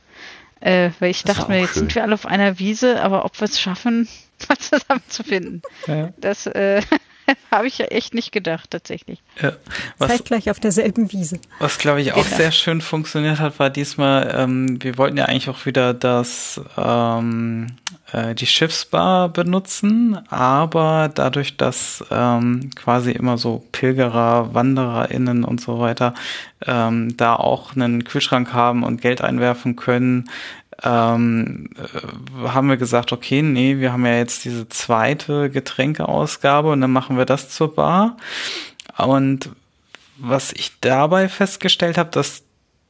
äh, weil ich das dachte mir, jetzt schön. sind wir alle auf einer Wiese, aber ob wir es schaffen, mal zusammenzufinden, ja. das äh, habe ich ja echt nicht gedacht, tatsächlich. Ja. Was, Zeitgleich auf derselben Wiese. Was, glaube ich, auch genau. sehr schön funktioniert hat, war diesmal, ähm, wir wollten ja eigentlich auch wieder das, ähm, äh, die Schiffsbar benutzen, aber dadurch, dass ähm, quasi immer so Pilgerer, WandererInnen und so weiter ähm, da auch einen Kühlschrank haben und Geld einwerfen können, ähm, äh, haben wir gesagt, okay, nee, wir haben ja jetzt diese zweite Getränkeausgabe und dann machen wir das zur Bar. Und was ich dabei festgestellt habe, dass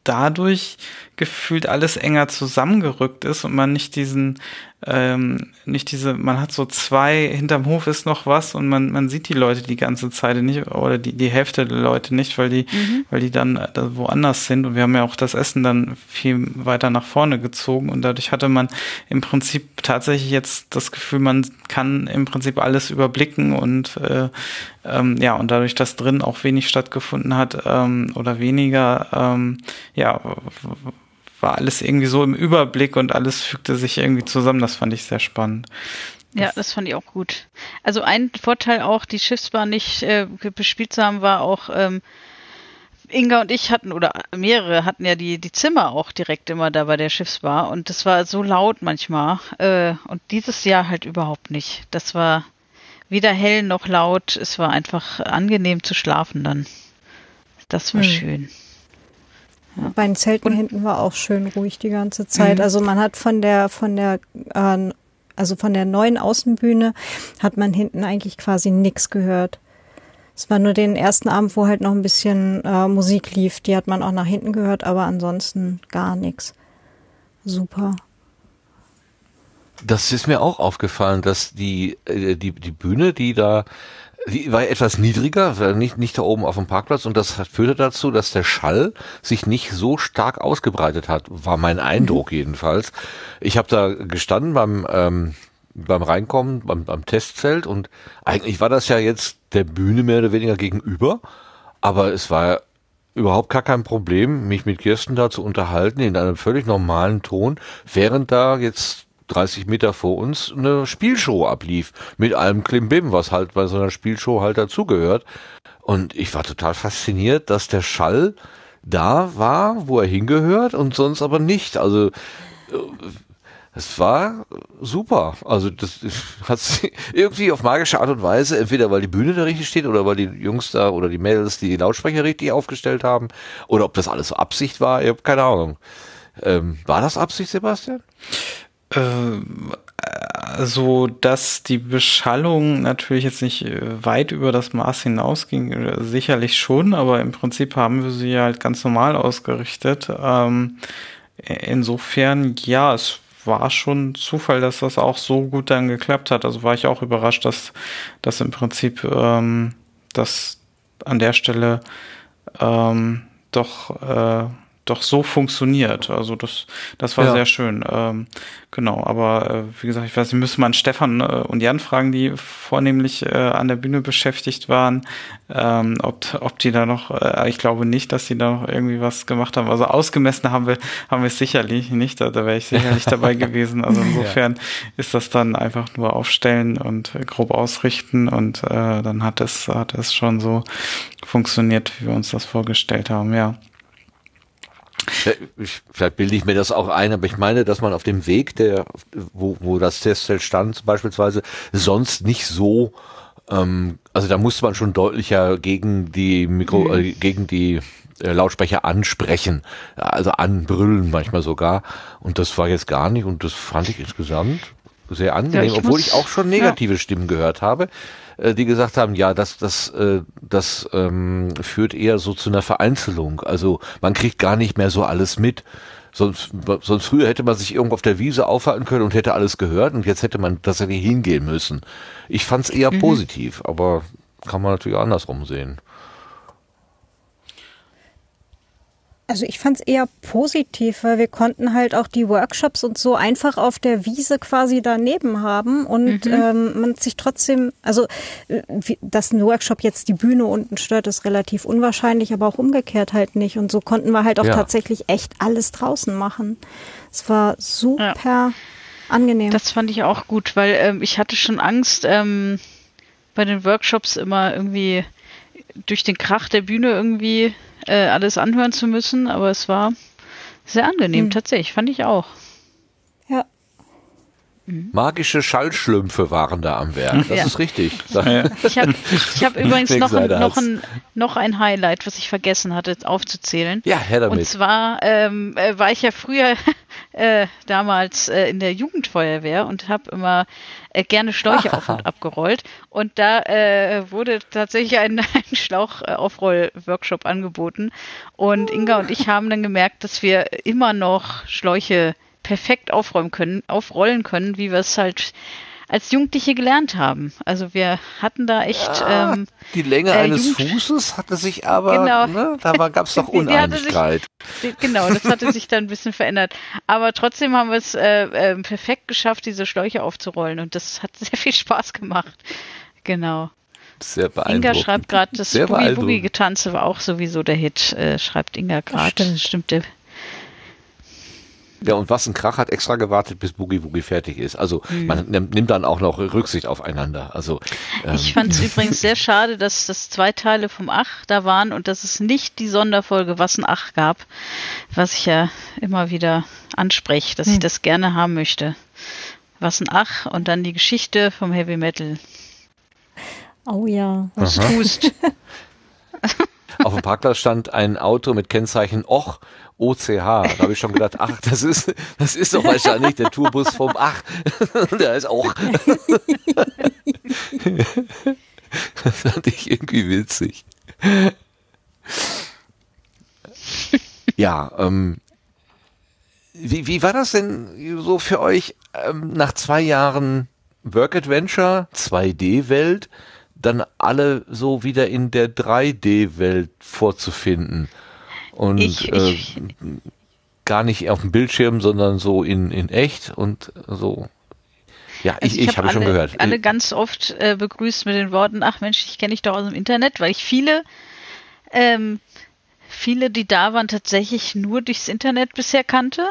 dadurch gefühlt alles enger zusammengerückt ist und man nicht diesen ähm, nicht diese, man hat so zwei, hinterm Hof ist noch was und man, man sieht die Leute die ganze Zeit nicht oder die, die Hälfte der Leute nicht, weil die, mhm. weil die dann äh, woanders sind und wir haben ja auch das Essen dann viel weiter nach vorne gezogen und dadurch hatte man im Prinzip tatsächlich jetzt das Gefühl, man kann im Prinzip alles überblicken und äh, ähm, ja, und dadurch, dass drin auch wenig stattgefunden hat ähm, oder weniger, ähm, ja, war alles irgendwie so im Überblick und alles fügte sich irgendwie zusammen. Das fand ich sehr spannend. Ja, das fand ich auch gut. Also ein Vorteil auch, die Schiffsbahn nicht äh, bespielt zu haben, war auch, ähm, Inga und ich hatten, oder mehrere hatten ja die, die Zimmer auch direkt immer da bei der Schiffsbar und das war so laut manchmal. Äh, und dieses Jahr halt überhaupt nicht. Das war weder hell noch laut. Es war einfach angenehm zu schlafen dann. Das war hm. schön. Ja. Bei den Zelten und hinten war auch schön ruhig die ganze Zeit. Mhm. Also man hat von der, von der, äh, also von der neuen Außenbühne hat man hinten eigentlich quasi nichts gehört. Es war nur den ersten Abend, wo halt noch ein bisschen äh, Musik lief. Die hat man auch nach hinten gehört, aber ansonsten gar nichts. Super. Das ist mir auch aufgefallen, dass die, äh, die, die Bühne, die da die war etwas niedriger, nicht, nicht da oben auf dem Parkplatz und das führte dazu, dass der Schall sich nicht so stark ausgebreitet hat, war mein Eindruck mhm. jedenfalls. Ich habe da gestanden beim, ähm, beim Reinkommen, beim, beim Testzelt und eigentlich war das ja jetzt der Bühne mehr oder weniger gegenüber, aber es war überhaupt gar kein Problem, mich mit Kirsten da zu unterhalten in einem völlig normalen Ton, während da jetzt 30 Meter vor uns eine Spielshow ablief. Mit allem Klimbim, was halt bei so einer Spielshow halt dazugehört. Und ich war total fasziniert, dass der Schall da war, wo er hingehört und sonst aber nicht. Also, Es war super. Also das hat irgendwie auf magische Art und Weise, entweder weil die Bühne da richtig steht oder weil die Jungs da oder die Mädels die Lautsprecher richtig aufgestellt haben oder ob das alles Absicht war, ich habe keine Ahnung. Ähm, war das Absicht, Sebastian? Ähm, so dass die Beschallung natürlich jetzt nicht äh, weit über das Maß hinausging, äh, sicherlich schon, aber im Prinzip haben wir sie halt ganz normal ausgerichtet. Ähm, insofern, ja, es war schon Zufall, dass das auch so gut dann geklappt hat. Also war ich auch überrascht, dass das im Prinzip ähm, das an der Stelle ähm, doch äh, doch so funktioniert. Also das, das war ja. sehr schön. Ähm, genau, aber äh, wie gesagt, ich weiß nicht, müsste man Stefan äh, und Jan fragen, die vornehmlich äh, an der Bühne beschäftigt waren, ähm, ob, ob die da noch, äh, ich glaube nicht, dass die da noch irgendwie was gemacht haben. Also ausgemessen haben wir, haben wir es sicherlich nicht, da, da wäre ich sicherlich dabei gewesen. Also insofern ja. ist das dann einfach nur aufstellen und äh, grob ausrichten und äh, dann hat es, hat es schon so funktioniert, wie wir uns das vorgestellt haben, ja. Ich, vielleicht bilde ich mir das auch ein, aber ich meine, dass man auf dem Weg, der, wo, wo das Testzelt stand, beispielsweise, sonst nicht so, ähm, also da musste man schon deutlicher gegen die Mikro, mhm. äh, gegen die äh, Lautsprecher ansprechen, also anbrüllen manchmal sogar. Und das war jetzt gar nicht und das fand ich insgesamt sehr angenehm, ja, ich obwohl muss, ich auch schon negative ja. Stimmen gehört habe. Äh, die gesagt haben, ja, das, das, äh, das ähm, führt eher so zu einer Vereinzelung. Also man kriegt gar nicht mehr so alles mit. Sonst, sonst früher hätte man sich irgendwo auf der Wiese aufhalten können und hätte alles gehört und jetzt hätte man tatsächlich hingehen müssen. Ich fand es eher mhm. positiv, aber kann man natürlich andersrum sehen. Also ich fand es eher positiv, weil wir konnten halt auch die Workshops und so einfach auf der Wiese quasi daneben haben und mhm. ähm, man sich trotzdem, also äh, dass ein Workshop jetzt die Bühne unten stört, ist relativ unwahrscheinlich, aber auch umgekehrt halt nicht. Und so konnten wir halt auch ja. tatsächlich echt alles draußen machen. Es war super ja. angenehm. Das fand ich auch gut, weil ähm, ich hatte schon Angst ähm, bei den Workshops immer irgendwie durch den Krach der Bühne irgendwie äh, alles anhören zu müssen, aber es war sehr angenehm, mhm. tatsächlich, fand ich auch. Ja. Mhm. Magische Schallschlümpfe waren da am Werk, das ja. ist richtig. Ich habe ich hab übrigens noch ein, noch, ein, noch ein Highlight, was ich vergessen hatte aufzuzählen. Ja, Herr damit. Und zwar ähm, äh, war ich ja früher äh, damals äh, in der Jugendfeuerwehr und habe immer äh, gerne Schläuche auf und abgerollt. Und da äh, wurde tatsächlich ein, ein Schlauchaufroll-Workshop angeboten. Und Inga und ich haben dann gemerkt, dass wir immer noch Schläuche perfekt aufräumen können, aufrollen können, wie wir es halt als Jugendliche gelernt haben. Also wir hatten da echt. Ja, ähm, die Länge äh, eines Jugend Fußes hatte sich aber, genau. ne, da gab es doch Uneinigkeit. Sich, genau, das hatte sich dann ein bisschen verändert. Aber trotzdem haben wir es äh, äh, perfekt geschafft, diese Schläuche aufzurollen und das hat sehr viel Spaß gemacht. Genau. Sehr beeindruckend. Inga schreibt gerade, das Boogie Boogie Getanze war auch sowieso der Hit, äh, schreibt Inga gerade. Stimmt. stimmt, der ja, und was ein Krach hat extra gewartet, bis Boogie Woogie fertig ist. Also mhm. man nimmt dann auch noch Rücksicht aufeinander. Also ähm. Ich fand es übrigens sehr schade, dass das zwei Teile vom Ach da waren und dass es nicht die Sonderfolge Was ein Ach gab, was ich ja immer wieder anspreche, dass mhm. ich das gerne haben möchte. Was ein Ach und dann die Geschichte vom Heavy Metal. Oh ja. Was Aha. Auf dem Parkplatz stand ein Auto mit Kennzeichen Och OCH. Da habe ich schon gedacht, ach, das ist, das ist doch wahrscheinlich der Tourbus vom Ach. der ist auch. das fand ich irgendwie witzig. Ja, ähm, wie, wie war das denn so für euch ähm, nach zwei Jahren Work Adventure, 2D-Welt, dann alle so wieder in der 3D-Welt vorzufinden? und ich, äh, gar nicht auf dem Bildschirm, sondern so in, in echt und so. Ja, also ich, ich, ich habe hab schon gehört. Alle ganz oft äh, begrüßt mit den Worten, ach Mensch, ich kenne dich doch aus dem Internet, weil ich viele, ähm, viele, die da waren, tatsächlich nur durchs Internet bisher kannte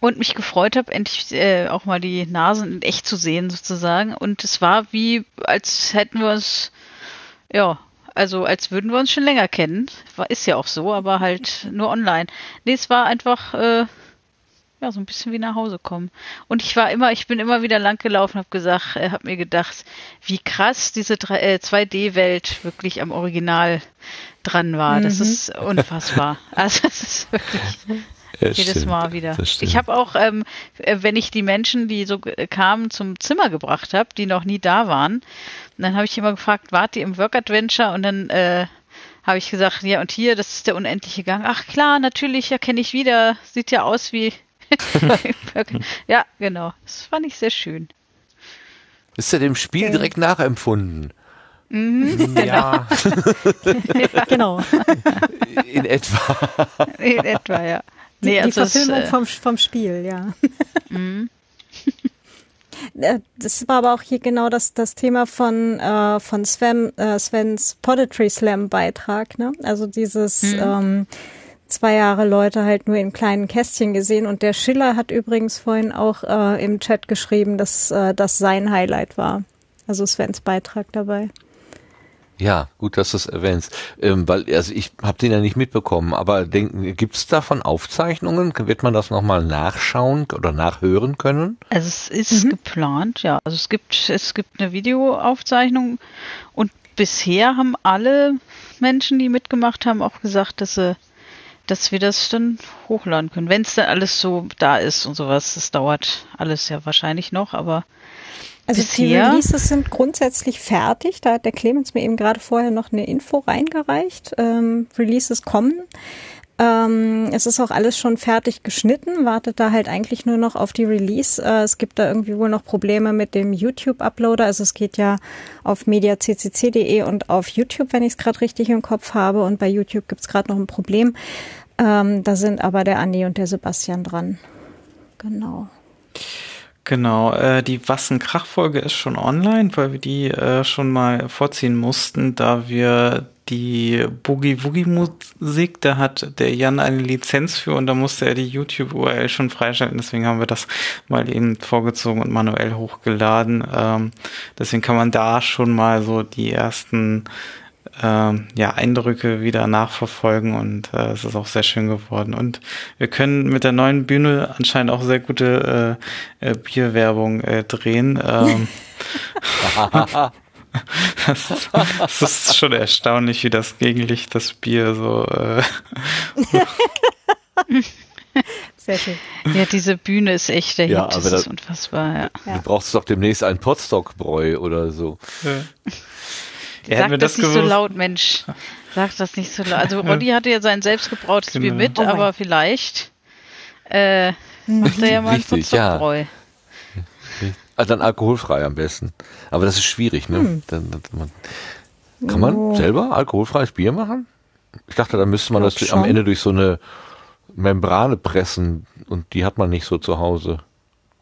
und mich gefreut habe, endlich äh, auch mal die Nasen in echt zu sehen sozusagen. Und es war wie, als hätten wir es, ja, also als würden wir uns schon länger kennen. War, ist ja auch so, aber halt nur online. Nee, es war einfach, äh, ja, so ein bisschen wie nach Hause kommen. Und ich war immer, ich bin immer wieder lang gelaufen, habe gesagt, äh, habe mir gedacht, wie krass diese äh, 2D-Welt wirklich am Original dran war. Mhm. Das ist unfassbar. Also das ist wirklich ja, jedes stimmt, Mal wieder. Ich habe auch, ähm, äh, wenn ich die Menschen, die so kamen, zum Zimmer gebracht habe, die noch nie da waren, dann habe ich immer gefragt, wart ihr im Work Adventure? Und dann äh, habe ich gesagt, ja und hier, das ist der unendliche Gang. Ach klar, natürlich erkenne ich wieder. Sieht ja aus wie. ja, genau. Das fand ich sehr schön. Ist ja dem Spiel okay. direkt nachempfunden. Mhm, ja. ja. genau. In etwa. In etwa, ja. Nee, die, also die Verfilmung es, äh, vom, vom Spiel, ja. Mhm. Äh, das war aber auch hier genau das, das Thema von, äh, von Sven, äh, Svens Poetry Slam Beitrag, ne? Also dieses mhm. ähm, zwei Jahre Leute halt nur in kleinen Kästchen gesehen und der Schiller hat übrigens vorhin auch äh, im Chat geschrieben, dass äh, das sein Highlight war. Also Svens Beitrag dabei. Ja, gut, dass du es erwähnst. Ähm, weil, also ich habe den ja nicht mitbekommen, aber gibt es davon Aufzeichnungen? Wird man das nochmal nachschauen oder nachhören können? Also es ist mhm. geplant, ja. Also es gibt, es gibt eine Videoaufzeichnung und bisher haben alle Menschen, die mitgemacht haben, auch gesagt, dass sie dass wir das dann hochladen können. Wenn es dann alles so da ist und sowas. Das dauert alles ja wahrscheinlich noch, aber also Bisher? die Releases sind grundsätzlich fertig. Da hat der Clemens mir eben gerade vorher noch eine Info reingereicht. Ähm, Releases kommen. Ähm, es ist auch alles schon fertig geschnitten, wartet da halt eigentlich nur noch auf die Release. Äh, es gibt da irgendwie wohl noch Probleme mit dem YouTube-Uploader. Also es geht ja auf mediaccc.de und auf YouTube, wenn ich es gerade richtig im Kopf habe. Und bei YouTube gibt es gerade noch ein Problem. Ähm, da sind aber der Andi und der Sebastian dran. Genau. Genau, äh, die Wassenkrach-Folge ist schon online, weil wir die äh, schon mal vorziehen mussten, da wir die Boogie-Woogie-Musik, da hat der Jan eine Lizenz für und da musste er die YouTube-URL schon freischalten, deswegen haben wir das mal eben vorgezogen und manuell hochgeladen. Ähm, deswegen kann man da schon mal so die ersten ähm, ja, Eindrücke wieder nachverfolgen und äh, es ist auch sehr schön geworden. Und wir können mit der neuen Bühne anscheinend auch sehr gute äh, äh, Bierwerbung äh, drehen. Ähm, das, das, ist schon erstaunlich, wie das Gegenlicht das Bier so. Äh, Sehr schön. Ja, diese Bühne ist echt der ja, Hit. Das ist unfassbar. Ja. Du brauchst doch demnächst einen Potstock-Bräu oder so. Ja. Ja, Sag das, das nicht so laut, Mensch. Sag das nicht so laut. Also Roddy hatte ja sein selbstgebrautes genau. Bier mit, oh aber vielleicht äh, macht er ja mal ein Putzbräu. Ja. Also dann alkoholfrei am besten. Aber das ist schwierig, ne? Hm. Dann, man, kann man oh. selber alkoholfreies Bier machen? Ich dachte, da müsste man das schon. am Ende durch so eine Membrane pressen und die hat man nicht so zu Hause.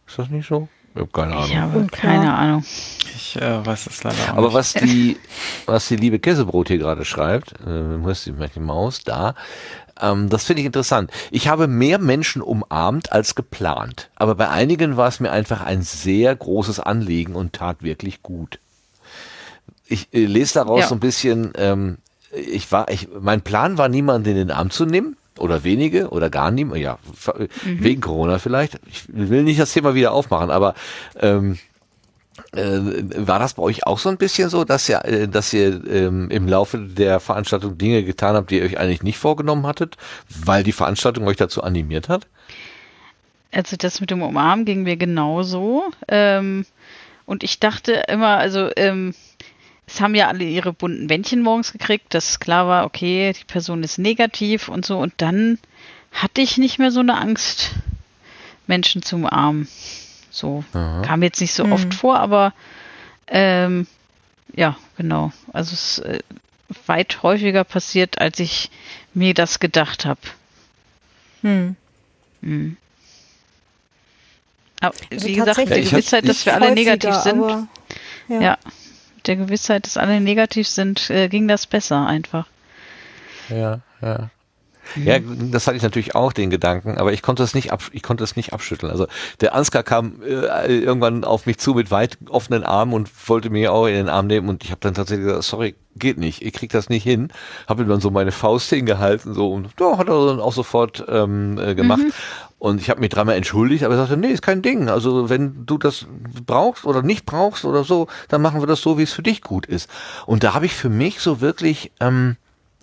Ist das nicht so? Ich habe keine Ahnung. Ich habe keine Ahnung. Ich äh, weiß es leider auch Aber nicht. was die, was die liebe Käsebrot hier gerade schreibt, äh, wo ist die, die Maus? Da. Ähm, das finde ich interessant. Ich habe mehr Menschen umarmt als geplant. Aber bei einigen war es mir einfach ein sehr großes Anliegen und tat wirklich gut. Ich äh, lese daraus ja. so ein bisschen, ähm, ich war, ich, mein Plan war, niemanden in den Arm zu nehmen oder wenige oder gar niemand, ja, mhm. wegen Corona vielleicht. Ich will nicht das Thema wieder aufmachen, aber ähm, äh, war das bei euch auch so ein bisschen so, dass ihr, äh, dass ihr ähm, im Laufe der Veranstaltung Dinge getan habt, die ihr euch eigentlich nicht vorgenommen hattet, weil die Veranstaltung euch dazu animiert hat? Also das mit dem Umarmen ging mir genauso. Ähm, und ich dachte immer, also ähm, es haben ja alle ihre bunten Bändchen morgens gekriegt, dass klar war, okay, die Person ist negativ und so. Und dann hatte ich nicht mehr so eine Angst, Menschen zu umarmen. So Aha. kam jetzt nicht so hm. oft vor, aber ähm, ja, genau. Also es ist äh, weit häufiger passiert, als ich mir das gedacht habe. Hm. Hm. Aber, also wie gesagt, die Gewissheit, dass wir alle negativ sind. Aber, ja. ja der Gewissheit, dass alle negativ sind, äh, ging das besser einfach. Ja, ja. Ja, das hatte ich natürlich auch den Gedanken, aber ich konnte es nicht ab, ich konnte es nicht abschütteln. Also der Ansgar kam äh, irgendwann auf mich zu mit weit offenen Armen und wollte mir auch in den Arm nehmen und ich habe dann tatsächlich gesagt, sorry, geht nicht, ich krieg das nicht hin. Habe ihm dann so meine Faust hingehalten so und ja, hat er dann auch sofort ähm, äh, gemacht. Mhm. Und ich habe mich dreimal entschuldigt, aber er sagte, nee, ist kein Ding. Also wenn du das brauchst oder nicht brauchst oder so, dann machen wir das so, wie es für dich gut ist. Und da habe ich für mich so wirklich ähm,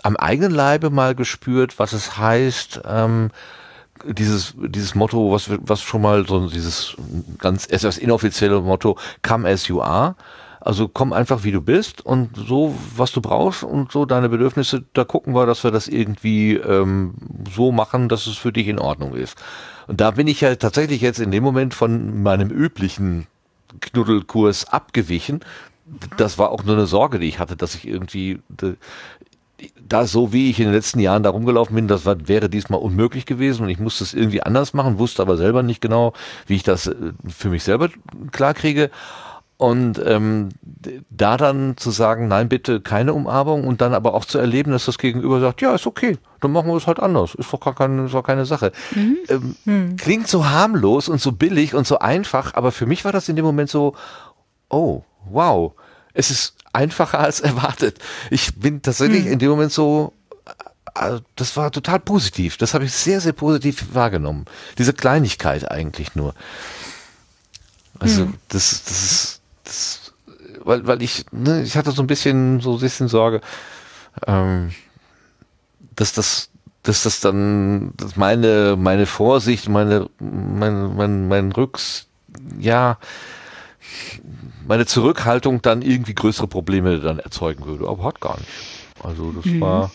am eigenen Leibe mal gespürt, was es heißt, ähm, dieses, dieses Motto, was, was schon mal so dieses ganz etwas inoffizielle Motto, come as you are. Also komm einfach wie du bist und so, was du brauchst und so deine Bedürfnisse, da gucken wir, dass wir das irgendwie ähm, so machen, dass es für dich in Ordnung ist. Und da bin ich ja tatsächlich jetzt in dem Moment von meinem üblichen Knuddelkurs abgewichen. Das war auch nur eine Sorge, die ich hatte, dass ich irgendwie da so wie ich in den letzten Jahren da rumgelaufen bin, das war, wäre diesmal unmöglich gewesen und ich musste es irgendwie anders machen, wusste aber selber nicht genau, wie ich das äh, für mich selber klar kriege. Und ähm, da dann zu sagen, nein, bitte keine Umarmung und dann aber auch zu erleben, dass das Gegenüber sagt, ja, ist okay, dann machen wir es halt anders, ist doch gar keine, ist doch keine Sache. Mhm. Ähm, mhm. Klingt so harmlos und so billig und so einfach, aber für mich war das in dem Moment so, oh, wow, es ist einfacher als erwartet. Ich bin tatsächlich mhm. in dem Moment so, äh, das war total positiv, das habe ich sehr, sehr positiv wahrgenommen. Diese Kleinigkeit eigentlich nur. Also mhm. das, das ist das, weil, weil ich, ne, ich hatte so ein bisschen, so ein bisschen Sorge, ähm, dass das, dass das dann, dass meine, meine Vorsicht, meine, mein, mein, mein Rücks, ja, meine Zurückhaltung dann irgendwie größere Probleme dann erzeugen würde. Aber hat gar nicht. Also das mhm. war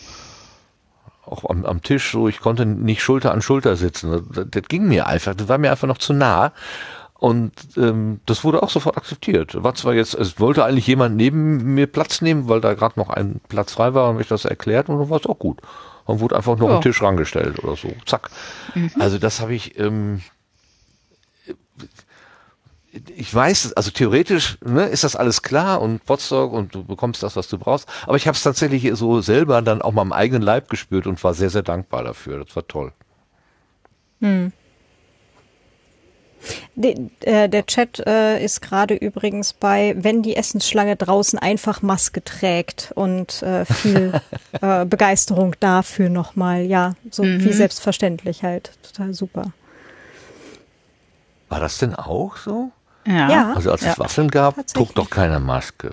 auch am, am Tisch so, ich konnte nicht Schulter an Schulter sitzen. Das, das ging mir einfach, das war mir einfach noch zu nah. Und ähm, das wurde auch sofort akzeptiert. War zwar jetzt, es wollte eigentlich jemand neben mir Platz nehmen, weil da gerade noch ein Platz frei war und mich das erklärt und dann war es auch gut. Man wurde einfach noch ja. einen Tisch rangestellt oder so. Zack. Mhm. Also das habe ich. Ähm, ich weiß, also theoretisch ne, ist das alles klar und Potsdok und du bekommst das, was du brauchst. Aber ich habe es tatsächlich so selber dann auch mal am eigenen Leib gespürt und war sehr, sehr dankbar dafür. Das war toll. Hm. De, äh, der Chat äh, ist gerade übrigens bei, wenn die Essensschlange draußen einfach Maske trägt und äh, viel äh, Begeisterung dafür nochmal. Ja, so mhm. wie selbstverständlich halt. Total super. War das denn auch so? Ja. ja. Also als es Waffeln gab, trug doch keiner Maske.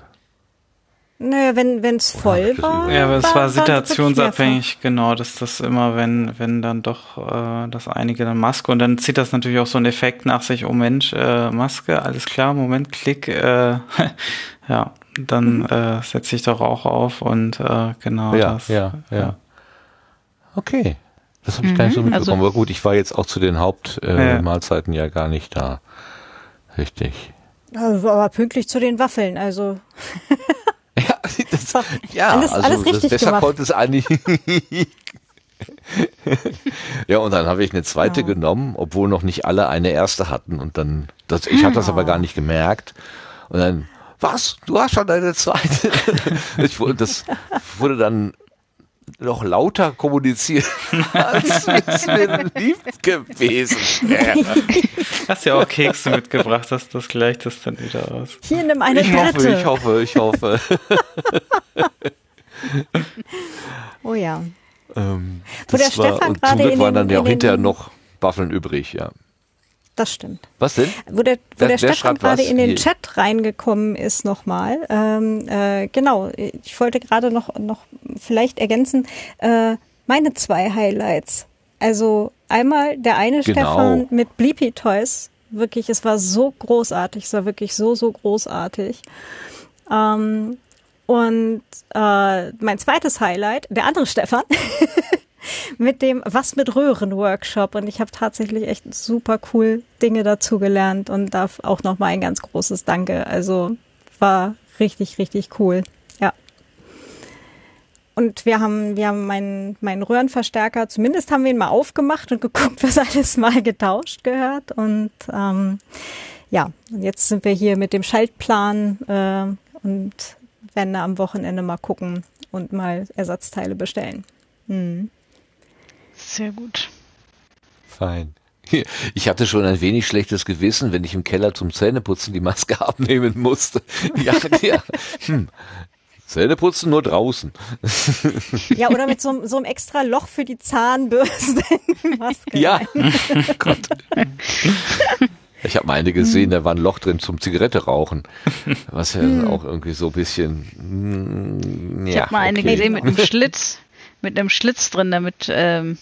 Naja, wenn es voll war. Ja, aber es war, war situationsabhängig, genau, dass das immer, wenn, wenn dann doch, äh, dass einige dann Maske und dann zieht das natürlich auch so einen Effekt nach sich, oh Mensch, äh, Maske, alles klar, Moment, Klick, äh, ja, dann mhm. äh, setze ich doch auch auf und äh, genau ja, das. Ja, ja, ja. Okay. Das habe ich mhm, gar nicht so mhm, mitbekommen. Also, aber gut, ich war jetzt auch zu den Hauptmahlzeiten äh, ja. ja gar nicht da. Richtig. Aber pünktlich zu den Waffeln, also. Ja, das, ja alles, also alles richtig das, deshalb gemacht. konnte es eigentlich. ja, und dann habe ich eine zweite ja. genommen, obwohl noch nicht alle eine erste hatten. Und dann, das, ich habe das aber gar nicht gemerkt. Und dann, was? Du hast schon eine zweite? das wurde dann noch lauter kommunizieren, als es mir lieb gewesen wäre. Hast ja auch Kekse mitgebracht, das, das gleicht das dann wieder aus. Hier nimm eine ich hoffe, ich hoffe, ich hoffe. oh ja. Ähm, Wo der war, Stefan und zum Glück waren dann ja auch hinterher noch Waffeln übrig, ja. Das stimmt. Was denn? Wo der, wo der, der Stefan gerade in den Chat reingekommen ist nochmal. Ähm, äh, genau, ich wollte gerade noch, noch vielleicht ergänzen, äh, meine zwei Highlights. Also einmal der eine genau. Stefan mit Bleepy Toys. Wirklich, es war so großartig, es war wirklich so, so großartig. Ähm, und äh, mein zweites Highlight, der andere Stefan, mit dem Was mit Röhren Workshop und ich habe tatsächlich echt super cool Dinge dazu gelernt und darf auch nochmal ein ganz großes Danke. Also war richtig, richtig cool. Ja. Und wir haben, wir haben meinen, meinen Röhrenverstärker, zumindest haben wir ihn mal aufgemacht und geguckt, was alles mal getauscht gehört. Und ähm, ja, jetzt sind wir hier mit dem Schaltplan äh, und werden da am Wochenende mal gucken und mal Ersatzteile bestellen. Mhm. Sehr gut. Fein. Ich hatte schon ein wenig schlechtes Gewissen, wenn ich im Keller zum Zähneputzen die Maske abnehmen musste. Ja, ja. Hm. Zähne putzen nur draußen. Ja, oder mit so, so einem extra Loch für die Zahnbürste. ja, Gott. Ich habe mal eine gesehen, da war ein Loch drin zum Zigarette rauchen. Was ja hm. auch irgendwie so ein bisschen. Mm, ja, ich habe mal eine okay. gesehen mit einem Schlitz, mit einem Schlitz drin, damit ähm,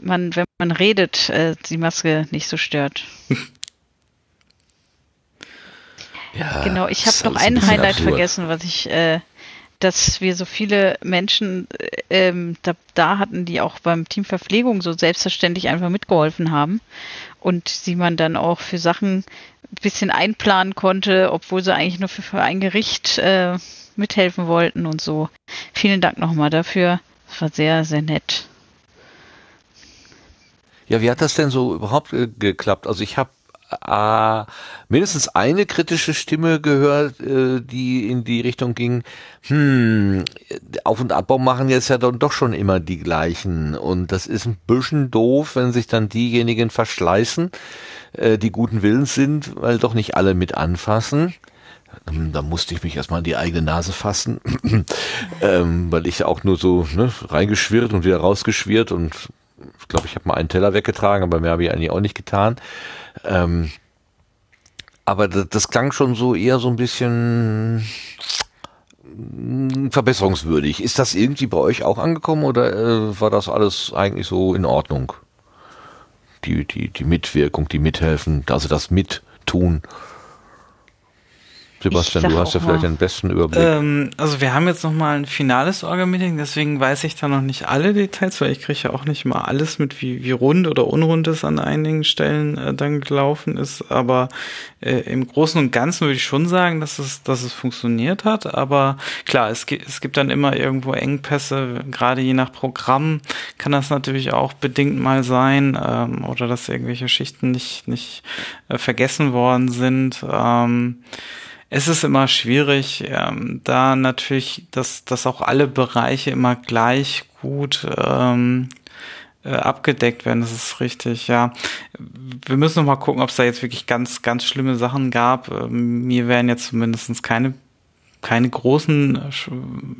man, wenn man redet, äh, die Maske nicht so stört. Ja, genau, ich habe noch ein Highlight absurd. vergessen, was ich äh, dass wir so viele Menschen äh, ähm, da, da, hatten, die auch beim Team Verpflegung so selbstverständlich einfach mitgeholfen haben und die man dann auch für Sachen ein bisschen einplanen konnte, obwohl sie eigentlich nur für, für ein Gericht äh, mithelfen wollten und so. Vielen Dank nochmal dafür. Das war sehr, sehr nett. Ja, wie hat das denn so überhaupt äh, geklappt? Also ich habe äh, mindestens eine kritische Stimme gehört, äh, die in die Richtung ging, hm, Auf- und Abbau machen jetzt ja dann doch schon immer die gleichen. Und das ist ein bisschen doof, wenn sich dann diejenigen verschleißen, äh, die guten Willens sind, weil doch nicht alle mit anfassen. Ähm, da musste ich mich erstmal an die eigene Nase fassen, ähm, weil ich auch nur so ne, reingeschwirrt und wieder rausgeschwirrt und ich glaube, ich habe mal einen Teller weggetragen, aber mehr habe ich eigentlich auch nicht getan. Ähm, aber das, das klang schon so eher so ein bisschen mm, verbesserungswürdig. Ist das irgendwie bei euch auch angekommen oder äh, war das alles eigentlich so in Ordnung? Die, die, die Mitwirkung, die Mithelfen, also das Mittun. Sebastian, du hast ja vielleicht den besten Überblick. Ähm, also wir haben jetzt noch mal ein finales Orga-Meeting, deswegen weiß ich da noch nicht alle Details, weil ich kriege ja auch nicht mal alles mit, wie, wie rund oder unrund es an einigen Stellen äh, dann gelaufen ist. Aber äh, im Großen und Ganzen würde ich schon sagen, dass es, dass es funktioniert hat. Aber klar, es gibt, es gibt dann immer irgendwo Engpässe, gerade je nach Programm kann das natürlich auch bedingt mal sein ähm, oder dass irgendwelche Schichten nicht, nicht äh, vergessen worden sind. Ähm, es ist immer schwierig, ähm, da natürlich, dass, dass auch alle Bereiche immer gleich gut ähm, äh, abgedeckt werden. Das ist richtig, ja. Wir müssen noch mal gucken, ob es da jetzt wirklich ganz, ganz schlimme Sachen gab. Ähm, mir wären jetzt zumindest keine keine großen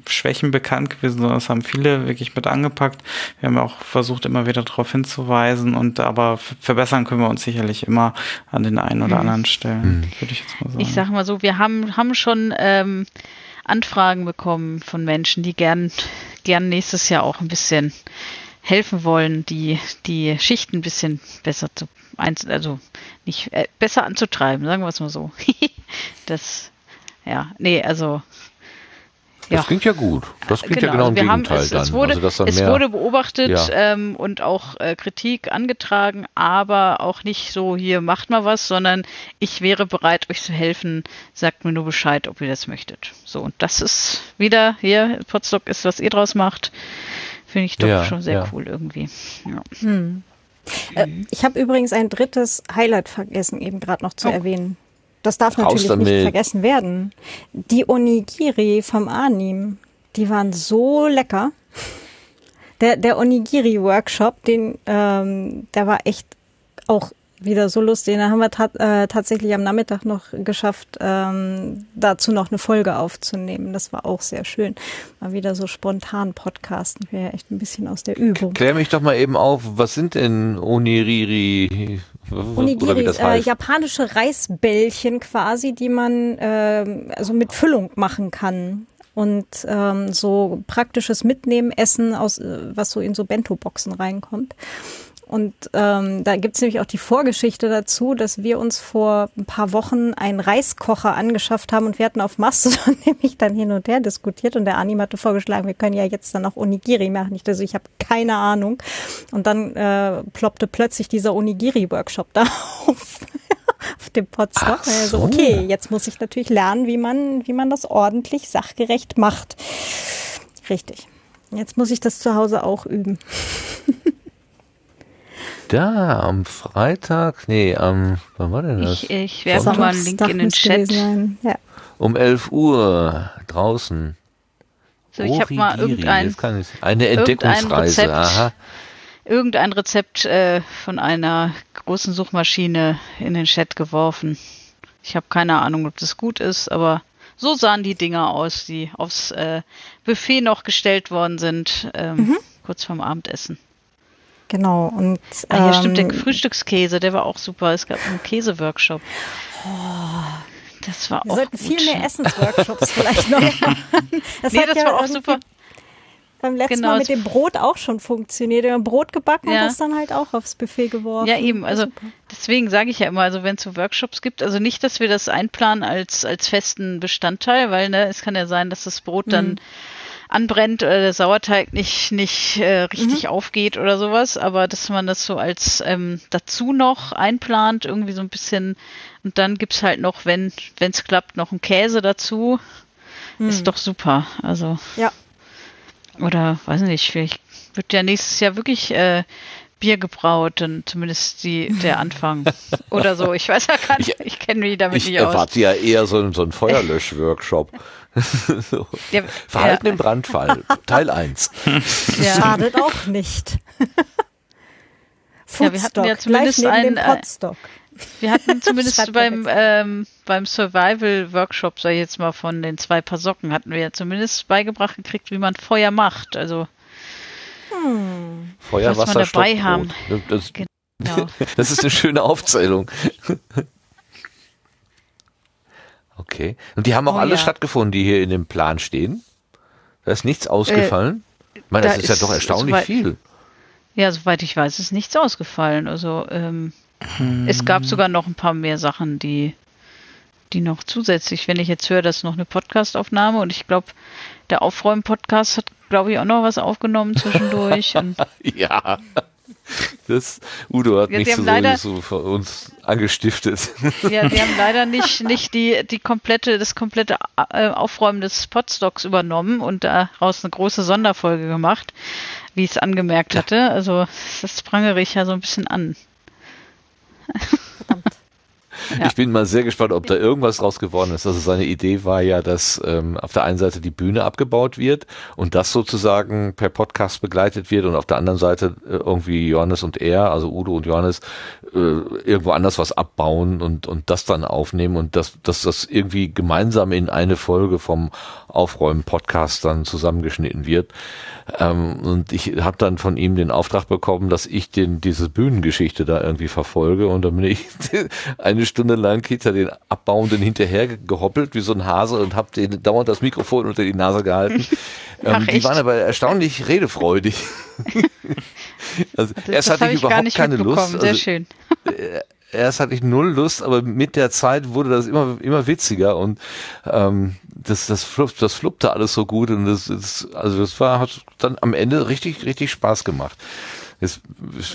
Schwächen bekannt gewesen, sondern es haben viele wirklich mit angepackt. Wir haben auch versucht, immer wieder darauf hinzuweisen und aber verbessern können wir uns sicherlich immer an den einen oder mhm. anderen Stellen, mhm. würde ich jetzt mal sagen. Ich sag mal so, wir haben, haben schon ähm, Anfragen bekommen von Menschen, die gern, gern nächstes Jahr auch ein bisschen helfen wollen, die, die Schichten ein bisschen besser zu, also nicht äh, besser anzutreiben, sagen wir es mal so. das ja, nee, also. Das klingt ja gut. Das klingt genau, ja genau im Gegenteil es, dann. Es wurde, also, es wurde beobachtet ja. ähm, und auch äh, Kritik angetragen, aber auch nicht so, hier macht mal was, sondern ich wäre bereit, euch zu helfen, sagt mir nur Bescheid, ob ihr das möchtet. So, und das ist wieder hier, Potsdok ist, was ihr draus macht. Finde ich doch ja, schon sehr cool irgendwie. Hm. Äh, ich habe übrigens ein drittes Highlight vergessen, eben gerade noch zu oh. erwähnen. Das darf Raus natürlich damit. nicht vergessen werden. Die Onigiri vom Anim, die waren so lecker. Der, der Onigiri-Workshop, den, ähm, der war echt auch wieder so lustig. Da haben wir ta äh, tatsächlich am Nachmittag noch geschafft, ähm, dazu noch eine Folge aufzunehmen. Das war auch sehr schön. Mal wieder so spontan podcasten. Wäre ja echt ein bisschen aus der Übung. Klär mich doch mal eben auf, was sind denn Oniriri? Onigiri, äh, japanische Reisbällchen quasi, die man äh, also mit Füllung machen kann und ähm, so praktisches Mitnehmen, Essen aus, äh, was so in so Bento-Boxen reinkommt. Und ähm, da gibt's nämlich auch die Vorgeschichte dazu, dass wir uns vor ein paar Wochen einen Reiskocher angeschafft haben und wir hatten auf Mastodon nämlich dann hin und her diskutiert und der Anim hatte vorgeschlagen, wir können ja jetzt dann auch Onigiri machen. Ich also ich habe keine Ahnung. Und dann äh, ploppte plötzlich dieser Onigiri-Workshop da auf. auf dem Potsdam. So. Also okay, jetzt muss ich natürlich lernen, wie man, wie man das ordentlich sachgerecht macht. Richtig. Jetzt muss ich das zu Hause auch üben. da am Freitag, nee, am, wann war denn das? Ich, ich werfe mal einen Link in den Chat. Ja. Um 11 Uhr draußen. So, ich habe mal irgendein, eine Entdeckungsreise, Rezept, aha. Irgendein Rezept äh, von einer großen Suchmaschine in den Chat geworfen. Ich habe keine Ahnung, ob das gut ist, aber so sahen die Dinger aus, die aufs äh, Buffet noch gestellt worden sind, ähm, mhm. kurz vorm Abendessen. Genau. Und ah, hier ähm, stimmt der Frühstückskäse, der war auch super. Es gab einen Käseworkshop. Oh, das war Wir auch sollten gut. viel mehr Essensworkshops vielleicht noch machen. Das, nee, das ja war auch super beim letzten genau. Mal mit dem Brot auch schon funktioniert. Wir haben Brot gebacken ja. und das dann halt auch aufs Buffet geworfen. Ja, eben. Also Super. deswegen sage ich ja immer, also wenn es so Workshops gibt, also nicht, dass wir das einplanen als, als festen Bestandteil, weil ne, es kann ja sein, dass das Brot mhm. Anbrennt oder der Sauerteig nicht, nicht äh, richtig mhm. aufgeht oder sowas, aber dass man das so als ähm, dazu noch einplant, irgendwie so ein bisschen und dann gibt's halt noch, wenn es klappt, noch einen Käse dazu. Mhm. Ist doch super. Also ja, oder weiß nicht, vielleicht wird ja nächstes Jahr wirklich äh, Bier gebraut, dann zumindest die, der Anfang oder so. Ich weiß ja gar nicht, ich, ich kenne mich damit ich nicht aus. Ich erwarte ja eher so, so einen Feuerlösch-Workshop. so. ja, Verhalten ja. im Brandfall, Teil 1. Ja. Schadet auch nicht. ja, wir hatten ja zumindest einen, äh, wir hatten zumindest beim, ähm, beim Survival-Workshop, sag ich jetzt mal, von den zwei Paar Socken, hatten wir ja zumindest beigebracht gekriegt, wie man Feuer macht. Also hm. Feuer, was Wasser, wir dabei Stockbrot. haben. Das, genau. das ist eine schöne Aufzählung. Okay. Und die haben auch oh, alle ja. stattgefunden, die hier in dem Plan stehen. Da ist nichts ausgefallen. Äh, ich meine, das da ist, ist ja doch erstaunlich soweit, viel. Ja, soweit ich weiß, ist nichts ausgefallen. Also ähm, es gab sogar noch ein paar mehr Sachen, die, die noch zusätzlich, wenn ich jetzt höre, dass noch eine Podcastaufnahme und ich glaube, der Aufräumen-Podcast hat, glaube ich, auch noch was aufgenommen zwischendurch. ja. Das, Udo hat ja, mich so, leider, so für uns angestiftet. Ja, die haben leider nicht, nicht die, die komplette, das komplette äh, Aufräumen des Podstocks übernommen und daraus eine große Sonderfolge gemacht, wie ich es angemerkt hatte. Also das prangere ich ja so ein bisschen an. Ja. Ich bin mal sehr gespannt, ob da irgendwas draus geworden ist. Also seine Idee war ja, dass ähm, auf der einen Seite die Bühne abgebaut wird und das sozusagen per Podcast begleitet wird und auf der anderen Seite äh, irgendwie Johannes und er, also Udo und Johannes, äh, irgendwo anders was abbauen und, und das dann aufnehmen und dass, dass das irgendwie gemeinsam in eine Folge vom Aufräumen-Podcast dann zusammengeschnitten wird. Ähm, und ich habe dann von ihm den Auftrag bekommen, dass ich den diese Bühnengeschichte da irgendwie verfolge und dann bin ich eine Stunde lang hinter den Abbauenden hinterher gehoppelt wie so ein Hase und habe den dauernd das Mikrofon unter die Nase gehalten. ähm, die waren aber erstaunlich redefreudig. also das, erst hatte ich überhaupt keine Lust. Sehr also, schön. Äh, erst hatte ich null Lust, aber mit der Zeit wurde das immer immer witziger und ähm, das das flupp, das fluppte alles so gut und das, das also das war hat dann am Ende richtig richtig Spaß gemacht. Es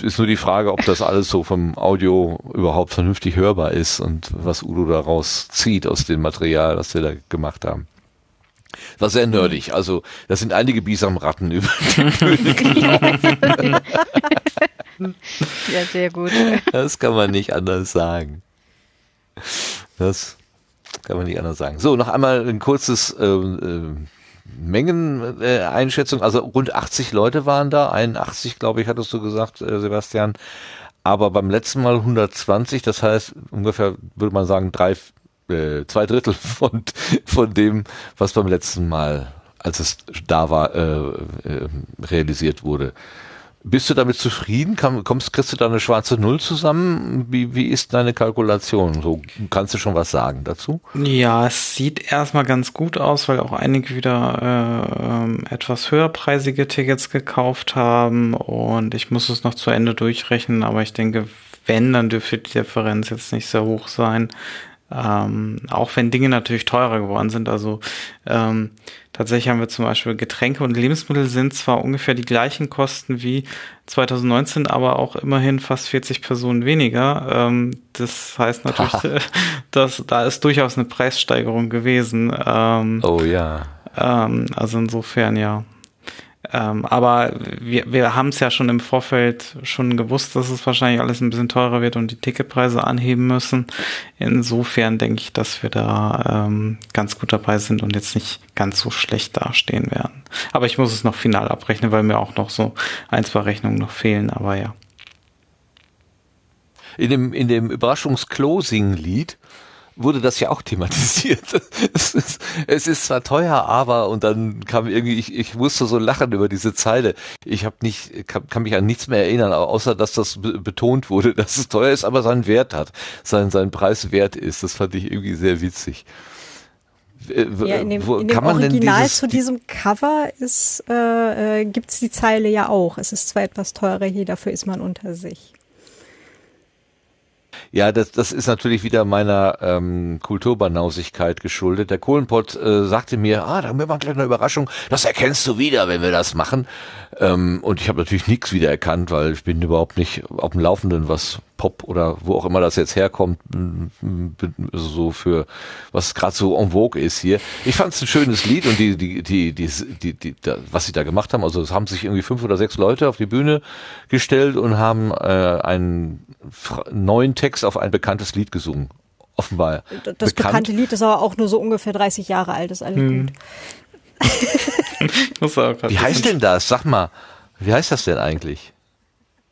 ist nur die Frage, ob das alles so vom Audio überhaupt vernünftig hörbar ist und was Udo daraus zieht aus dem Material, das wir da gemacht haben. War sehr nerdig. Also, da sind einige Bisamratten über die Bühne gelaufen. ja, sehr gut. Das kann man nicht anders sagen. Das kann man nicht anders sagen. So, noch einmal ein kurzes äh, äh, Mengeneinschätzung. also rund 80 Leute waren da, 81 glaube ich, hattest du gesagt, äh, Sebastian. Aber beim letzten Mal 120, das heißt ungefähr, würde man sagen, drei, äh, zwei Drittel von, von dem, was beim letzten Mal, als es da war, äh, äh, realisiert wurde. Bist du damit zufrieden? kommst, kriegst du da eine schwarze Null zusammen? Wie, wie ist deine Kalkulation? So, kannst du schon was sagen dazu? Ja, es sieht erstmal ganz gut aus, weil auch einige wieder äh, etwas höherpreisige Tickets gekauft haben und ich muss es noch zu Ende durchrechnen, aber ich denke, wenn, dann dürfte die Differenz jetzt nicht sehr hoch sein. Ähm, auch wenn Dinge natürlich teurer geworden sind. Also ähm, tatsächlich haben wir zum Beispiel Getränke und Lebensmittel sind zwar ungefähr die gleichen Kosten wie 2019, aber auch immerhin fast 40 Personen weniger. Ähm, das heißt natürlich, dass da ist durchaus eine Preissteigerung gewesen. Ähm, oh ja. Ähm, also insofern ja. Ähm, aber wir, wir haben es ja schon im Vorfeld schon gewusst, dass es wahrscheinlich alles ein bisschen teurer wird und die Ticketpreise anheben müssen. Insofern denke ich, dass wir da ähm, ganz gut dabei sind und jetzt nicht ganz so schlecht dastehen werden. Aber ich muss es noch final abrechnen, weil mir auch noch so ein, zwei Rechnungen noch fehlen, aber ja. In dem, in dem Überraschungs-Closing-Lied wurde das ja auch thematisiert. Es ist, es ist zwar teuer, aber und dann kam irgendwie, ich, ich musste so lachen über diese Zeile. Ich habe nicht, kann, kann, mich an nichts mehr erinnern, außer dass das betont wurde, dass es teuer ist, aber seinen Wert hat, sein sein Preis wert ist. Das fand ich irgendwie sehr witzig. Ja, in dem, in dem Original dieses, zu diesem Cover ist, äh, äh, gibt's die Zeile ja auch. Es ist zwar etwas teurer hier, dafür ist man unter sich. Ja, das, das ist natürlich wieder meiner ähm, Kulturbanausigkeit geschuldet. Der Kohlenpott äh, sagte mir, ah, da haben wir gleich eine Überraschung. Das erkennst du wieder, wenn wir das machen. Ähm, und ich habe natürlich nichts wiedererkannt, weil ich bin überhaupt nicht auf dem Laufenden, was Pop oder wo auch immer das jetzt herkommt, so für was gerade so en vogue ist hier. Ich fand es ein schönes Lied und die, die, die, die, die, die, die was sie da gemacht haben, also es haben sich irgendwie fünf oder sechs Leute auf die Bühne gestellt und haben äh, einen neuen Text auf ein bekanntes Lied gesungen. Offenbar. Das bekannt. bekannte Lied ist aber auch nur so ungefähr 30 Jahre alt, ist alle hm. gut. wie heißt denn das? Sag mal, wie heißt das denn eigentlich?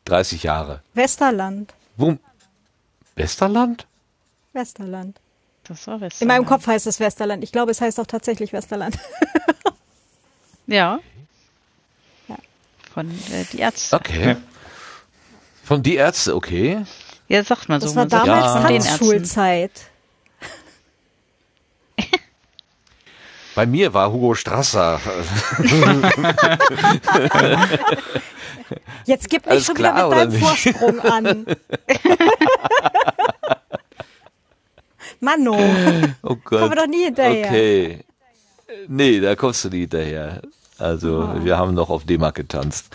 30 Jahre. Westerland. Wo? Westerland? Westerland. Das war Westerland. In meinem Kopf heißt es Westerland. Ich glaube, es heißt auch tatsächlich Westerland. ja. ja. Von äh, die Ärzte. Okay. Von die Ärzte, okay. Ja, sagt man so. Das war damals ja. Tanzschulzeit. Bei mir war Hugo Strasser. Jetzt gib mich schon klar, wieder mit deinem Vorsprung an. Mano. Oh Gott. Kommen wir doch nie hinterher. Okay. Nee, da kommst du nie hinterher. Also, oh. wir haben noch auf D-Mark getanzt.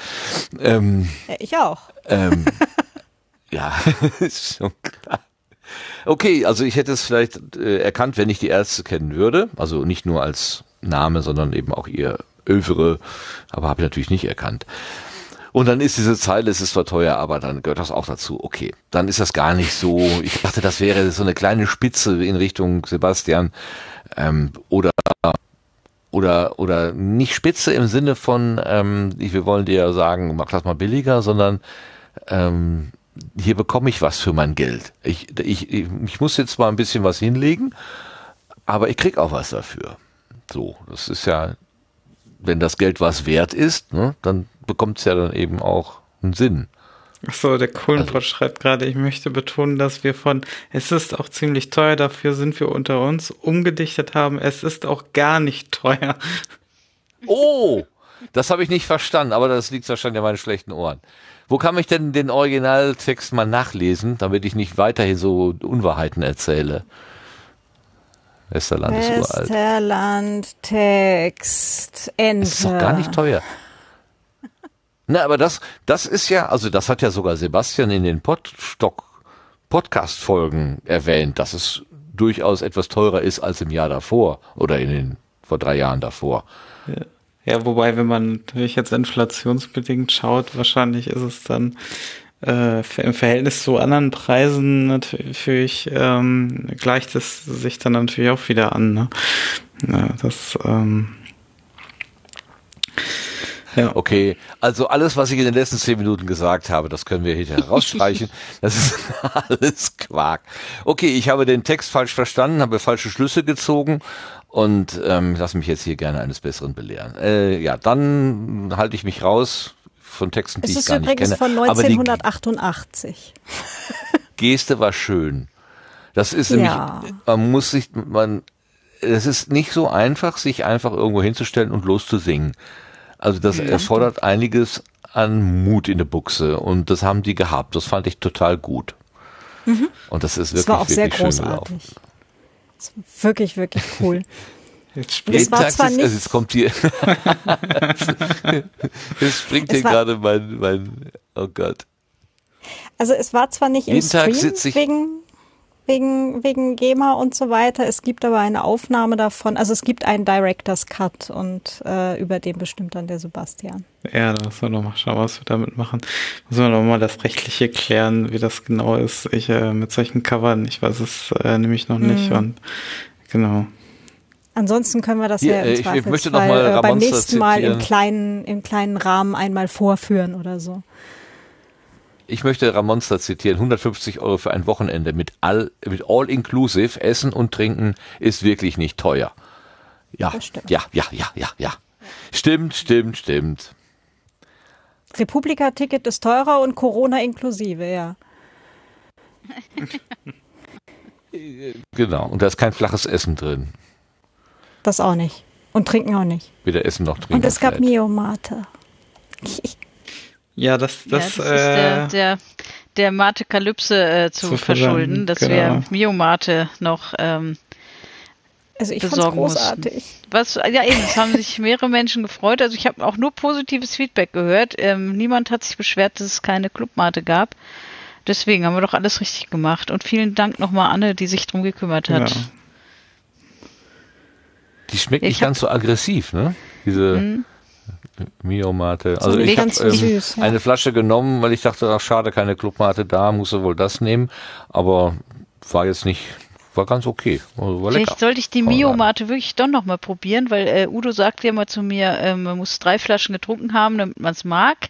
Ähm, ja, ich auch. Ähm, ja, ist schon klar. Okay, also ich hätte es vielleicht äh, erkannt, wenn ich die Ärzte kennen würde. Also nicht nur als Name, sondern eben auch ihr Övre. Aber habe ich natürlich nicht erkannt. Und dann ist diese Zeile, es ist zwar teuer, aber dann gehört das auch dazu. Okay, dann ist das gar nicht so. Ich dachte, das wäre so eine kleine Spitze in Richtung Sebastian ähm, oder oder oder nicht Spitze im Sinne von, ähm, wir wollen dir ja sagen, mach das mal billiger, sondern ähm, hier bekomme ich was für mein Geld. Ich, ich, ich muss jetzt mal ein bisschen was hinlegen, aber ich krieg auch was dafür. So, das ist ja, wenn das Geld was wert ist, ne, dann bekommt es ja dann eben auch einen Sinn. Achso, der Kohlenpott also, schreibt gerade, ich möchte betonen, dass wir von es ist auch ziemlich teuer, dafür sind wir unter uns, umgedichtet haben, es ist auch gar nicht teuer. Oh, das habe ich nicht verstanden, aber das liegt wahrscheinlich an meinen schlechten Ohren. Wo kann ich denn den Originaltext mal nachlesen, damit ich nicht weiterhin so Unwahrheiten erzähle? Westerland, ist uralt. Westerland, Text, Enter. Das ist doch gar nicht teuer. Na, aber das, das ist ja, also das hat ja sogar Sebastian in den Podstock Podcast-Folgen erwähnt, dass es durchaus etwas teurer ist als im Jahr davor oder in den vor drei Jahren davor. Ja. Ja, wobei, wenn man natürlich jetzt inflationsbedingt schaut, wahrscheinlich ist es dann äh, im Verhältnis zu anderen Preisen natürlich ähm, gleicht es sich dann natürlich auch wieder an. Ne? Ja, das ähm, ja. Okay, also alles, was ich in den letzten zehn Minuten gesagt habe, das können wir hier rausstreichen. das ist alles Quark. Okay, ich habe den Text falsch verstanden, habe falsche Schlüsse gezogen und ähm, lasse mich jetzt hier gerne eines Besseren belehren. Äh, ja, dann halte ich mich raus von Texten, die ich gar nicht kenne. Es ist übrigens von 1988. Geste war schön. Das ist nämlich, ja. man muss sich, man, es ist nicht so einfach, sich einfach irgendwo hinzustellen und loszusingen. Also das erfordert einiges an Mut in der Buchse und das haben die gehabt. Das fand ich total gut. Mhm. Und das ist wirklich, das war auch sehr großartig. Das war wirklich, wirklich cool. Jetzt das war zwar nicht also jetzt kommt hier. jetzt springt hier gerade mein, mein, oh Gott. Also es war zwar nicht Jeden im Stream wegen wegen, wegen GEMA und so weiter. Es gibt aber eine Aufnahme davon. Also es gibt einen Director's Cut und äh, über den bestimmt dann der Sebastian. Ja, da müssen wir nochmal schauen, was wir damit machen. Müssen wir nochmal das Rechtliche klären, wie das genau ist. Ich äh, mit solchen Covern, ich weiß es äh, nämlich noch nicht. Mhm. Und genau. Ansonsten können wir das Hier, ja im ich, ich möchte noch mal äh, beim nächsten Mal im kleinen, im kleinen Rahmen einmal vorführen oder so. Ich möchte Ramonster zitieren. 150 Euro für ein Wochenende mit all, mit all inclusive Essen und Trinken ist wirklich nicht teuer. Ja, ja, ja, ja, ja, ja. Stimmt, stimmt, stimmt. Republika-Ticket ist teurer und Corona inklusive, ja. genau, und da ist kein flaches Essen drin. Das auch nicht. Und trinken auch nicht. Weder Essen noch Trinken. Und es gab Mio-Mate. Ja, das, das, ja, das äh, ist der, der, der Mate-Kalypse äh, zu, zu verschulden, dass genau. wir Mio-Mate noch ähm, also ich besorgen großartig. Mussten. Was, ja eben, es haben sich mehrere Menschen gefreut. Also ich habe auch nur positives Feedback gehört. Ähm, niemand hat sich beschwert, dass es keine Clubmate gab. Deswegen haben wir doch alles richtig gemacht. Und vielen Dank nochmal Anne, die sich drum gekümmert hat. Ja. Die schmeckt nicht ganz so aggressiv, ne? Diese mhm. Mio-Mate. Also so ich habe ähm, ja. eine Flasche genommen, weil ich dachte, ach schade, keine Clubmate da, muss wohl das nehmen. Aber war jetzt nicht war ganz okay. Also war Vielleicht sollte ich die Mio-Mate wirklich doch nochmal probieren, weil äh, Udo sagt ja mal zu mir, äh, man muss drei Flaschen getrunken haben, damit man es mag.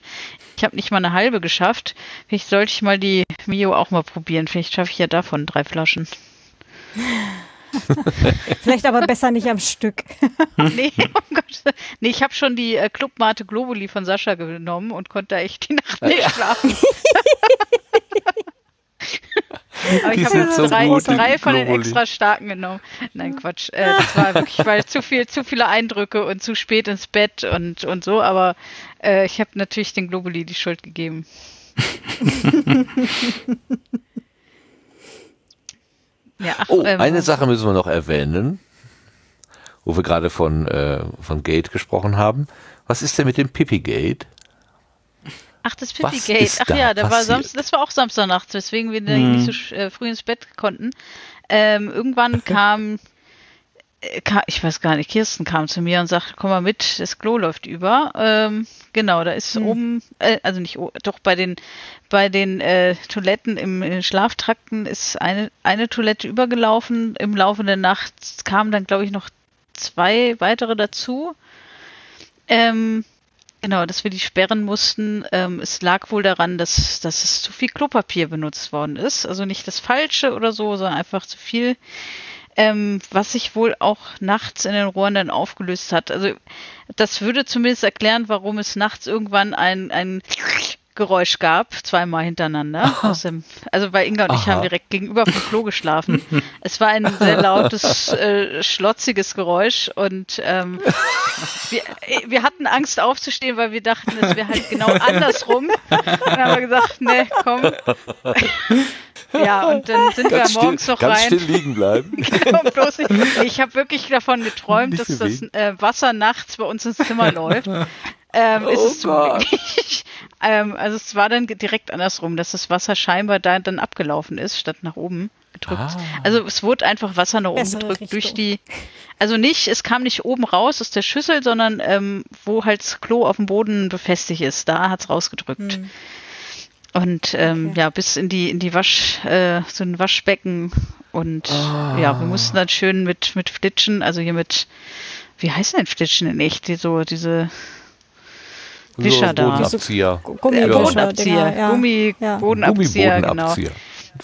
Ich habe nicht mal eine halbe geschafft. Vielleicht sollte ich mal die Mio auch mal probieren. Vielleicht schaffe ich ja davon drei Flaschen. Vielleicht aber besser nicht am Stück. nee, oh Gott. nee, ich habe schon die äh, Clubmate Globuli von Sascha genommen und konnte da echt die Nacht nicht schlafen. Aber ich habe so drei, drei von den extra starken genommen. Nein, Quatsch. Äh, das war wirklich, weil zu viel, zu viele Eindrücke und zu spät ins Bett und, und so. Aber äh, ich habe natürlich den Globuli die Schuld gegeben. Ja, ach, oh, ähm, eine Sache müssen wir noch erwähnen, wo wir gerade von, äh, von Gate gesprochen haben. Was ist denn mit dem Pipi Gate? Ach, das Pipi Gate. Ach da ja, da war Samstag, das war auch Samstagnacht, weswegen wir hm. nicht so äh, früh ins Bett konnten. Ähm, irgendwann kam, ich weiß gar nicht, Kirsten kam zu mir und sagte, komm mal mit, das Klo läuft über. Ähm, genau, da ist hm. oben, äh, also nicht, doch bei den, bei den äh, Toiletten im, im Schlaftrakten ist eine, eine Toilette übergelaufen. Im Laufe der Nacht kamen dann, glaube ich, noch zwei weitere dazu. Ähm, Genau, dass wir die sperren mussten. Ähm, es lag wohl daran, dass, dass es zu viel Klopapier benutzt worden ist. Also nicht das Falsche oder so, sondern einfach zu viel, ähm, was sich wohl auch nachts in den Rohren dann aufgelöst hat. Also das würde zumindest erklären, warum es nachts irgendwann ein, ein Geräusch gab, zweimal hintereinander. Dem, also bei Inga und Aha. ich haben direkt gegenüber vom Klo geschlafen. es war ein sehr lautes, äh, schlotziges Geräusch und ähm, wir, wir hatten Angst aufzustehen, weil wir dachten, es wäre halt genau andersrum. Und dann haben wir gesagt, ne, komm. Ja, und dann sind ganz wir morgens still, noch ganz rein. Ganz still liegen bleiben. bloß. Ich habe wirklich davon geträumt, dass das äh, Wasser nachts bei uns ins Zimmer läuft. Ähm, oh ist es Gott. ähm, also es war dann direkt andersrum, dass das Wasser scheinbar da dann abgelaufen ist, statt nach oben gedrückt. Ah. Also es wurde einfach Wasser nach oben Bessere gedrückt Richtung. durch die, also nicht, es kam nicht oben raus aus der Schüssel, sondern ähm, wo halt das Klo auf dem Boden befestigt ist, da hat's rausgedrückt. Hm. Und ähm, okay. ja, bis in die, in die Wasch, äh, so ein Waschbecken und ah. ja, wir mussten dann schön mit, mit Flitschen, also hier mit, wie heißt denn Flitschen in echt, die so, diese Wischer da. Bodenabzieher. Gummi Bodenabzieher. Ja. Gummi, ja. Bodenabzieher, genau.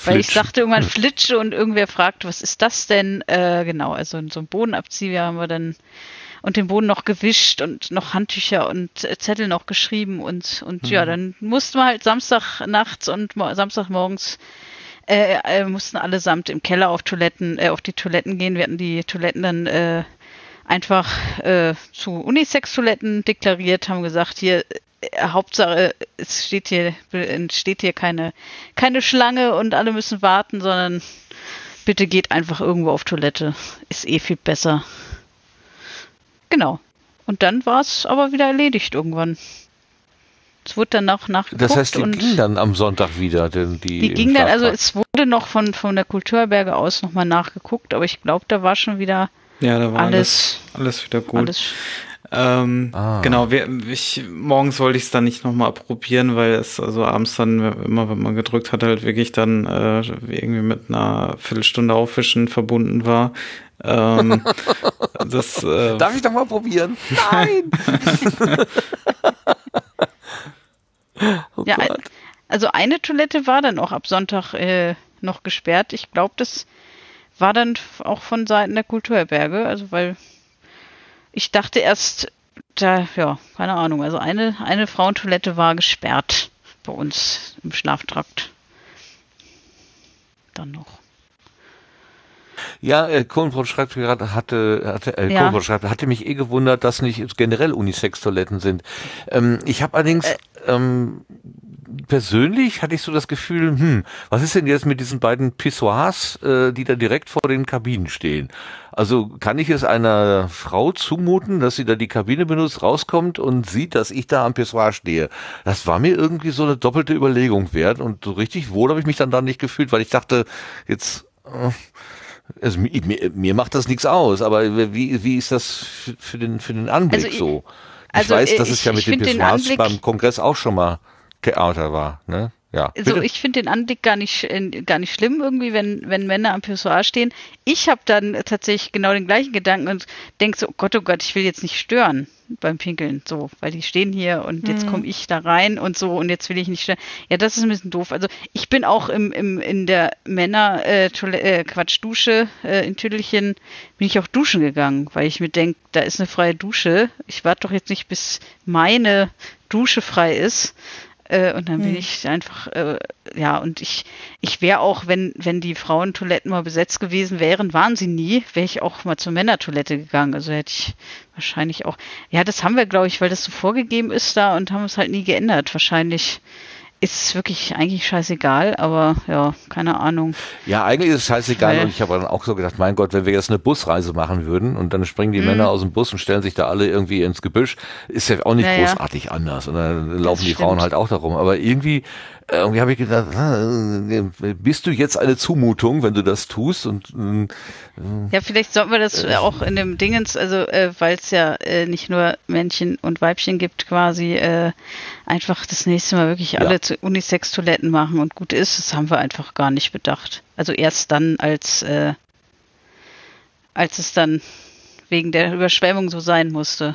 Weil ich sagte irgendwann Flitsche und irgendwer fragt, was ist das denn? Äh, genau, also so ein Bodenabzieher haben wir dann und den Boden noch gewischt und noch Handtücher und Zettel noch geschrieben und und mhm. ja, dann mussten wir halt Samstag nachts und Samstagmorgens äh, äh, mussten allesamt im Keller auf Toiletten, äh, auf die Toiletten gehen. Wir hatten die Toiletten dann äh, einfach äh, zu Unisex-Toiletten deklariert, haben gesagt, hier äh, Hauptsache, es steht hier, entsteht hier keine, keine Schlange und alle müssen warten, sondern bitte geht einfach irgendwo auf Toilette. Ist eh viel besser. Genau. Und dann war es aber wieder erledigt irgendwann. Es wurde dann auch nachgeguckt. Das heißt, die ging dann am Sonntag wieder, denn die. Die ging dann, also es wurde noch von, von der Kulturberge aus nochmal nachgeguckt, aber ich glaube, da war schon wieder ja, da war alles, alles, alles wieder gut. Alles. Ähm, ah. Genau, wir, ich, morgens wollte ich es dann nicht nochmal probieren, weil es also abends dann, immer wenn man gedrückt hat, halt wirklich dann äh, irgendwie mit einer Viertelstunde Aufwischen verbunden war. Ähm, das, äh, Darf ich doch mal probieren? Nein! oh ja, Gott. Also eine Toilette war dann auch ab Sonntag äh, noch gesperrt. Ich glaube, das war dann auch von Seiten der Kulturherberge, also weil ich dachte erst, da, ja, keine Ahnung, also eine, eine Frauentoilette war gesperrt bei uns im Schlaftrakt. Dann noch. Ja, äh, Kohlenbrot schreibt gerade, hatte, hatte, äh, ja. schreibt, hatte mich eh gewundert, dass nicht generell Unisex-Toiletten sind. Ähm, ich habe allerdings äh, ähm, persönlich hatte ich so das Gefühl, hm, was ist denn jetzt mit diesen beiden Pissoirs, äh, die da direkt vor den Kabinen stehen? Also kann ich es einer Frau zumuten, dass sie da die Kabine benutzt, rauskommt und sieht, dass ich da am Pissoir stehe? Das war mir irgendwie so eine doppelte Überlegung wert und so richtig wohl habe ich mich dann da nicht gefühlt, weil ich dachte, jetzt äh, also mir, mir macht das nichts aus, aber wie, wie ist das für den, für den Anblick also so? Ich also weiß, dass ich, es ja mit den Pissoirs beim Kongress auch schon mal Theater war, ne? Ja, also ich finde den Anblick gar nicht äh, gar nicht schlimm irgendwie, wenn wenn Männer am Pissoir stehen. Ich habe dann tatsächlich genau den gleichen Gedanken und denke so, oh Gott, oh Gott, ich will jetzt nicht stören beim Pinkeln, so, weil die stehen hier und jetzt mhm. komme ich da rein und so und jetzt will ich nicht stören. Ja, das ist ein bisschen doof. Also ich bin auch im, im in der Männer äh, äh, Quatsch Dusche äh, in Tüdelchen bin ich auch duschen gegangen, weil ich mir denke, da ist eine freie Dusche. Ich warte doch jetzt nicht bis meine Dusche frei ist äh, und dann bin hm. ich einfach, äh, ja, und ich, ich wäre auch, wenn, wenn die Frauentoiletten mal besetzt gewesen wären, waren sie nie, wäre ich auch mal zur Männertoilette gegangen. Also hätte ich wahrscheinlich auch, ja, das haben wir, glaube ich, weil das so vorgegeben ist da und haben es halt nie geändert. Wahrscheinlich ist wirklich eigentlich scheißegal, aber ja, keine Ahnung. Ja, eigentlich ist es scheißegal Weil, und ich habe dann auch so gedacht, mein Gott, wenn wir jetzt eine Busreise machen würden und dann springen die mhm. Männer aus dem Bus und stellen sich da alle irgendwie ins Gebüsch, ist ja auch nicht ja, großartig ja. anders und dann laufen das die stimmt. Frauen halt auch darum, aber irgendwie irgendwie habe ich gedacht, äh, bist du jetzt eine Zumutung, wenn du das tust? Und äh, ja, vielleicht sollten wir das äh, auch in dem Dingens, also äh, weil es ja äh, nicht nur Männchen und Weibchen gibt, quasi äh, einfach das nächste Mal wirklich alle ja. Unisex-Toiletten machen und gut ist. Das haben wir einfach gar nicht bedacht. Also erst dann, als äh, als es dann wegen der Überschwemmung so sein musste.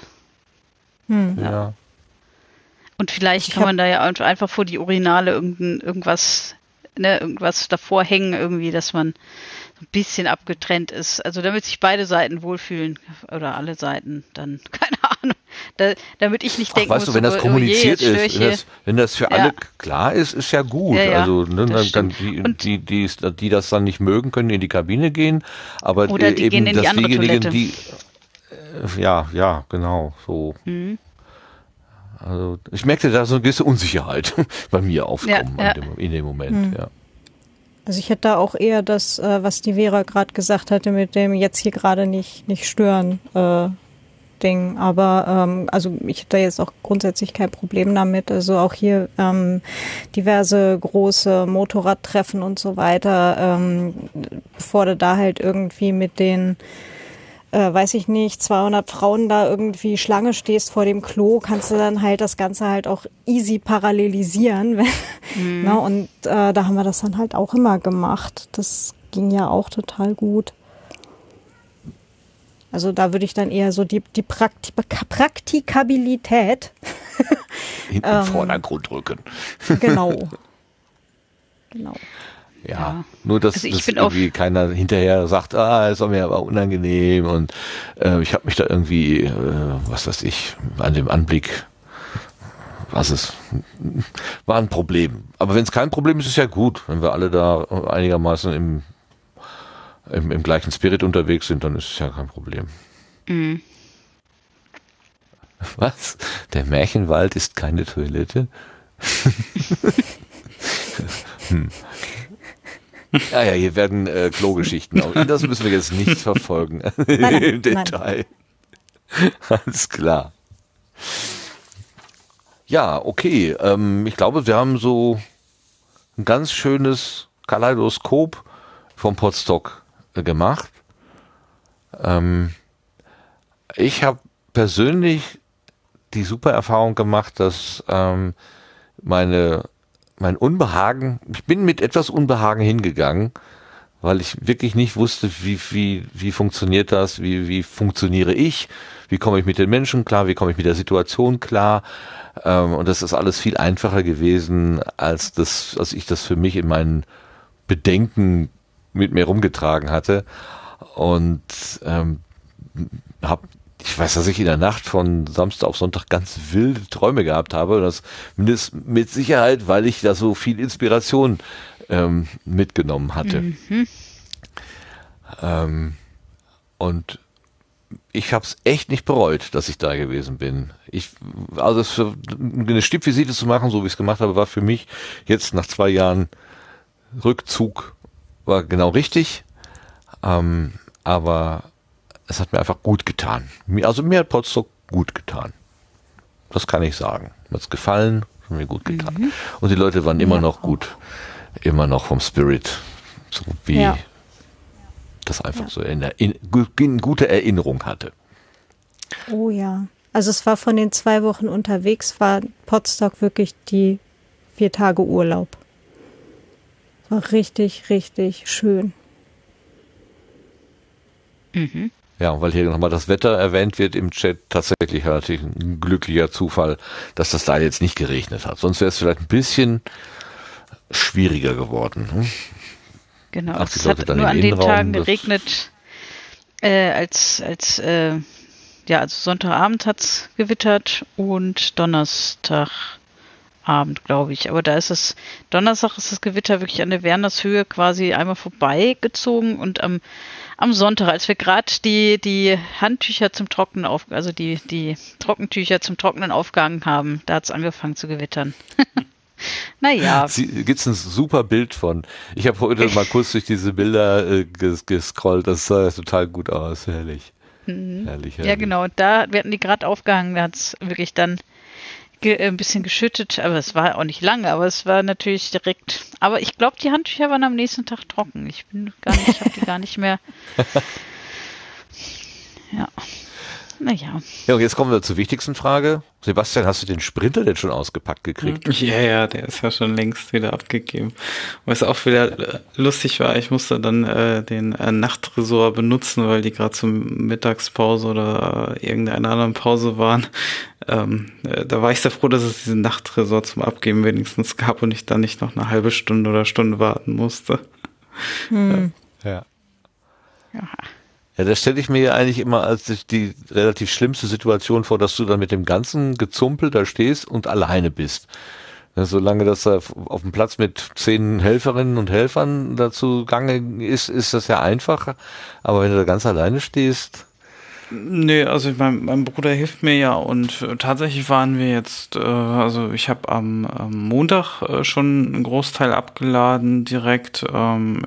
Hm. ja. ja. Und vielleicht ich kann man da ja einfach vor die Urinale irgendein, irgendwas, ne, irgendwas davor hängen, irgendwie, dass man so ein bisschen abgetrennt ist. Also damit sich beide Seiten wohlfühlen oder alle Seiten, dann, keine Ahnung. Da, damit ich nicht denke, weißt du, wenn das oh kommuniziert oh je, ist, wenn das, wenn das, für alle ja. klar ist, ist ja gut. Ja, ja, also ne, dann, dann die, die, die, die das dann nicht mögen, können in die Kabine gehen, aber oder die eben, gehen in die diejenigen, Toilette. die äh, ja, ja, genau, so. Mhm. Also ich merkte da so eine gewisse Unsicherheit bei mir aufkommen ja, ja. Dem, in dem Moment, hm. ja. Also ich hätte da auch eher das, äh, was die Vera gerade gesagt hatte, mit dem jetzt hier gerade nicht, nicht stören äh, Ding. Aber ähm, also ich hätte da jetzt auch grundsätzlich kein Problem damit. Also auch hier ähm, diverse große Motorradtreffen und so weiter, ähm, bevor du da halt irgendwie mit den äh, weiß ich nicht, 200 Frauen da irgendwie Schlange stehst vor dem Klo, kannst du dann halt das Ganze halt auch easy parallelisieren. mhm. ne? Und äh, da haben wir das dann halt auch immer gemacht. Das ging ja auch total gut. Also da würde ich dann eher so die, die Prakti Praktikabilität in den ähm, Vordergrund rücken. genau. Genau. Ja, ja. nur dass, also dass irgendwie keiner hinterher sagt, ah, es war mir aber unangenehm und äh, ich habe mich da irgendwie, äh, was weiß ich, an dem Anblick, was es war ein Problem. Aber wenn es kein Problem ist, ist ja gut, wenn wir alle da einigermaßen im, im, im gleichen Spirit unterwegs sind, dann ist es ja kein Problem. Mhm. Was? Der Märchenwald ist keine Toilette? hm. Ja, ja, hier werden äh, Klogeschichten. Das müssen wir jetzt nicht verfolgen nein, im Detail. Nein. Alles klar. Ja, okay. Ähm, ich glaube, wir haben so ein ganz schönes Kaleidoskop vom Podstock äh, gemacht. Ähm, ich habe persönlich die super Erfahrung gemacht, dass ähm, meine mein Unbehagen, ich bin mit etwas Unbehagen hingegangen, weil ich wirklich nicht wusste, wie, wie, wie funktioniert das, wie, wie funktioniere ich, wie komme ich mit den Menschen klar, wie komme ich mit der Situation klar. Ähm, und das ist alles viel einfacher gewesen, als das, als ich das für mich in meinen Bedenken mit mir rumgetragen hatte. Und ähm, habe ich weiß, dass ich in der Nacht von Samstag auf Sonntag ganz wilde Träume gehabt habe. Und das mit Sicherheit, weil ich da so viel Inspiration ähm, mitgenommen hatte. Mhm. Ähm, und ich habe es echt nicht bereut, dass ich da gewesen bin. Ich, also für eine Stippvisite zu machen, so wie ich es gemacht habe, war für mich jetzt nach zwei Jahren Rückzug war genau richtig. Ähm, aber es hat mir einfach gut getan. Also mir hat Potsdok gut getan. Das kann ich sagen. Mir hat's gefallen, hat mir gut getan. Mhm. Und die Leute waren immer ja, noch gut, immer noch vom Spirit, so wie ja. das einfach ja. so in, in, in gute Erinnerung hatte. Oh ja. Also es war von den zwei Wochen unterwegs, war Potsdok wirklich die vier Tage Urlaub. War richtig, richtig schön. Mhm. Ja, weil hier nochmal das Wetter erwähnt wird im Chat, tatsächlich natürlich ein glücklicher Zufall, dass das da jetzt nicht geregnet hat. Sonst wäre es vielleicht ein bisschen schwieriger geworden. Hm? Genau, Ach, es hat nur an den Tagen geregnet, äh, als, als äh, ja, also Sonntagabend hat's gewittert und Donnerstagabend, glaube ich. Aber da ist es, Donnerstag ist das Gewitter wirklich an der Wernershöhe quasi einmal vorbeigezogen und am am Sonntag, als wir gerade die, die Handtücher zum Trocknen auf, also die, die Trockentücher zum Trocknen aufgehangen haben, da hat es angefangen zu gewittern. naja. Gibt es ein super Bild von. Ich habe heute mal kurz durch diese Bilder äh, ges gescrollt, das sah total gut aus, herrlich. Mhm. Herrlich, herrlich. Ja, genau. Da, wir hatten die gerade aufgehangen, da hat es wirklich dann ein bisschen geschüttet, aber es war auch nicht lange, aber es war natürlich direkt. Aber ich glaube, die Handtücher waren am nächsten Tag trocken. Ich bin gar nicht, ich habe die gar nicht mehr. Ja. Naja. Ja, und jetzt kommen wir zur wichtigsten Frage. Sebastian, hast du den Sprinter denn schon ausgepackt gekriegt? Ja, ja, der ist ja schon längst wieder abgegeben. Was auch wieder äh, lustig war, ich musste dann äh, den äh, Nachtresort benutzen, weil die gerade zur Mittagspause oder äh, irgendeiner anderen Pause waren. Ähm, äh, da war ich sehr froh, dass es diesen Nachtresort zum Abgeben wenigstens gab und ich dann nicht noch eine halbe Stunde oder Stunde warten musste. Hm. Ja. ja. Ja, das stelle ich mir ja eigentlich immer als die relativ schlimmste Situation vor, dass du dann mit dem ganzen Gezumpel da stehst und alleine bist. Solange das da auf dem Platz mit zehn Helferinnen und Helfern dazu gange ist, ist das ja einfach. Aber wenn du da ganz alleine stehst, Nee, also mein, mein Bruder hilft mir ja und äh, tatsächlich waren wir jetzt, äh, also ich habe am, am Montag äh, schon einen Großteil abgeladen direkt, ähm,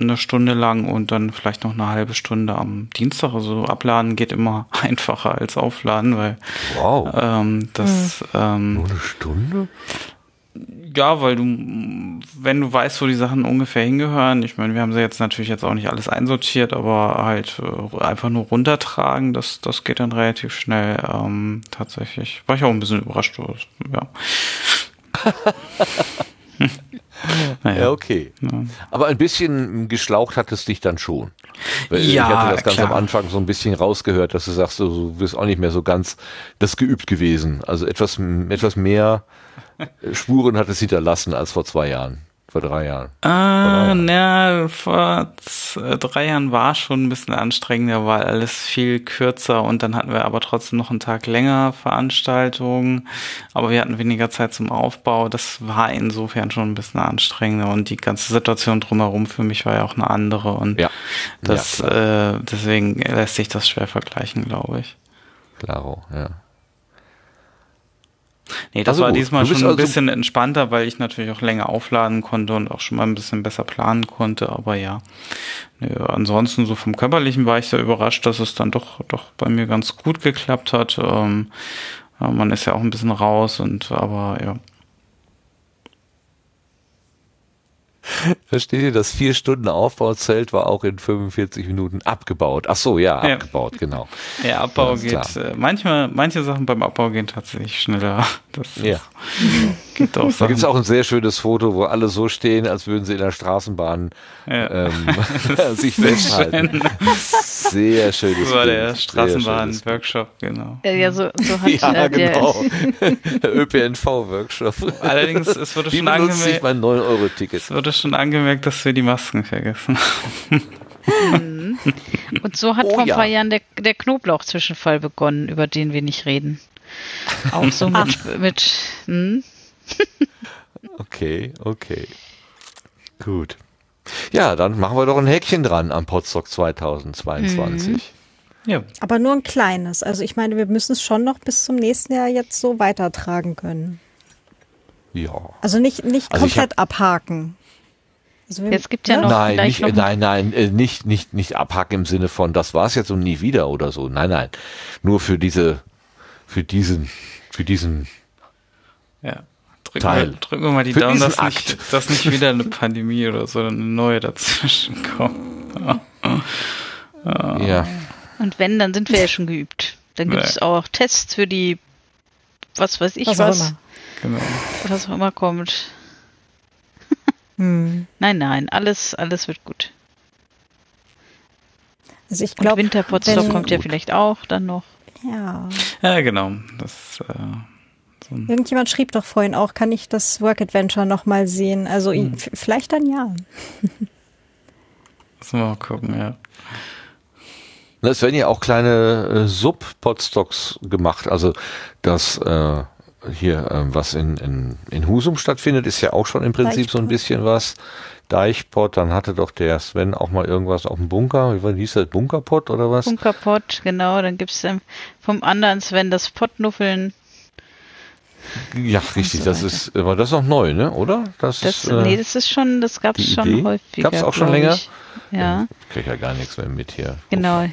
eine Stunde lang und dann vielleicht noch eine halbe Stunde am Dienstag. Also abladen geht immer einfacher als aufladen, weil wow. ähm, das hm. ähm, Nur eine Stunde? Ja, weil du, wenn du weißt, wo die Sachen ungefähr hingehören, ich meine, wir haben sie jetzt natürlich jetzt auch nicht alles einsortiert, aber halt äh, einfach nur runtertragen, das, das geht dann relativ schnell. Ähm, tatsächlich. War ich auch ein bisschen überrascht. Ja. naja. Ja, okay. Ja. Aber ein bisschen geschlaucht hat es dich dann schon. Ja, ich hatte das ganz klar. am Anfang so ein bisschen rausgehört, dass du sagst, du bist auch nicht mehr so ganz das geübt gewesen. Also etwas, etwas mehr Spuren hat es hinterlassen als vor zwei Jahren. Vor drei Jahren. Ah, na, vor drei Jahren war schon ein bisschen anstrengender, weil alles viel kürzer und dann hatten wir aber trotzdem noch einen Tag länger Veranstaltungen, aber wir hatten weniger Zeit zum Aufbau. Das war insofern schon ein bisschen anstrengender und die ganze Situation drumherum für mich war ja auch eine andere und ja. das, ja, äh, deswegen lässt sich das schwer vergleichen, glaube ich. Klaro, ja. Nee, das also war gut. diesmal schon ein also bisschen entspannter, weil ich natürlich auch länger aufladen konnte und auch schon mal ein bisschen besser planen konnte, aber ja. Nee, ansonsten so vom Körperlichen war ich sehr überrascht, dass es dann doch, doch bei mir ganz gut geklappt hat. Ähm, man ist ja auch ein bisschen raus und aber ja, Versteht ihr, das vier Stunden Aufbauzelt war auch in 45 Minuten abgebaut. Ach so, ja, abgebaut, ja. genau. Ja, Abbau geht, äh, manchmal, manche Sachen beim Abbau gehen tatsächlich schneller. Das Ja. gibt auch Da gibt es auch ein sehr schönes Foto, wo alle so stehen, als würden sie in der Straßenbahn ja. ähm, sich festhalten. Sehr schönes das war der Straßenbahn-Workshop, genau. Ja, so, so hat Ja, äh, der, genau. ÖPNV-Workshop. Allerdings, es wurde Wie schon angemerkt, mein 9-Euro-Ticket? es wurde schon angemerkt, dass wir die Masken vergessen haben. und so hat Oh vor ein ja. paar Jahren der, der Knoblauch-Zwischenfall begonnen, über den wir nicht reden. Auch so mit, mit hm? Okay, okay. Gut. Ja, dann machen wir doch ein Häkchen dran am Podstock 2022. Ja, Aber nur ein kleines. Also ich meine, wir müssen es schon noch bis zum nächsten Jahr jetzt so weitertragen können. Ja. Also nicht, nicht Also komplett abhaken. Also wir- Jetzt gibt ja ne? noch Nein, nicht, noch nein, nein, äh, nicht, nicht, nicht abhaken im Sinne von, das war's jetzt und nie wieder oder so. Nein, nein. Nur für diese, für diesen, für diesen, ja. Drücken Teil. wir, drücken wir mal die Für Daumen, dass nicht, dass nicht wieder eine Pandemie oder so eine neue dazwischen kommt. ja. Und wenn, dann sind wir ja schon geübt. Dann gibt es auch Tests für die, was weiß ich Was was, auch immer. Genau. was auch immer kommt. Hm. Nein, nein, alles, alles wird gut. Also ich Und glaube, Winterpotsdok wenn- kommt ja vielleicht auch dann noch. ja. Ja, genau. Das, äh, so Irgendjemand schrieb doch vorhin auch, kann ich das Work Adventure nochmal sehen? Also Hm. vielleicht dann ja. müssen wir mal gucken, ja. Es werden ja auch kleine äh, Sub-Podstocks gemacht. Also das äh, hier, äh, was in, in, in Husum stattfindet, ist ja auch schon im Prinzip so ein bisschen was. Deichpot, dann hatte doch der Sven auch mal irgendwas auf dem Bunker. Wie war- hieß das? Bunkerpot oder was? Bunkerpott, genau. Dann gibt es ähm, vom anderen Sven das Pottnuffeln. Ja, richtig. so das ist, aber das noch neu, ne? Oder? Das, Das, ist, äh, nee, das ist schon, das gab es die schon häufiger. Gab's auch schon länger? Ich. Ja, Ich krieg ja gar nichts mehr mit hier. genau.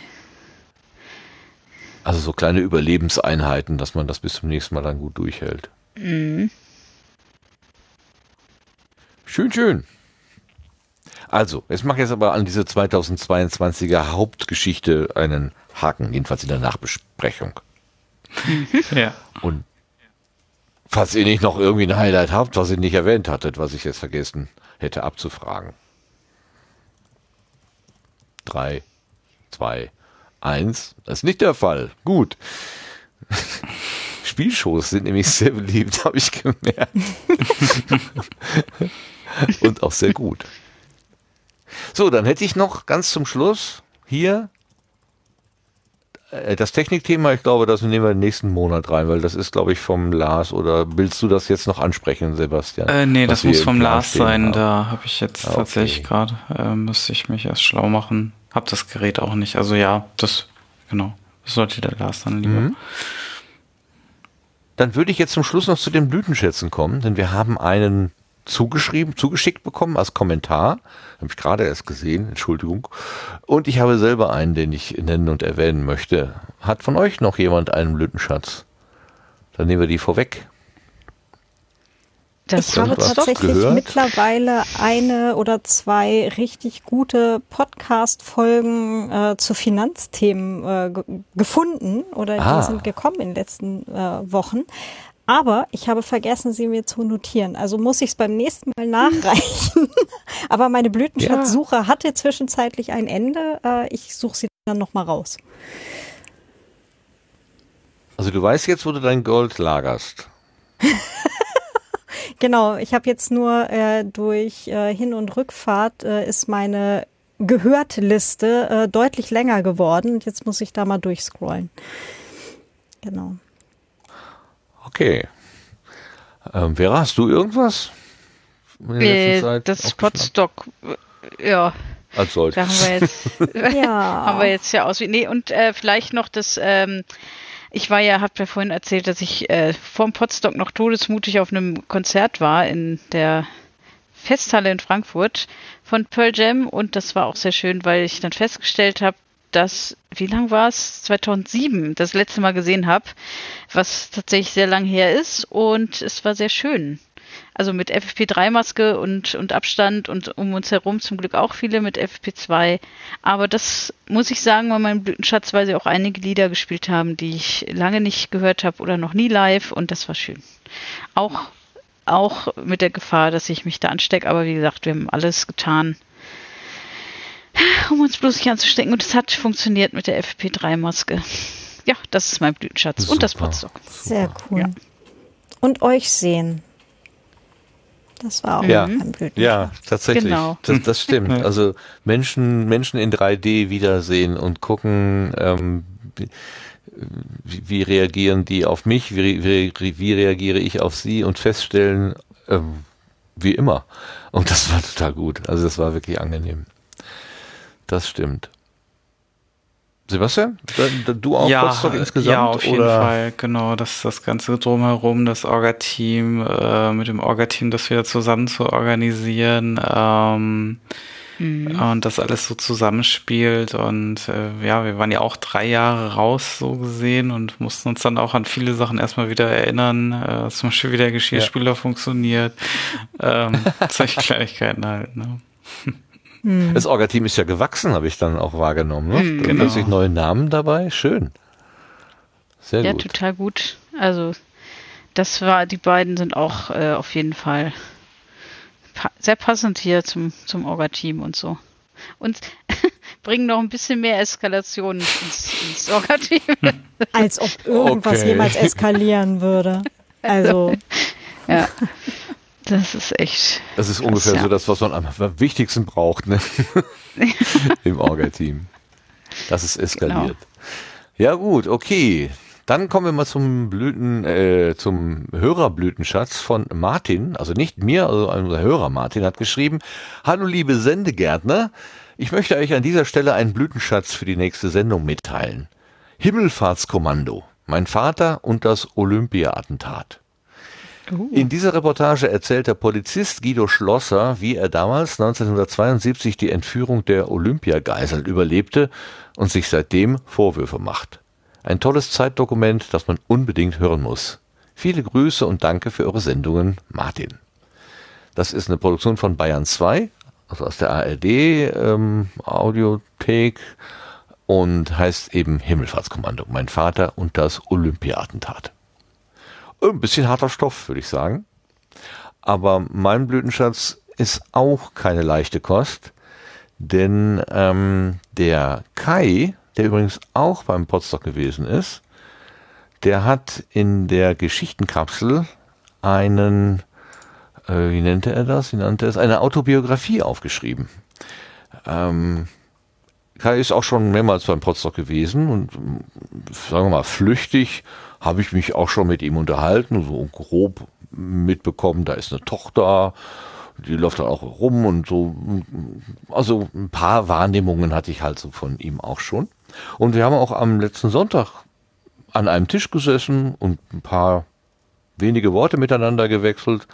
Also so kleine Überlebenseinheiten, dass man das bis zum nächsten Mal dann gut durchhält. Mhm. Schön, schön. Also, jetzt mache ich jetzt aber an diese 2022er Hauptgeschichte einen Haken, jedenfalls in der Nachbesprechung. Ja. Und falls ihr nicht noch irgendwie ein Highlight habt, was ihr nicht erwähnt hattet, was ich jetzt vergessen hätte abzufragen. Drei, zwei, eins. Das ist nicht der Fall. Gut. Spielshows sind nämlich sehr beliebt, habe ich gemerkt. Und auch sehr gut. So, dann hätte ich noch ganz zum Schluss hier äh, das Technikthema. Ich glaube, das nehmen wir nächsten Monat rein, weil das ist, glaube ich, vom Lars. Oder willst du das jetzt noch ansprechen, Sebastian? Äh, nee, das muss vom Lars sein. haben? Da habe ich jetzt Ah, okay. tatsächlich gerade, äh, müsste ich mich erst schlau machen. Hab das Gerät auch nicht. Also ja, das, genau. Das sollte der Lars dann lieber. Mhm. Dann würde ich jetzt zum Schluss noch zu den Blütenschätzen kommen, denn wir haben einen zugeschrieben, zugeschickt bekommen als Kommentar. Habe ich gerade erst gesehen, Entschuldigung. Und ich habe selber einen, den ich nennen und erwähnen möchte. Hat von euch noch jemand einen Blütenschatz? Dann nehmen wir die vorweg. Das ich habe tatsächlich gehört? mittlerweile eine oder zwei richtig gute Podcast-Folgen äh, zu Finanzthemen äh, ge gefunden oder Ah. die sind gekommen in den letzten äh, Wochen. Aber ich habe vergessen, sie mir zu notieren. Also muss ich es beim nächsten Mal nachreichen. Aber meine Blütenschatzsuche hatte zwischenzeitlich ein Ende. Äh, ich suche sie dann nochmal raus. Also du weißt jetzt, wo du dein Gold lagerst. Genau, ich habe jetzt nur äh, durch äh, Hin- und Rückfahrt äh, ist meine Gehört-Liste äh, deutlich länger geworden. Und jetzt muss ich da mal durchscrollen. Genau. Okay. Ähm, Vera, hast du irgendwas? in der Äh, das? Potstock, ja, Als solches. da haben wir jetzt, Ja. haben wir jetzt ja aus. Nee, und äh, vielleicht noch das, ähm, ich war ja, hab ja vorhin erzählt, dass ich äh, vorm Potstock noch todesmutig auf einem Konzert war in der Festhalle in Frankfurt von Pearl Jam und das war auch sehr schön, weil ich dann festgestellt habe, dass, wie lang war es? 2007 das letzte Mal gesehen habe, was tatsächlich sehr lang her ist und es war sehr schön. Also mit FFP3-Maske und, und Abstand und um uns herum zum Glück auch viele mit FFP2. Aber das muss ich sagen, war mein Blütenschatz, weil sie auch einige Lieder gespielt haben, die ich lange nicht gehört habe oder noch nie live und das war schön. Auch, auch mit der Gefahr, dass ich mich da anstecke, aber wie gesagt, wir haben alles getan, um uns bloß nicht anzustecken und es hat funktioniert mit der FFP3-Maske. Ja, das ist mein Blütenschatz Super. und das Potsdok. Sehr cool. Ja. Und euch sehen. Das war auch ja. ein Blütenschatz. Ja, tatsächlich. Genau. Das, das stimmt. Also Menschen, Menschen in 3D wiedersehen und gucken, ähm, wie, wie, reagieren die auf mich, wie, wie, wie reagiere ich auf sie und feststellen, ähm, wie immer. Und das war total gut. Also das war wirklich angenehm. Das stimmt. Sebastian, du auch ja, Potsdok insgesamt? Ja, auf jeden Fall, genau. Das, das Ganze drumherum, das Orga-Team, äh, mit dem Orga-Team das wieder zusammen zu organisieren ähm, mhm. und das alles so zusammenspielt. Und äh, ja, wir waren ja auch drei Jahre raus, so gesehen, und mussten uns dann auch an viele Sachen erstmal wieder erinnern. Äh, zum Beispiel, wie der Geschirrspüler ja. funktioniert. Ähm, solche Kleinigkeiten halt, ne? Hm. Das Orga-Team ist ja gewachsen, habe ich dann auch wahrgenommen. Ne? Hm, genau. Plötzlich neue Namen dabei. Schön. Sehr ja, gut. Ja, total gut. Also, das war, die beiden sind auch äh, auf jeden Fall pa sehr passend hier zum, zum Orga-Team und so. Und bringen noch ein bisschen mehr Eskalation ins, ins Orga-Team. Als ob irgendwas okay. jemals eskalieren würde. Also. ja. Das ist echt. Das ist krass, ungefähr ja. so das, was man am wichtigsten braucht ne? im Orga-Team. Das ist eskaliert. Genau. Ja gut, okay. Dann kommen wir mal zum Blüten, äh, zum Hörerblütenschatz von Martin, also nicht mir, also unser Hörer Martin hat geschrieben: Hallo liebe Sendegärtner, ich möchte euch an dieser Stelle einen Blütenschatz für die nächste Sendung mitteilen. Himmelfahrtskommando, mein Vater und das Olympia-Attentat. Uh. In dieser Reportage erzählt der Polizist Guido Schlosser, wie er damals 1972 die Entführung der Olympiageiseln überlebte und sich seitdem Vorwürfe macht. Ein tolles Zeitdokument, das man unbedingt hören muss. Viele Grüße und danke für eure Sendungen, Martin. Das ist eine Produktion von Bayern 2, also aus der ARD ähm, Audiothek und heißt eben Himmelfahrtskommando. Mein Vater und das Olympia-Attentat. Ein bisschen harter Stoff, würde ich sagen. Aber mein Blütenschatz ist auch keine leichte Kost, denn ähm, der Kai, der übrigens auch beim Potsdok gewesen ist, der hat in der Geschichtenkapsel einen, äh, wie nannte er das? Wie nannte er es? Eine Autobiografie aufgeschrieben. Ähm, Kai ist auch schon mehrmals beim Potsdok gewesen und sagen wir mal flüchtig habe ich mich auch schon mit ihm unterhalten, so grob mitbekommen, da ist eine Tochter, die läuft dann auch rum und so. Also ein paar Wahrnehmungen hatte ich halt so von ihm auch schon. Und wir haben auch am letzten Sonntag an einem Tisch gesessen und ein paar wenige Worte miteinander gewechselt,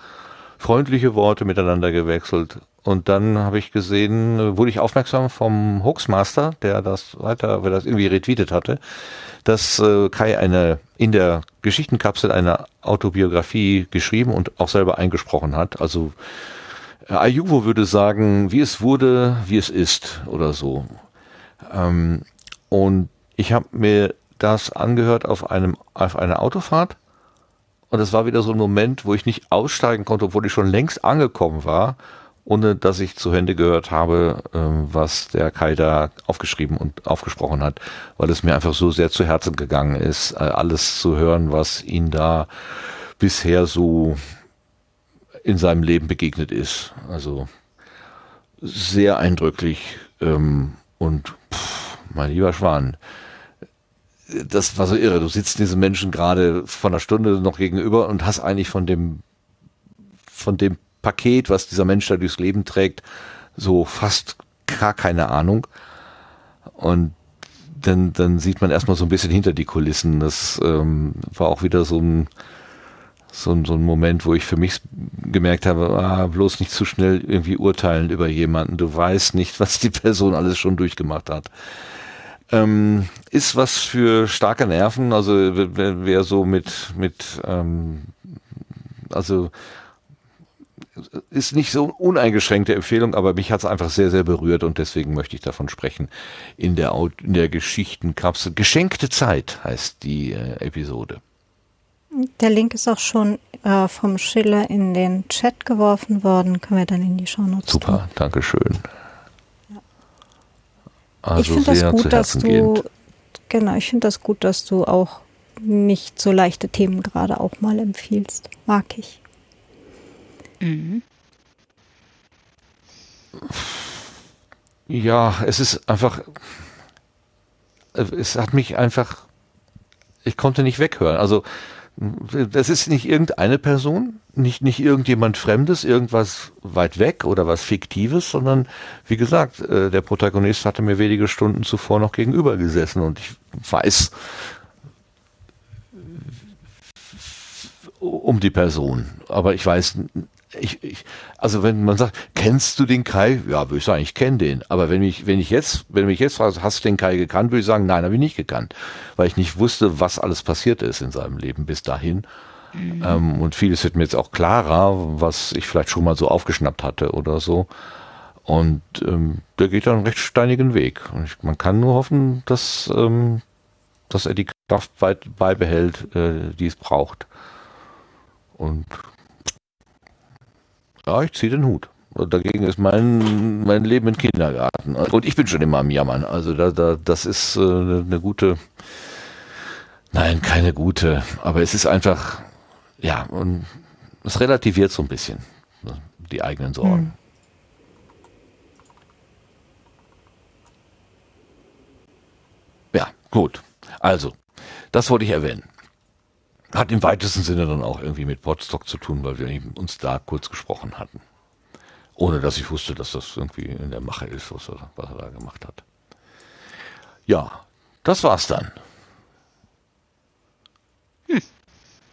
freundliche Worte miteinander gewechselt. Und dann habe ich gesehen, wurde ich aufmerksam vom Hoaxmaster, der das weiter, wer das irgendwie retweetet hatte, dass äh, Kai eine in der Geschichtenkapsel eine Autobiografie geschrieben und auch selber eingesprochen hat. Also äh, Ayuvo würde sagen, wie es wurde, wie es ist oder so. Ähm, und ich habe mir das angehört auf einem auf einer Autofahrt und es war wieder so ein Moment, wo ich nicht aussteigen konnte, obwohl ich schon längst angekommen war ohne dass ich zu Hände gehört habe, ähm, was der Kai da aufgeschrieben und aufgesprochen hat, weil es mir einfach so sehr zu Herzen gegangen ist, äh, alles zu hören, was ihn da bisher so in seinem Leben begegnet ist. Also sehr eindrücklich ähm, und pff, mein lieber Schwan, das war so irre. Du sitzt diesen Menschen gerade von einer Stunde noch gegenüber und hast eigentlich von dem von dem Paket, was dieser Mensch da durchs Leben trägt, so fast gar keine Ahnung. Und dann, dann sieht man erstmal so ein bisschen hinter die Kulissen. Das ähm, war auch wieder so ein, so, ein, so ein Moment, wo ich für mich gemerkt habe, ah, bloß nicht zu schnell irgendwie urteilen über jemanden. Du weißt nicht, was die Person alles schon durchgemacht hat. Ähm, ist was für starke Nerven, also wer, wer so mit, mit ähm, also ist nicht so uneingeschränkte Empfehlung, aber mich hat es einfach sehr, sehr berührt und deswegen möchte ich davon sprechen in der, in der Geschichtenkapsel. Geschenkte Zeit heißt die äh, Episode. Der Link ist auch schon äh, vom Schiller in den Chat geworfen worden. Können wir dann in die Shownotes Super, tun. danke schön. Also ich finde das gut, dass du genau, ich finde das gut, dass du auch nicht so leichte Themen gerade auch mal empfiehlst. Mag ich. Mhm. Ja, es ist einfach, es hat mich einfach, ich konnte nicht weghören. Also, das ist nicht irgendeine Person, nicht, nicht irgendjemand Fremdes, irgendwas weit weg oder was Fiktives, sondern wie gesagt, äh, der Protagonist hatte mir wenige Stunden zuvor noch gegenüber gesessen und ich weiß um die Person, aber ich weiß ich, ich, also wenn man sagt, kennst du den Kai? Ja, würde ich sagen, ich kenne den. Aber wenn mich, wenn ich jetzt, wenn du mich jetzt fragst, hast du den Kai gekannt, würde ich sagen, nein, habe ich nicht gekannt. Weil ich nicht wusste, was alles passiert ist in seinem Leben bis dahin. Mhm. Ähm, und vieles wird mir jetzt auch klarer, was ich vielleicht schon mal so aufgeschnappt hatte oder so. Und ähm, der geht dann einen recht steinigen Weg. Und ich, man kann nur hoffen, dass, ähm, dass er die Kraft beibehält, äh, die es braucht. Und ja, ich ziehe den Hut. Und dagegen ist mein, mein Leben im Kindergarten. Und ich bin schon immer am Jammern. Also da, da, das ist äh, eine gute, nein, keine gute, aber es ist einfach, ja, und es relativiert so ein bisschen ne, die eigenen Sorgen. Hm. Ja, gut. Also, das wollte ich erwähnen. Hat im weitesten Sinne dann auch irgendwie mit Podstock zu tun, weil wir uns da kurz gesprochen hatten. Ohne dass ich wusste, dass das irgendwie in der Mache ist, was er, was er da gemacht hat. Ja, das war's dann. Hm.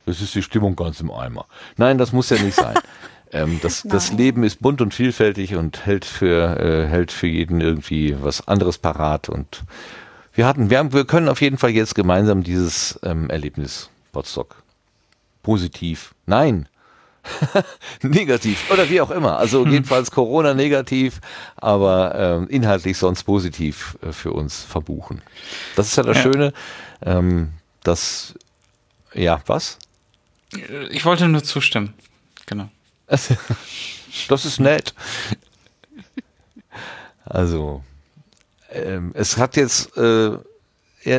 Das ist die Stimmung ganz im Eimer. Nein, das muss ja nicht sein. ähm, das, das Leben ist bunt und vielfältig und hält für, äh, hält für jeden irgendwie was anderes parat. Und wir hatten, wir, haben, wir können auf jeden Fall jetzt gemeinsam dieses ähm, Erlebnis Potsdok. Positiv. Nein. negativ oder wie auch immer. Also hm. jedenfalls Corona negativ, aber ähm, inhaltlich sonst positiv äh, für uns verbuchen. Das ist ja das ja. Schöne, ähm, dass ja was? Ich wollte nur zustimmen. Genau. das ist nett. Also ähm, es hat jetzt äh,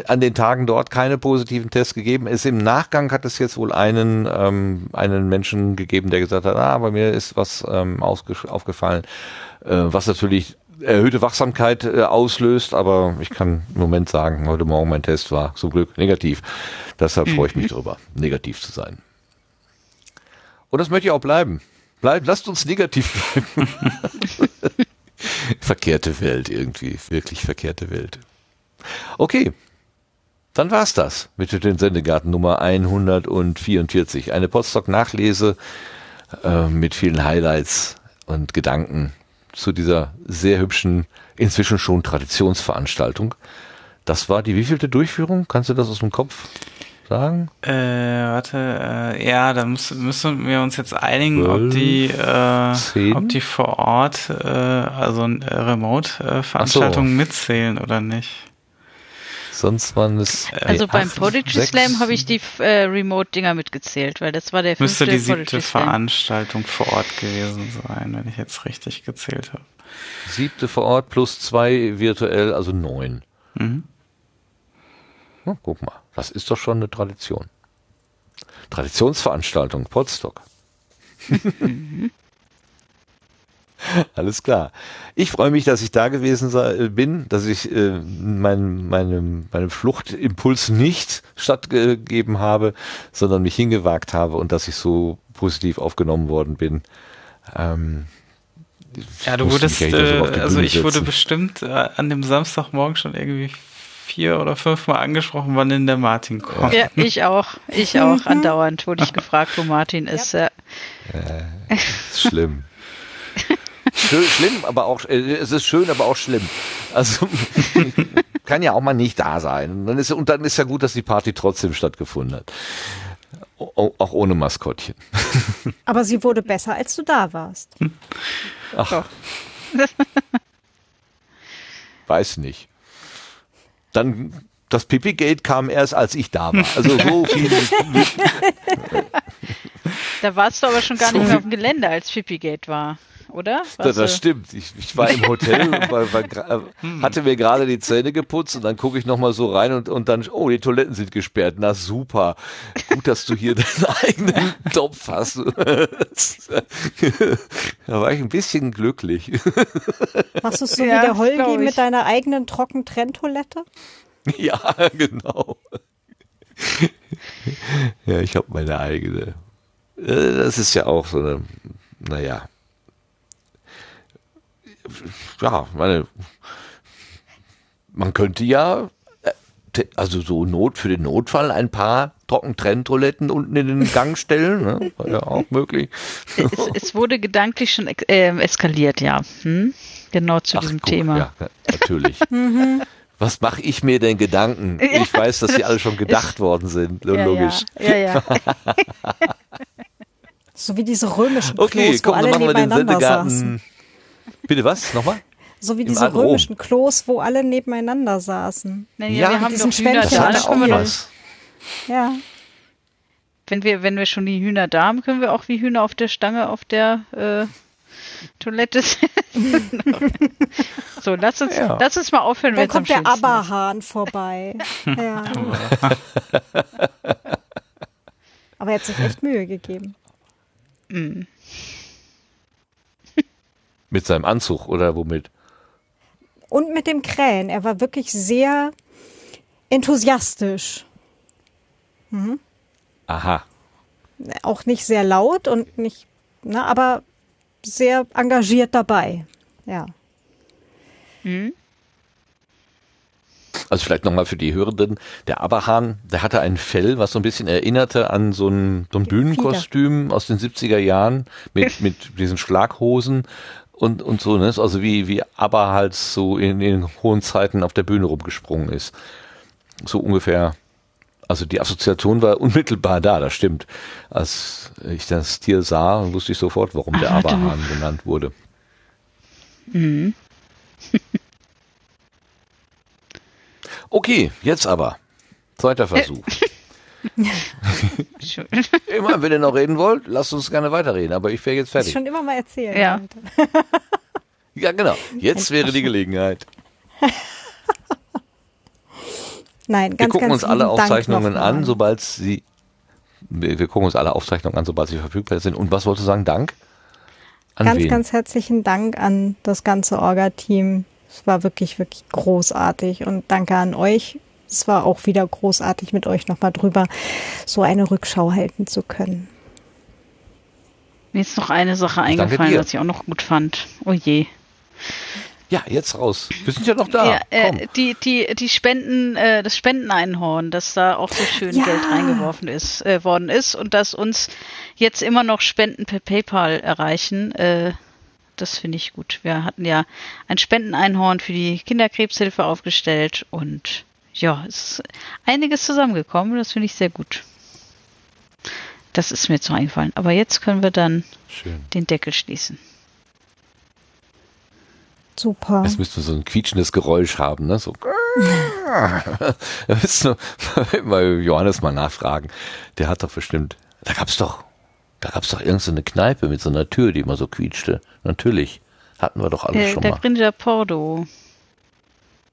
an den Tagen dort keine positiven Tests gegeben. Es im Nachgang hat es jetzt wohl einen, ähm, einen Menschen gegeben, der gesagt hat, ah, bei mir ist was ähm, aufgefallen, äh, was natürlich erhöhte Wachsamkeit äh, auslöst, aber ich kann im Moment sagen, heute Morgen mein Test war zum Glück negativ. Deshalb freue ich mich mhm. darüber, negativ zu sein. Und das möchte ich auch bleiben. Bleibt, lasst uns negativ bleiben. verkehrte Welt irgendwie, wirklich verkehrte Welt. Okay, dann war's das mit den Sendegarten Nummer 144. Eine Potsdok-Nachlese äh, mit vielen Highlights und Gedanken zu dieser sehr hübschen, inzwischen schon Traditionsveranstaltung. Das war die wievielte Durchführung? Kannst du das aus dem Kopf sagen? Äh, warte, äh, ja, da müssen, müssen wir uns jetzt einigen, 12, ob die, äh, ob die vor Ort, äh, also äh, Remote-Veranstaltungen so. mitzählen oder nicht. Sonst waren es. Äh, also beim Poetry Slam habe ich die äh, Remote-Dinger mitgezählt, weil das war der fünfte Müsste die siebte Veranstaltung vor Ort gewesen sein, wenn ich jetzt richtig gezählt habe. Siebte vor Ort plus zwei virtuell, also neun. Mhm. Na, guck mal, das ist doch schon eine Tradition. Traditionsveranstaltung, Potsdok. Alles klar. Ich freue mich, dass ich da gewesen sei, bin, dass ich äh, mein, meinem, meinem Fluchtimpuls nicht stattgegeben habe, sondern mich hingewagt habe und dass ich so positiv aufgenommen worden bin. Ähm, ja, du wurdest, äh, also ich wurde bestimmt äh, an dem Samstagmorgen schon irgendwie vier oder fünf Mal angesprochen, wann denn der Martin kommt. Ja, ich auch. Ich auch. Andauernd wurde ich gefragt, wo Martin ist. Ja. Äh, ist schlimm. Schön, schlimm, aber auch, äh, es ist schön, aber auch schlimm. Also, kann ja auch mal nicht da sein. Und dann ist, und dann ist ja gut, dass die Party trotzdem stattgefunden hat. auch ohne Maskottchen. Aber sie wurde besser, als du da warst. Ach. Weiß nicht. Dann das Pipi-Gate kam erst, als ich da war. Also so viel. da warst du aber schon gar so nicht mehr auf dem Gelände, als Pipi-Gate war oder? Das, das stimmt. Ich, ich, war im Hotel, war, war, hm. hatte mir gerade die Zähne geputzt und dann gucke ich nochmal so rein und, und dann, oh, die Toiletten sind gesperrt. Na super. Gut, dass du hier deinen eigenen Topf hast. da war ich ein bisschen glücklich. Machst du es so ja, wie der Holgi mit deiner eigenen Trockentrenntoilette? Ja, genau. Ja, ich habe meine eigene. Äh, das ist ja auch so eine, naja, ja, meine, man könnte ja, äh, also so Not für den Notfall ein paar Trockentrenntoiletten unten in den Gang stellen, ne? war ja auch möglich. Es, es wurde gedanklich schon äh, eskaliert, ja. Hm? Genau zu Ach, diesem guck, Thema. Ja, natürlich. Mhm. Was mache ich mir denn Gedanken? Ich weiß, dass sie alle schon gedacht worden sind. Ja, Logisch. Ja, ja. ja. so wie diese römischen okay, Klos, komm, wo alle machen wir den Sendegarten. Saßen. Bitte was? Nochmal? So wie Im diese römischen Klos, wo alle nebeneinander saßen. Nee, ja, wir haben diesen Schwänzchen. Ja. Wenn wir, wenn wir schon die Hühner da haben, können wir auch wie Hühner auf der Stange auf der äh, Toilette so, lass uns, ja. lass uns mal aufhören. Dann kommt der Aberhahn vorbei. ja. Aber er hat sich echt Mühe gegeben. Mm. Mit seinem Anzug oder womit? Und mit dem Krähen. Er war wirklich sehr enthusiastisch. Mhm. Aha. Auch nicht sehr laut und nicht, ne, aber sehr engagiert dabei. Ja. Mhm. Also vielleicht nochmal für die Hörenden, der Aberhahn, der hatte ein Fell, was so ein bisschen erinnerte an so ein, so ein Bühnenkostüm aus den 70er Jahren mit, mit diesen Schlaghosen und, und so, ne? Also wie, wie ABBA halt so in den hohen Zeiten auf der Bühne rumgesprungen ist. So ungefähr. Also die Assoziation war unmittelbar da, das stimmt. Als ich das Tier sah, wusste ich sofort, warum der Aberhahn genannt wurde. Mhm. okay, jetzt aber. Zweiter Versuch. Immer, wenn ihr noch reden wollt, lasst uns gerne weiterreden, aber ich wäre jetzt fertig. Ich schon immer mal erzählen. Ja. ja, genau. Jetzt wäre die Gelegenheit. Nein, ganz, Wir gucken ganz uns alle Aufzeichnungen an, sobald sie. Wir, wir, gucken uns alle Aufzeichnungen an, sobald sie verfügbar sind. Und was wolltest du sagen? Dank? An ganz, wen? ganz herzlichen Dank an das ganze Orga-Team. Es war wirklich, wirklich großartig. Und danke an euch es war auch wieder großartig, mit euch nochmal drüber so eine Rückschau halten zu können. Mir ist noch eine Sache eingefallen, was ich auch noch gut fand. Oh je. Ja, jetzt raus. Wir sind ja noch da. Ja, äh, die, die, die Spenden, äh, das Spendeneinhorn, dass da auch so schön ja. Geld reingeworfen ist, äh, worden ist und dass uns jetzt immer noch Spenden per PayPal erreichen. Äh, das finde ich gut. Wir hatten ja ein Spendeneinhorn für die Kinderkrebshilfe aufgestellt und ja, es ist einiges zusammengekommen. Das finde ich sehr gut. Das ist mir noch eingefallen. Aber jetzt können wir dann Schön. den Deckel schließen. Super. Jetzt müssten wir so ein quietschendes Geräusch haben, ne? So. da müssen wir mal Johannes mal nachfragen. Der hat doch bestimmt. Da gab's doch. Da gab's doch irgendeine Kneipe mit so einer Tür, die immer so quietschte. Natürlich. Hatten wir doch alles äh, schon der mal. Der Pordo.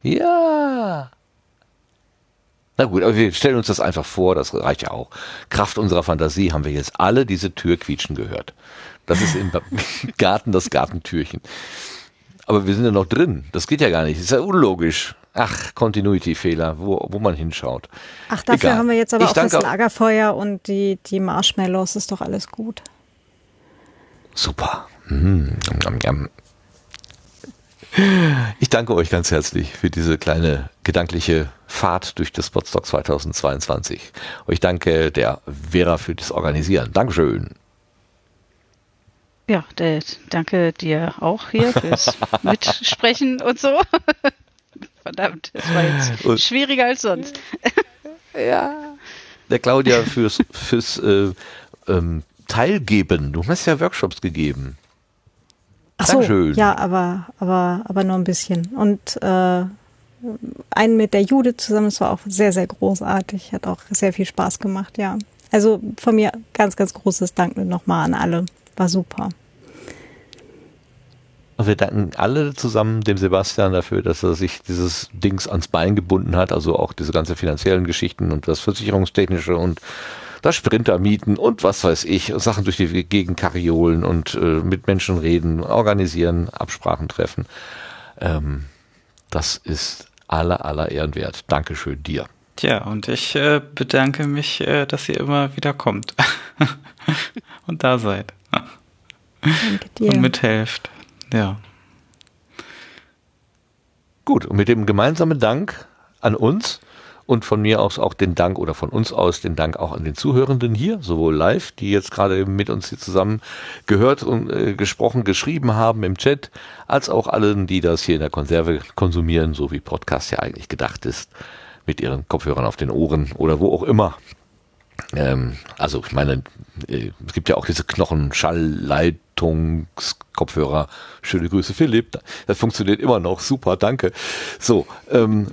Ja. Na gut, aber wir stellen uns das einfach vor, das reicht ja auch. Kraft unserer Fantasie haben wir jetzt alle diese Tür quietschen gehört. Das ist im Garten das Gartentürchen. Aber wir sind ja noch drin. Das geht ja gar nicht. Das ist ja unlogisch. Ach, Continuity-Fehler, wo, wo man hinschaut. Ach, dafür Egal. haben wir jetzt aber ich auch das Lagerfeuer und die, die Marshmallows. Ist doch alles gut. Super. Mmh, ich danke euch ganz herzlich für diese kleine gedankliche Fahrt durch das Podstock 2022. Und ich danke der Vera für das Organisieren. Dankeschön. Ja, der, danke dir auch hier fürs Mitsprechen und so. Verdammt, das war jetzt und, schwieriger als sonst. ja. der Claudia fürs, fürs äh, ähm, Teilgeben. Du hast ja Workshops gegeben. Ach so, Dankeschön. ja, aber, aber, aber nur ein bisschen. Und äh, einen mit der Jude zusammen, das war auch sehr, sehr großartig. Hat auch sehr viel Spaß gemacht, ja. Also von mir ganz, ganz großes Dank nochmal an alle. War super. Wir danken alle zusammen dem Sebastian dafür, dass er sich dieses Dings ans Bein gebunden hat, also auch diese ganzen finanziellen Geschichten und das Versicherungstechnische und das Sprintermieten und was weiß ich, Sachen durch die Gegend kariolen und äh, mit Menschen reden, organisieren, Absprachen treffen. Ähm, das ist aller, aller Ehren wert. Dankeschön dir. Tja, und ich äh, bedanke mich, äh, dass ihr immer wieder kommt und da seid. Danke dir. Und mithelft. Ja. Gut, und mit dem gemeinsamen Dank an uns und von mir aus auch den Dank oder von uns aus den Dank auch an den Zuhörenden hier, sowohl live, die jetzt gerade mit uns hier zusammen gehört und äh, gesprochen, geschrieben haben im Chat, als auch allen, die das hier in der Konserve konsumieren, so wie Podcast ja eigentlich gedacht ist, mit ihren Kopfhörern auf den Ohren oder wo auch immer. Ähm, also ich meine, äh, es gibt ja auch diese Knochenschallleitungskopfhörer. Schöne Grüße, Philipp. Das funktioniert immer noch. Super, danke. So, ähm,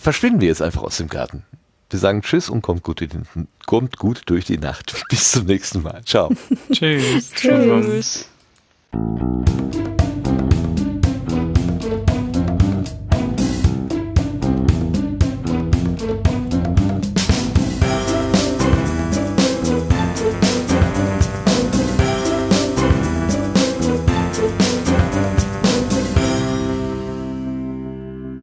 verschwinden wir jetzt einfach aus dem Garten. Wir sagen Tschüss und kommt gut, in, kommt gut durch die Nacht. Bis zum nächsten Mal. Ciao. Tschüss. Tschüss.